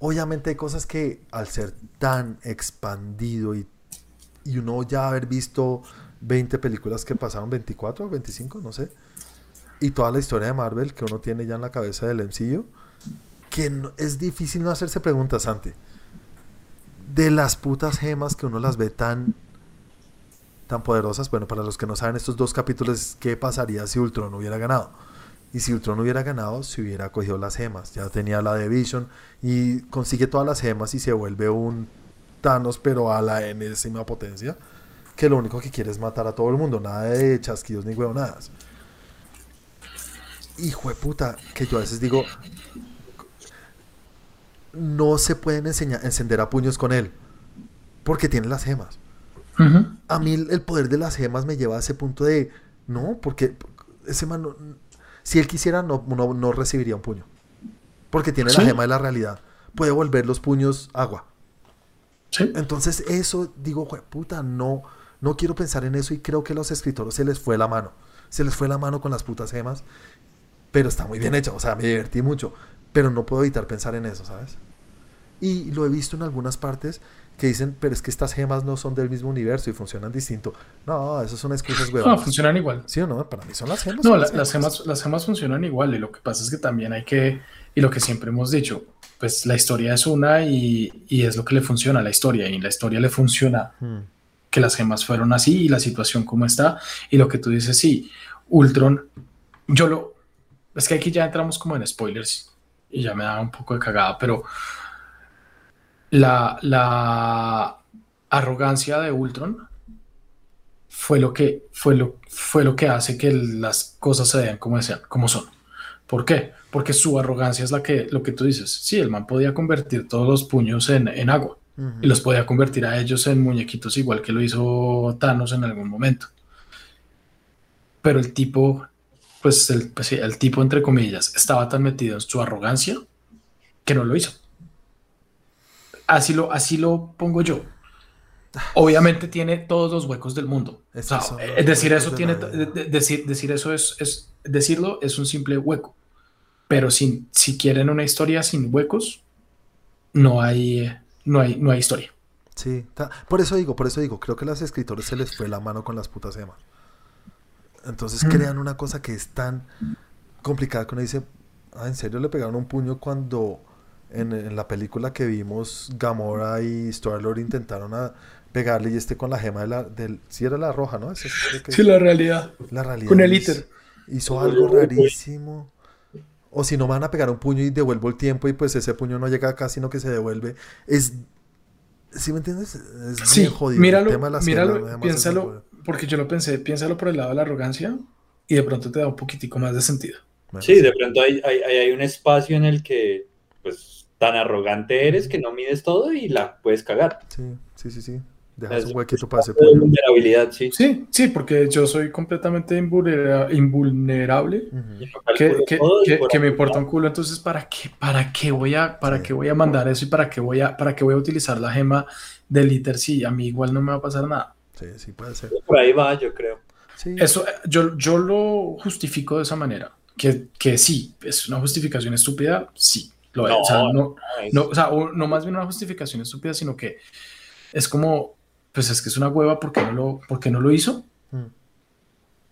Obviamente hay cosas que al ser tan expandido y, y uno ya haber visto 20 películas que pasaron, 24, 25, no sé, y toda la historia de Marvel que uno tiene ya en la cabeza del MCU, que es difícil no hacerse preguntas, Santi de las putas gemas que uno las ve tan tan poderosas. Bueno, para los que no saben estos dos capítulos, ¿qué pasaría si Ultron hubiera ganado? Y si Ultron hubiera ganado, si hubiera cogido las gemas. Ya tenía la de Vision y consigue todas las gemas y se vuelve un Thanos, pero a la enésima potencia. Que lo único que quiere es matar a todo el mundo. Nada de chasquidos ni huevonadas. Hijo de puta, que yo a veces digo, no se pueden enseñar, encender a puños con él. Porque tiene las gemas. A mí el poder de las gemas me lleva a ese punto de, no, porque ese man, si él quisiera, no, no, no recibiría un puño. Porque tiene la gema de la realidad. Puede volver los puños agua. Sí. Entonces eso, digo, "Jue- puta, no, no quiero pensar en eso y creo que a los escritores se les fue la mano. Se les fue la mano con las putas gemas. Pero está muy bien hecho, o sea, me divertí mucho. Pero no puedo evitar pensar en eso, ¿sabes? Y lo he visto en algunas partes que dicen, pero es que estas gemas no son del mismo universo y funcionan distinto. No, eso son excusas, No, huevón. funcionan igual. ¿Sí o no? Para mí son las gemas. No, la- las gemas, las gemas funcionan igual y lo que pasa es que también hay que, y lo que siempre hemos dicho, pues la historia es una y, y es lo que le funciona a la historia y la historia le funciona Hmm. que las gemas fueron así y la situación como está y lo que tú dices, sí, Ultron, yo lo, es que aquí ya entramos como en spoilers y ya me da un poco de cagada, pero la, la arrogancia de Ultron fue lo que fue lo, fue lo que hace que las cosas se den como, sean, como son. ¿Por qué? Porque su arrogancia es la que, lo que tú dices. Sí, el man podía convertir todos los puños en, en agua y los podía convertir a ellos en muñequitos igual que lo hizo Thanos en algún momento. Pero el tipo, pues el, pues sí, el tipo entre comillas, estaba tan metido en su arrogancia que no lo hizo. Así lo, así lo pongo yo. Obviamente tiene todos los huecos del mundo. Es O sea, eh, decir eso de tiene, de- decir, decir eso es, es decirlo es un simple hueco. Pero sin, si quieren una historia sin huecos, no hay, eh, no hay, no hay historia. Sí, por eso digo, por eso digo, creo que a los escritores se les fue la mano con las putas gemas. Entonces Mm. crean una cosa que es tan complicada que uno dice, ah, ¿en serio le pegaron un puño cuando en, en la película que vimos Gamora y Star-Lord intentaron a pegarle y este con la gema de la, del, sí era la roja, ¿no? Ese que- la realidad. la realidad con el hizo- íter. Hizo algo rarísimo. O si no me van a pegar un puño y devuelvo el tiempo y pues ese puño no llega acá, sino que se devuelve. Es. ¿Sí me entiendes? Es Sí, bien jodido. El míralo, tema de las míralo, piénsalo, muy jodido. porque yo lo pensé, piénsalo por el lado de la arrogancia y de pronto te da un poquitico más de sentido. Bueno, Sí, de pronto hay, hay, hay hay un espacio en el que, pues, tan arrogante eres que no mides todo y la puedes cagar. Sí, sí, sí, sí. Dejas un huequito para vulnerabilidad, sí. Sí, sí, porque yo soy completamente invulnera- invulnerable. No Que, me importa un culo, entonces ¿para qué, para qué voy a, para Sí. qué voy a mandar eso y para qué voy a, para qué voy a utilizar la gema del ITER si a mí igual no me va a pasar nada? Sí, sí, puede ser. Por ahí va, yo creo. Sí. Eso eh, yo, yo lo justifico de esa manera, que, que sí, es una justificación estúpida, sí, lo es. No, o sea, no, No, es- no, o sea, o- no más bien una justificación estúpida, sino que es como, pues es que es una hueva porque no lo, porque no lo hizo, Mm.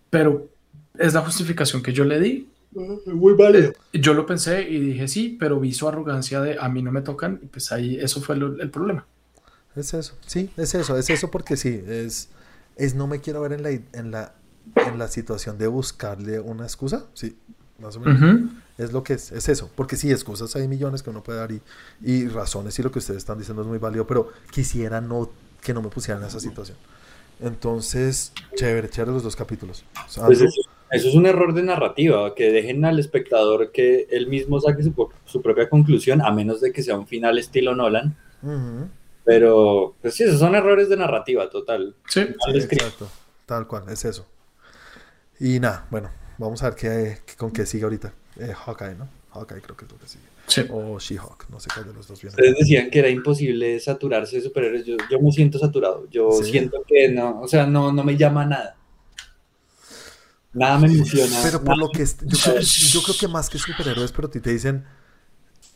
pero es la justificación que yo le di. Muy válido. Yo lo pensé y dije sí, pero vi su arrogancia de a mí no me tocan y pues ahí eso fue lo- el problema. Es eso, sí, es eso, es eso porque sí, es, es no me quiero ver en la, en la, en la situación de buscarle una excusa, sí, más o menos. Es lo que es, es eso, porque sí, excusas hay millones que uno puede dar y, y razones y lo que ustedes están diciendo es muy válido, pero quisiera no que no me pusieran en esa situación. Entonces, chévere, chévere los dos capítulos. Pues eso, eso es un error de narrativa, que dejen al espectador que él mismo saque su, su propia conclusión, a menos de que sea un final estilo Nolan. Pero, pues sí, esos son errores de narrativa, total. Sí, sí, exacto, tal cual, es eso. Y nada, bueno, vamos a ver qué, qué- con qué sigue ahorita. Eh, Hawkeye, ¿no? Hawkeye creo que es lo que sigue. sí. O She-Hulk, no sé cuál de los dos viene. Ustedes decían que era imposible saturarse de superhéroes. Yo, yo me siento saturado. Yo Sí. siento que no, o sea, no, no me llama nada. Nada me emociona. Pero por nada lo que es- yo, creo, yo creo que más que superhéroes, pero a ti te dicen,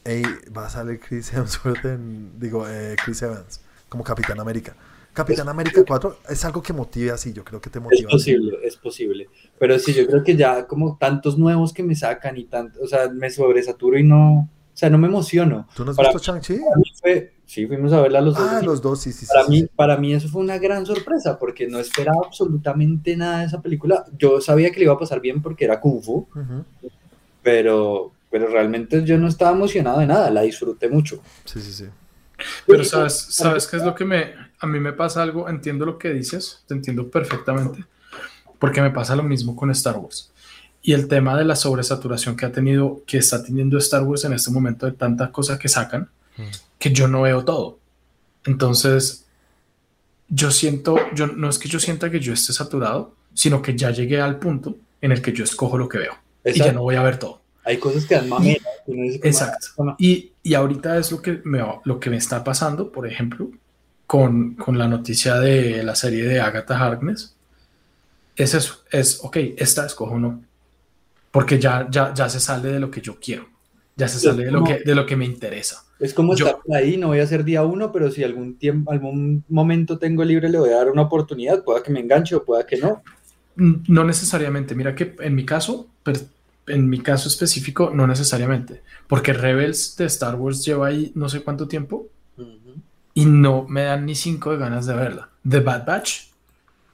hey, va a salir Chris Hemsworth en, digo, eh, Chris Evans, como Capitán América. Capitán América 4 es algo que motive así, yo creo que te Es motiva. así. posible, es posible. Pero sí, yo creo que ya como tantos nuevos que me sacan y tanto, o sea, me sobresaturo y no, o sea, no me emociono. ¿Tú no has Para- visto Shang-Chi? Sí, fuimos a verla los dos. Ah, así. los dos, sí, sí. Para sí, mí, sí. para mí eso fue una gran sorpresa porque no esperaba absolutamente nada de esa película. Yo sabía que le iba a pasar bien porque era Kung Fu, Ujú. pero, pero realmente yo no estaba emocionado de nada, la disfruté mucho. Sí, sí, sí. Pero sabes, sabes qué es lo que me, a mí me pasa algo, entiendo lo que dices, te entiendo perfectamente, porque me pasa lo mismo con Star Wars. Y el tema de la sobresaturación que ha tenido, que está teniendo Star Wars en este momento de tantas cosas que sacan, Mm. que yo no veo todo. Entonces, yo siento, yo no es que yo sienta que yo esté saturado, sino que ya llegué al punto en el que yo escojo lo que veo y ya Exacto. no voy a ver todo. Hay cosas que dan Exacto. "Ah, no". Y, y ahorita es lo que, me, lo que me está pasando, por ejemplo, con, con la noticia de la serie de Agatha Harkness. Es eso, es, ok, esta escojo no. Porque ya, ya, ya se sale de lo que yo quiero. Ya se sale de lo, que, de lo que me interesa. Es como Yo- estar ahí, no voy a hacer día uno, pero si algún tiempo, algún momento tengo libre, le voy a dar una oportunidad, pueda que me enganche o pueda que no. No necesariamente. Mira que en mi caso, en mi caso específico, no necesariamente. Porque Rebels de Star Wars lleva ahí no sé cuánto tiempo y no me dan ni cinco de ganas de verla. The Bad Batch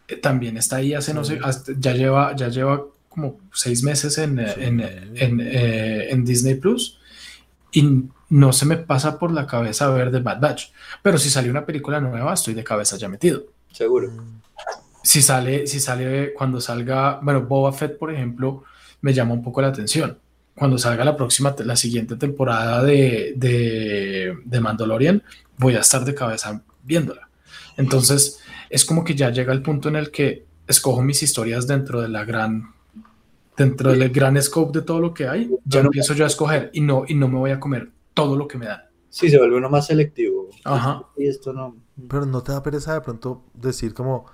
eh, también está ahí hace no sé, Sí. hasta- ya lleva, ya lleva como seis meses en, Sí. en, en, eh, en Disney Plus y no se me pasa por la cabeza ver The Bad Batch. Pero si sale una película nueva, estoy de cabeza ya metido. Seguro. Si sale, si sale cuando salga, bueno, Boba Fett, por ejemplo, me llama un poco la atención. Cuando salga la próxima, la siguiente temporada de, de, de Mandalorian, voy a estar de cabeza viéndola. Entonces, es como que ya llega el punto en el que escojo mis historias dentro de la gran, dentro del gran scope de todo lo que hay. Ya Bueno, empiezo yo a escoger y no, y no me voy a comer todo lo que me dan. Sí, se vuelve uno más selectivo. Ajá. Y esto no. Pero no te da pereza de pronto decir como,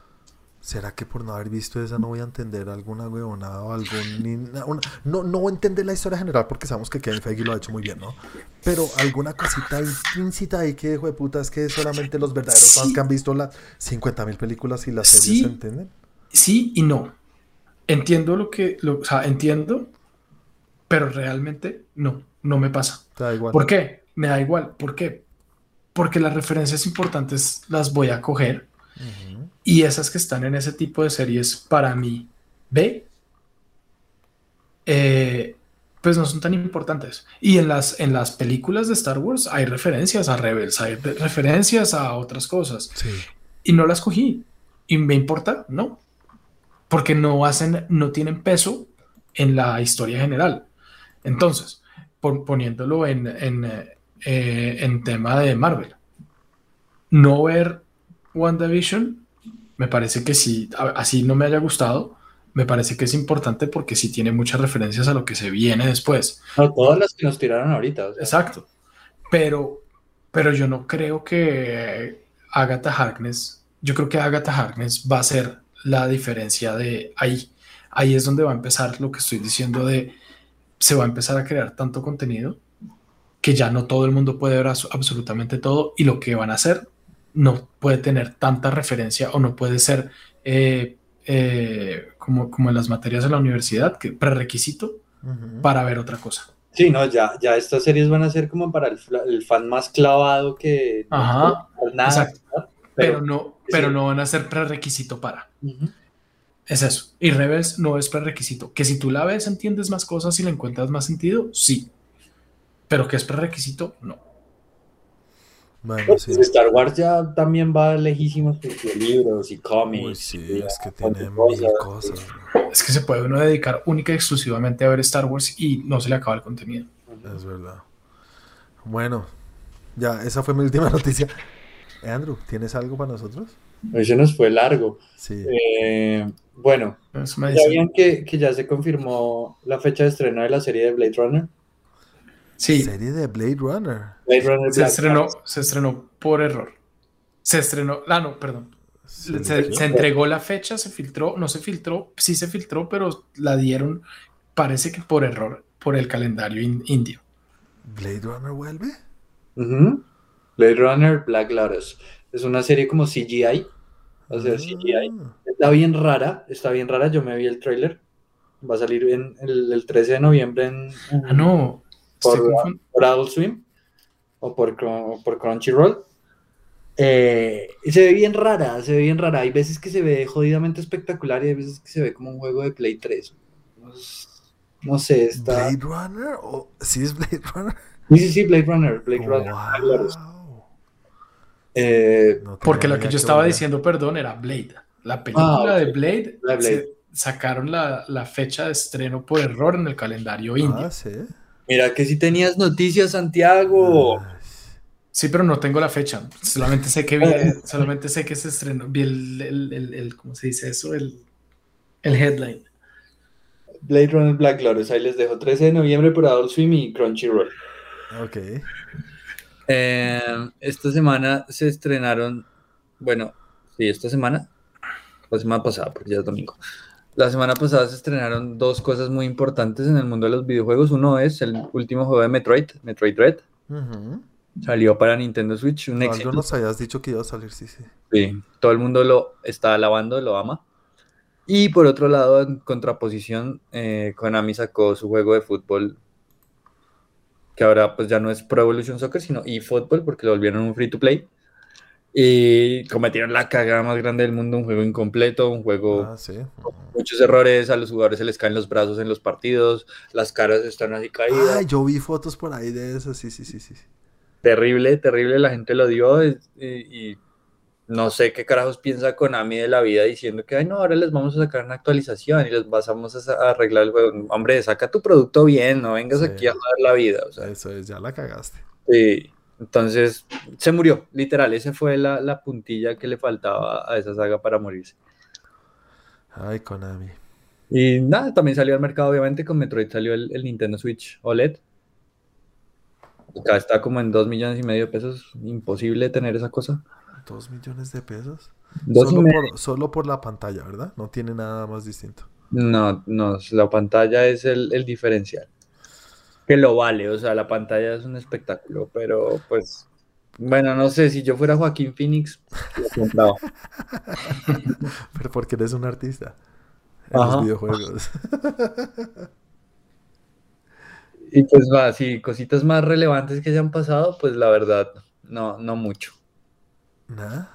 ¿será que por no haber visto esa no voy a entender alguna huevonada o algún... una- no, no voy a entender la historia general porque sabemos que Kevin Feige lo ha hecho muy bien, ¿no? Pero alguna cosita implícita ahí que, hijo de puta, es que solamente los verdaderos Sí. fans que han visto las 50 mil películas y las series Sí. se entienden. sí y no. Entiendo lo que, lo, o sea, entiendo, pero realmente no, no me pasa. Te da igual. ¿Por qué? Me da igual. ¿Por qué? Porque las referencias importantes las voy a coger Ujú. Y esas que están en ese tipo de series para mí, B, eh, pues no son tan importantes. Y en las, en las películas de Star Wars hay referencias a Rebels, hay re- referencias a otras cosas Sí. y no las cogí. ¿Y me importa? No. Porque no hacen, no tienen peso en la historia general. Entonces, pon- poniéndolo en, en, eh, en tema de Marvel. No ver WandaVision, me parece que sí, así no me haya gustado, me parece que es importante porque sí tiene muchas referencias a lo que se viene después. todas las que nos tiraron ahorita. Exacto. Pero, pero yo no creo que Agatha Harkness, yo creo que Agatha Harkness va a ser la diferencia de ahí. Ahí es donde va a empezar lo que estoy diciendo de se va a empezar a crear tanto contenido que ya no todo el mundo puede ver absolutamente todo y lo que van a hacer no puede tener tanta referencia o no puede ser eh, eh, como, como en las materias de la universidad, que prerequisito para ver otra cosa. Sí, no, ya, ya estas series van a ser como para el, fan más clavado que Ajá, nada. Pero, no, pero no van a ser prerequisito para. Es eso. Y Rebels no es prerequisito. Que si tú la ves, entiendes más cosas y le encuentras más sentido, sí. Pero que es prerequisito, no. Pues, Star Wars ya también va lejísimos de libros y cómics. sí, es que tiene mil cosas. Es que se puede uno dedicar única y exclusivamente a ver Star Wars y no se le acaba el contenido. Es verdad. Bueno, ya, esa fue mi última noticia. Andrew, ¿tienes algo para nosotros? Ese nos fue largo. Sí. Eh, bueno, ¿sabían que, que ya se confirmó la fecha de estreno de la serie de Blade Runner? Sí. Serie de Blade Runner. se, estrenó, se estrenó por error. Se estrenó. Ah, no, perdón. Se, entregó la fecha, se filtró, no se filtró, sí se filtró, pero la dieron, parece que por error, por el calendario indio. ¿Blade Runner vuelve? Blade Runner Black Lotus. Es una serie como CGI. O sea, CGI. Ah. Está bien rara, está bien rara. Yo me vi el trailer. Va a salir en el, 13 de noviembre en, Ah, no por, Adult Swim o por, por Crunchyroll. Eh, se ve bien rara, se ve bien rara. Hay veces que se ve jodidamente espectacular y hay veces que se ve como un juego de Play 3. No, sé, está. ¿Blade Runner? ¿O ¿Sí es Blade Runner? Sí, sí, sí, Blade Runner. Blade Runner. Eh, porque lo que yo estaba diciendo, perdón, era Blade. La película ah, de Blade, sacaron la, la, fecha de estreno por error en el calendario indio. Ah, sí. Mira que si tenías noticias, Santiago. Sí, pero no tengo la fecha. Solamente sé que solamente sé que se estrenó. Vi el, ¿cómo se dice eso? El, headline. Blade Runner Black Lotus. Ahí les dejo 13 de noviembre por Adult Swim y Crunchyroll. Ok. Eh, esta semana se estrenaron, bueno, sí, esta semana, la semana pasada, porque ya es domingo. La semana pasada se estrenaron dos cosas muy importantes en el mundo de los videojuegos. Uno es el último juego de Metroid, Metroid Red. Salió para Nintendo Switch. Un éxito. nos habías dicho que iba a salir, sí, sí. Sí, todo el mundo lo está alabando, lo ama. Y por otro lado, en contraposición, eh, Konami sacó su juego de fútbol, que ahora pues ya no es Pro Evolution Soccer, sino eFootball, porque lo volvieron un free to play. Y cometieron la cagada más grande del mundo, un juego incompleto, un juego ah, con muchos errores, a los jugadores se les caen los brazos en los partidos, las caras están así caídas. Ay, yo vi fotos por ahí de eso, sí, sí, sí, sí. Terrible, terrible, la gente lo dio y, no sé qué carajos piensa Konami de la vida diciendo que, ay, no, ahora les vamos a sacar una actualización y les vamos a arreglar el juego. Hombre, saca tu producto bien, no vengas aquí a joder la vida. Eso es, ya la cagaste. Sí. Entonces se murió, literal, esa fue la, puntilla que le faltaba a esa saga para morirse. Ay, Konami. Y nada, también salió al mercado, obviamente, con Metroid salió el, Nintendo Switch OLED. Acá está como en 2 millones y medio de pesos. Imposible tener esa cosa. ¿2 millones de pesos? Solo por, solo por, la pantalla, ¿verdad? No tiene nada más distinto. No, no, la pantalla es el diferencial que lo vale, o sea, la pantalla es un espectáculo, pero pues, bueno, no sé, si yo fuera Joaquín Phoenix, lo pero porque eres un artista en los videojuegos. y pues va, sí, cositas más relevantes que hayan pasado, pues la verdad, no, no mucho. ¿Nada?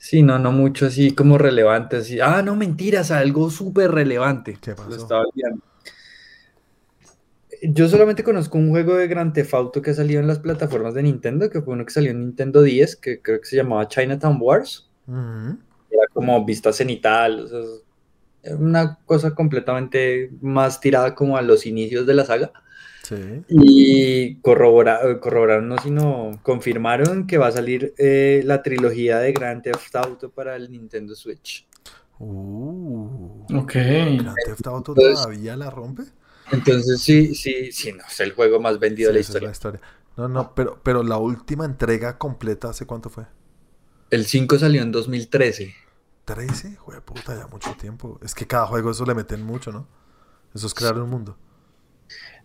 Sí, no, no mucho así como relevante, así. Ah, no, mentiras, algo súper relevante. ¿Qué pasó? Lo estaba viendo yo solamente conozco un juego de Grand Theft Auto que ha salido en las plataformas de Nintendo, que fue uno que salió en Nintendo 10, que creo que se llamaba Chinatown Wars. Era como vista cenital, o sea, una cosa completamente más tirada como a los inicios de la saga. Sí. Y corrobora- corroboraron, no, sino confirmaron que va a salir eh, la trilogía de Grand Theft Auto para el Nintendo Switch. Uh. Ok. Grand Theft Auto Entonces- todavía la rompe. Entonces sí, sí, sí, no, es el juego más vendido Sí, de la es historia. No, no, pero, pero la última entrega completa, ¿hace cuánto fue? El 5 salió en 2013. 13, Jue puta, ya mucho tiempo. Es que cada juego eso le meten mucho, ¿no? Eso es crear un mundo.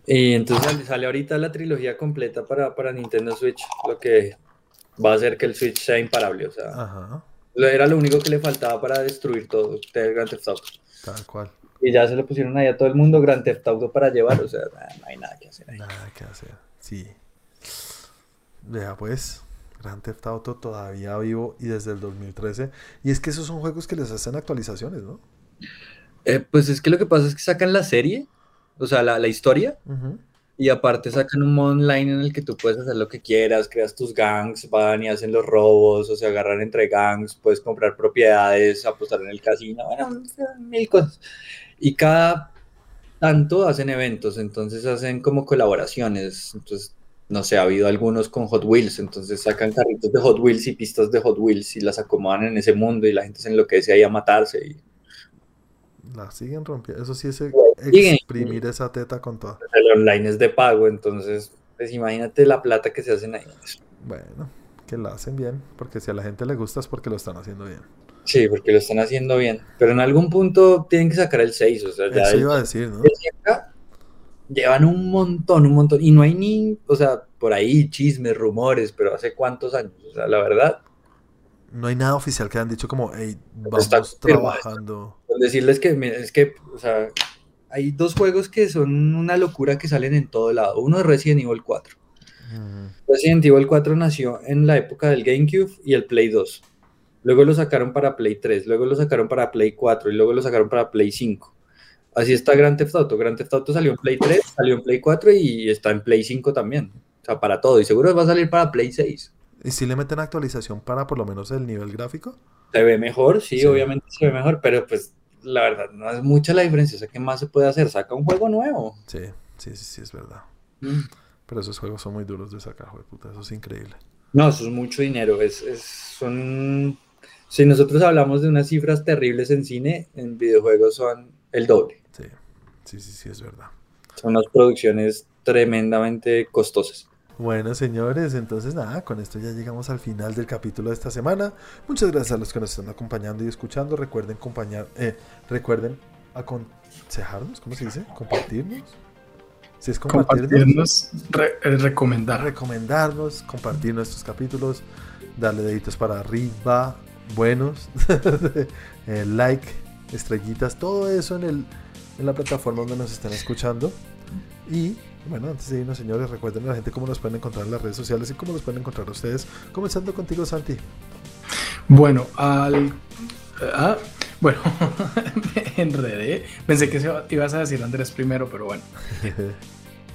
Y entonces sale, ahorita la trilogía completa para, para Nintendo Switch, lo que va a hacer que el Switch sea imparable. O sea, Ajá, era lo único que le faltaba para destruir todo Grand Theft Auto. tal cual. Y ya se lo pusieron ahí a todo el mundo Grand Theft Auto para llevar, o sea, no hay nada que hacer ahí. Nada que hacer. Sí. Vea pues, Grand Theft Auto todavía vivo y desde el 2013. Y es que esos son juegos que les hacen actualizaciones, ¿no? Eh, pues es que lo que pasa es que sacan la serie, o sea, la, la historia, y aparte sacan un modo online en el que tú puedes hacer lo que quieras, creas tus gangs, van y hacen los robos, o sea, agarran entre gangs, puedes comprar propiedades, apostar en el casino, bueno, mil cosas. Y cada tanto hacen eventos, entonces hacen como colaboraciones, entonces, no sé, ha habido algunos con Hot Wheels, entonces sacan carritos de Hot Wheels y pistas de Hot Wheels y las acomodan en ese mundo y la gente se enloquece ahí a matarse y La siguen rompiendo. Eso sí es e- exprimir esa teta con toda. el online es de pago, entonces, pues imagínate la plata que se hacen ahí. Bueno, que la hacen bien, porque si a la gente le gusta es porque lo están haciendo bien. Sí, porque lo están haciendo bien. Pero en algún punto tienen que sacar el 6, o sea, ya Eso el- iba a decir, ¿no? llevan un montón, un montón. Y no hay ni, o sea, por ahí chismes, rumores, pero hace cuántos años, o sea, la verdad, No hay nada oficial que han dicho como, hey, vamos Está trabajando. con decirles que, es que, o sea, hay dos juegos que son una locura que salen en todo lado. Uno es Resident Evil 4. Ujú. Resident Evil 4 nació en la época del GameCube y el Play 2. Luego lo sacaron para Play 3, luego lo sacaron para Play 4 y luego lo sacaron para Play 5. Así está Grand Theft Auto. Grand Theft Auto salió en Play 3, salió en Play 4 y está en Play 5 también. O sea, para todo. Y seguro va a salir para Play 6. ¿Y si le meten actualización para por lo menos el nivel gráfico? Se ve mejor, sí, Sí. obviamente se ve mejor, pero pues la verdad no es mucha la diferencia. O sea, ¿qué más se puede hacer? Saca un juego nuevo. Sí, sí, sí, sí, es verdad. Mm. Pero esos juegos son muy duros de sacar, de puta, eso es increíble. No, eso es mucho dinero. Es, es- son... Si nosotros hablamos de unas cifras terribles en cine, en videojuegos son el doble. Sí, sí, sí, sí, es verdad. Son unas producciones tremendamente costosas. Bueno, señores, entonces nada, con esto ya llegamos al final del capítulo de esta semana. Muchas gracias a los que nos están acompañando y escuchando. Recuerden acompañar, eh, recuerden aconsejarnos, ¿cómo se dice? Compartirnos. Si es compartirnos, Compartirnos, re- eh, recomendar. recomendarnos, compartir nuestros capítulos, darle deditos para arriba, buenos, eh, like, estrellitas, todo eso en, el, en la plataforma donde nos están escuchando. Y bueno, antes de irnos, señores, recuerden a la gente cómo nos pueden encontrar en las redes sociales y cómo los pueden encontrar ustedes. Comenzando contigo, Santi. Bueno, al. ah, bueno, me enredé. Pensé que ibas a decir Andrés primero, pero bueno.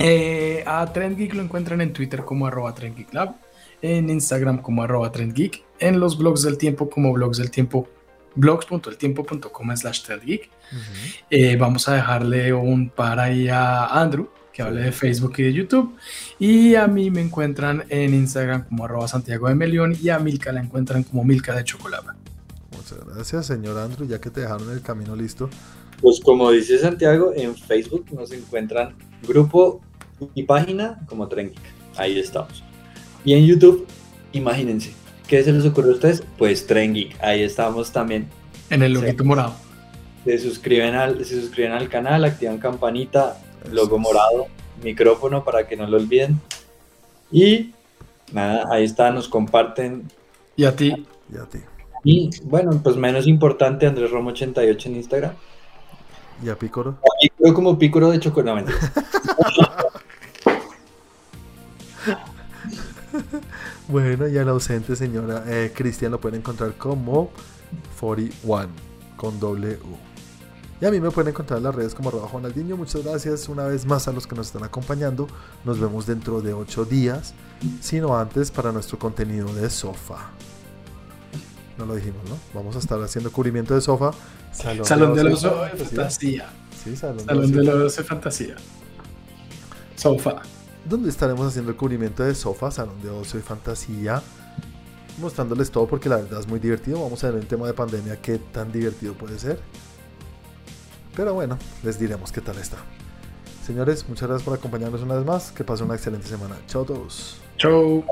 Eh, a Trend Geek lo encuentran en Twitter como arroba Trend Geek Lab, en Instagram como arroba Trend Geek, en los blogs del tiempo como blogs del tiempo, blogs.eltiempo.com slash Trend Geek. Eh, vamos a dejarle un par ahí a Andrew, que hable de Facebook y de YouTube. Y a mí me encuentran en Instagram como arroba Santiago de Melión y a Milka la encuentran como Milka de Chocolate. Muchas gracias, señor Andrew, ya que te dejaron el camino listo. Pues como dice Santiago, en Facebook nos encuentran grupo y página como Tren Geek. Ahí estamos. Y en YouTube, imagínense, ¿qué se les ocurre a ustedes? Pues Tren Geek. Ahí estamos también. En el loguito morado. Se suscriben al, se suscriben al canal, activan campanita, logo es. morado, micrófono para que no lo olviden. Y nada, ahí está, nos comparten. Y a ti, Y a ti. Y bueno, pues menos importante, Andrés Romo 88 en Instagram. Y a Pícoro. Pícoro como pícoro de chocolate. Bueno, y al ausente, señora eh, Cristian, lo pueden encontrar como 41 con doble U. Y a mí me pueden encontrar en las redes como arroba Juanaldiño. Muchas gracias una vez más a los que nos están acompañando. Nos vemos dentro de 8 días, sino antes para nuestro contenido de sofá. No lo dijimos, ¿no? Vamos a estar haciendo cubrimiento de sofá. Salón de los ocio de fantasía. Sí, salón, Salón de de los de fantasía. Sofa. Donde estaremos haciendo el cubrimiento de sofá, salón de ocio y fantasía, mostrándoles todo porque la verdad es muy divertido. Vamos a ver en tema de pandemia qué tan divertido puede ser. Pero bueno, les diremos qué tal está. Señores, muchas gracias por acompañarnos una vez más. Que pasen una excelente semana. Chao a todos. Chau.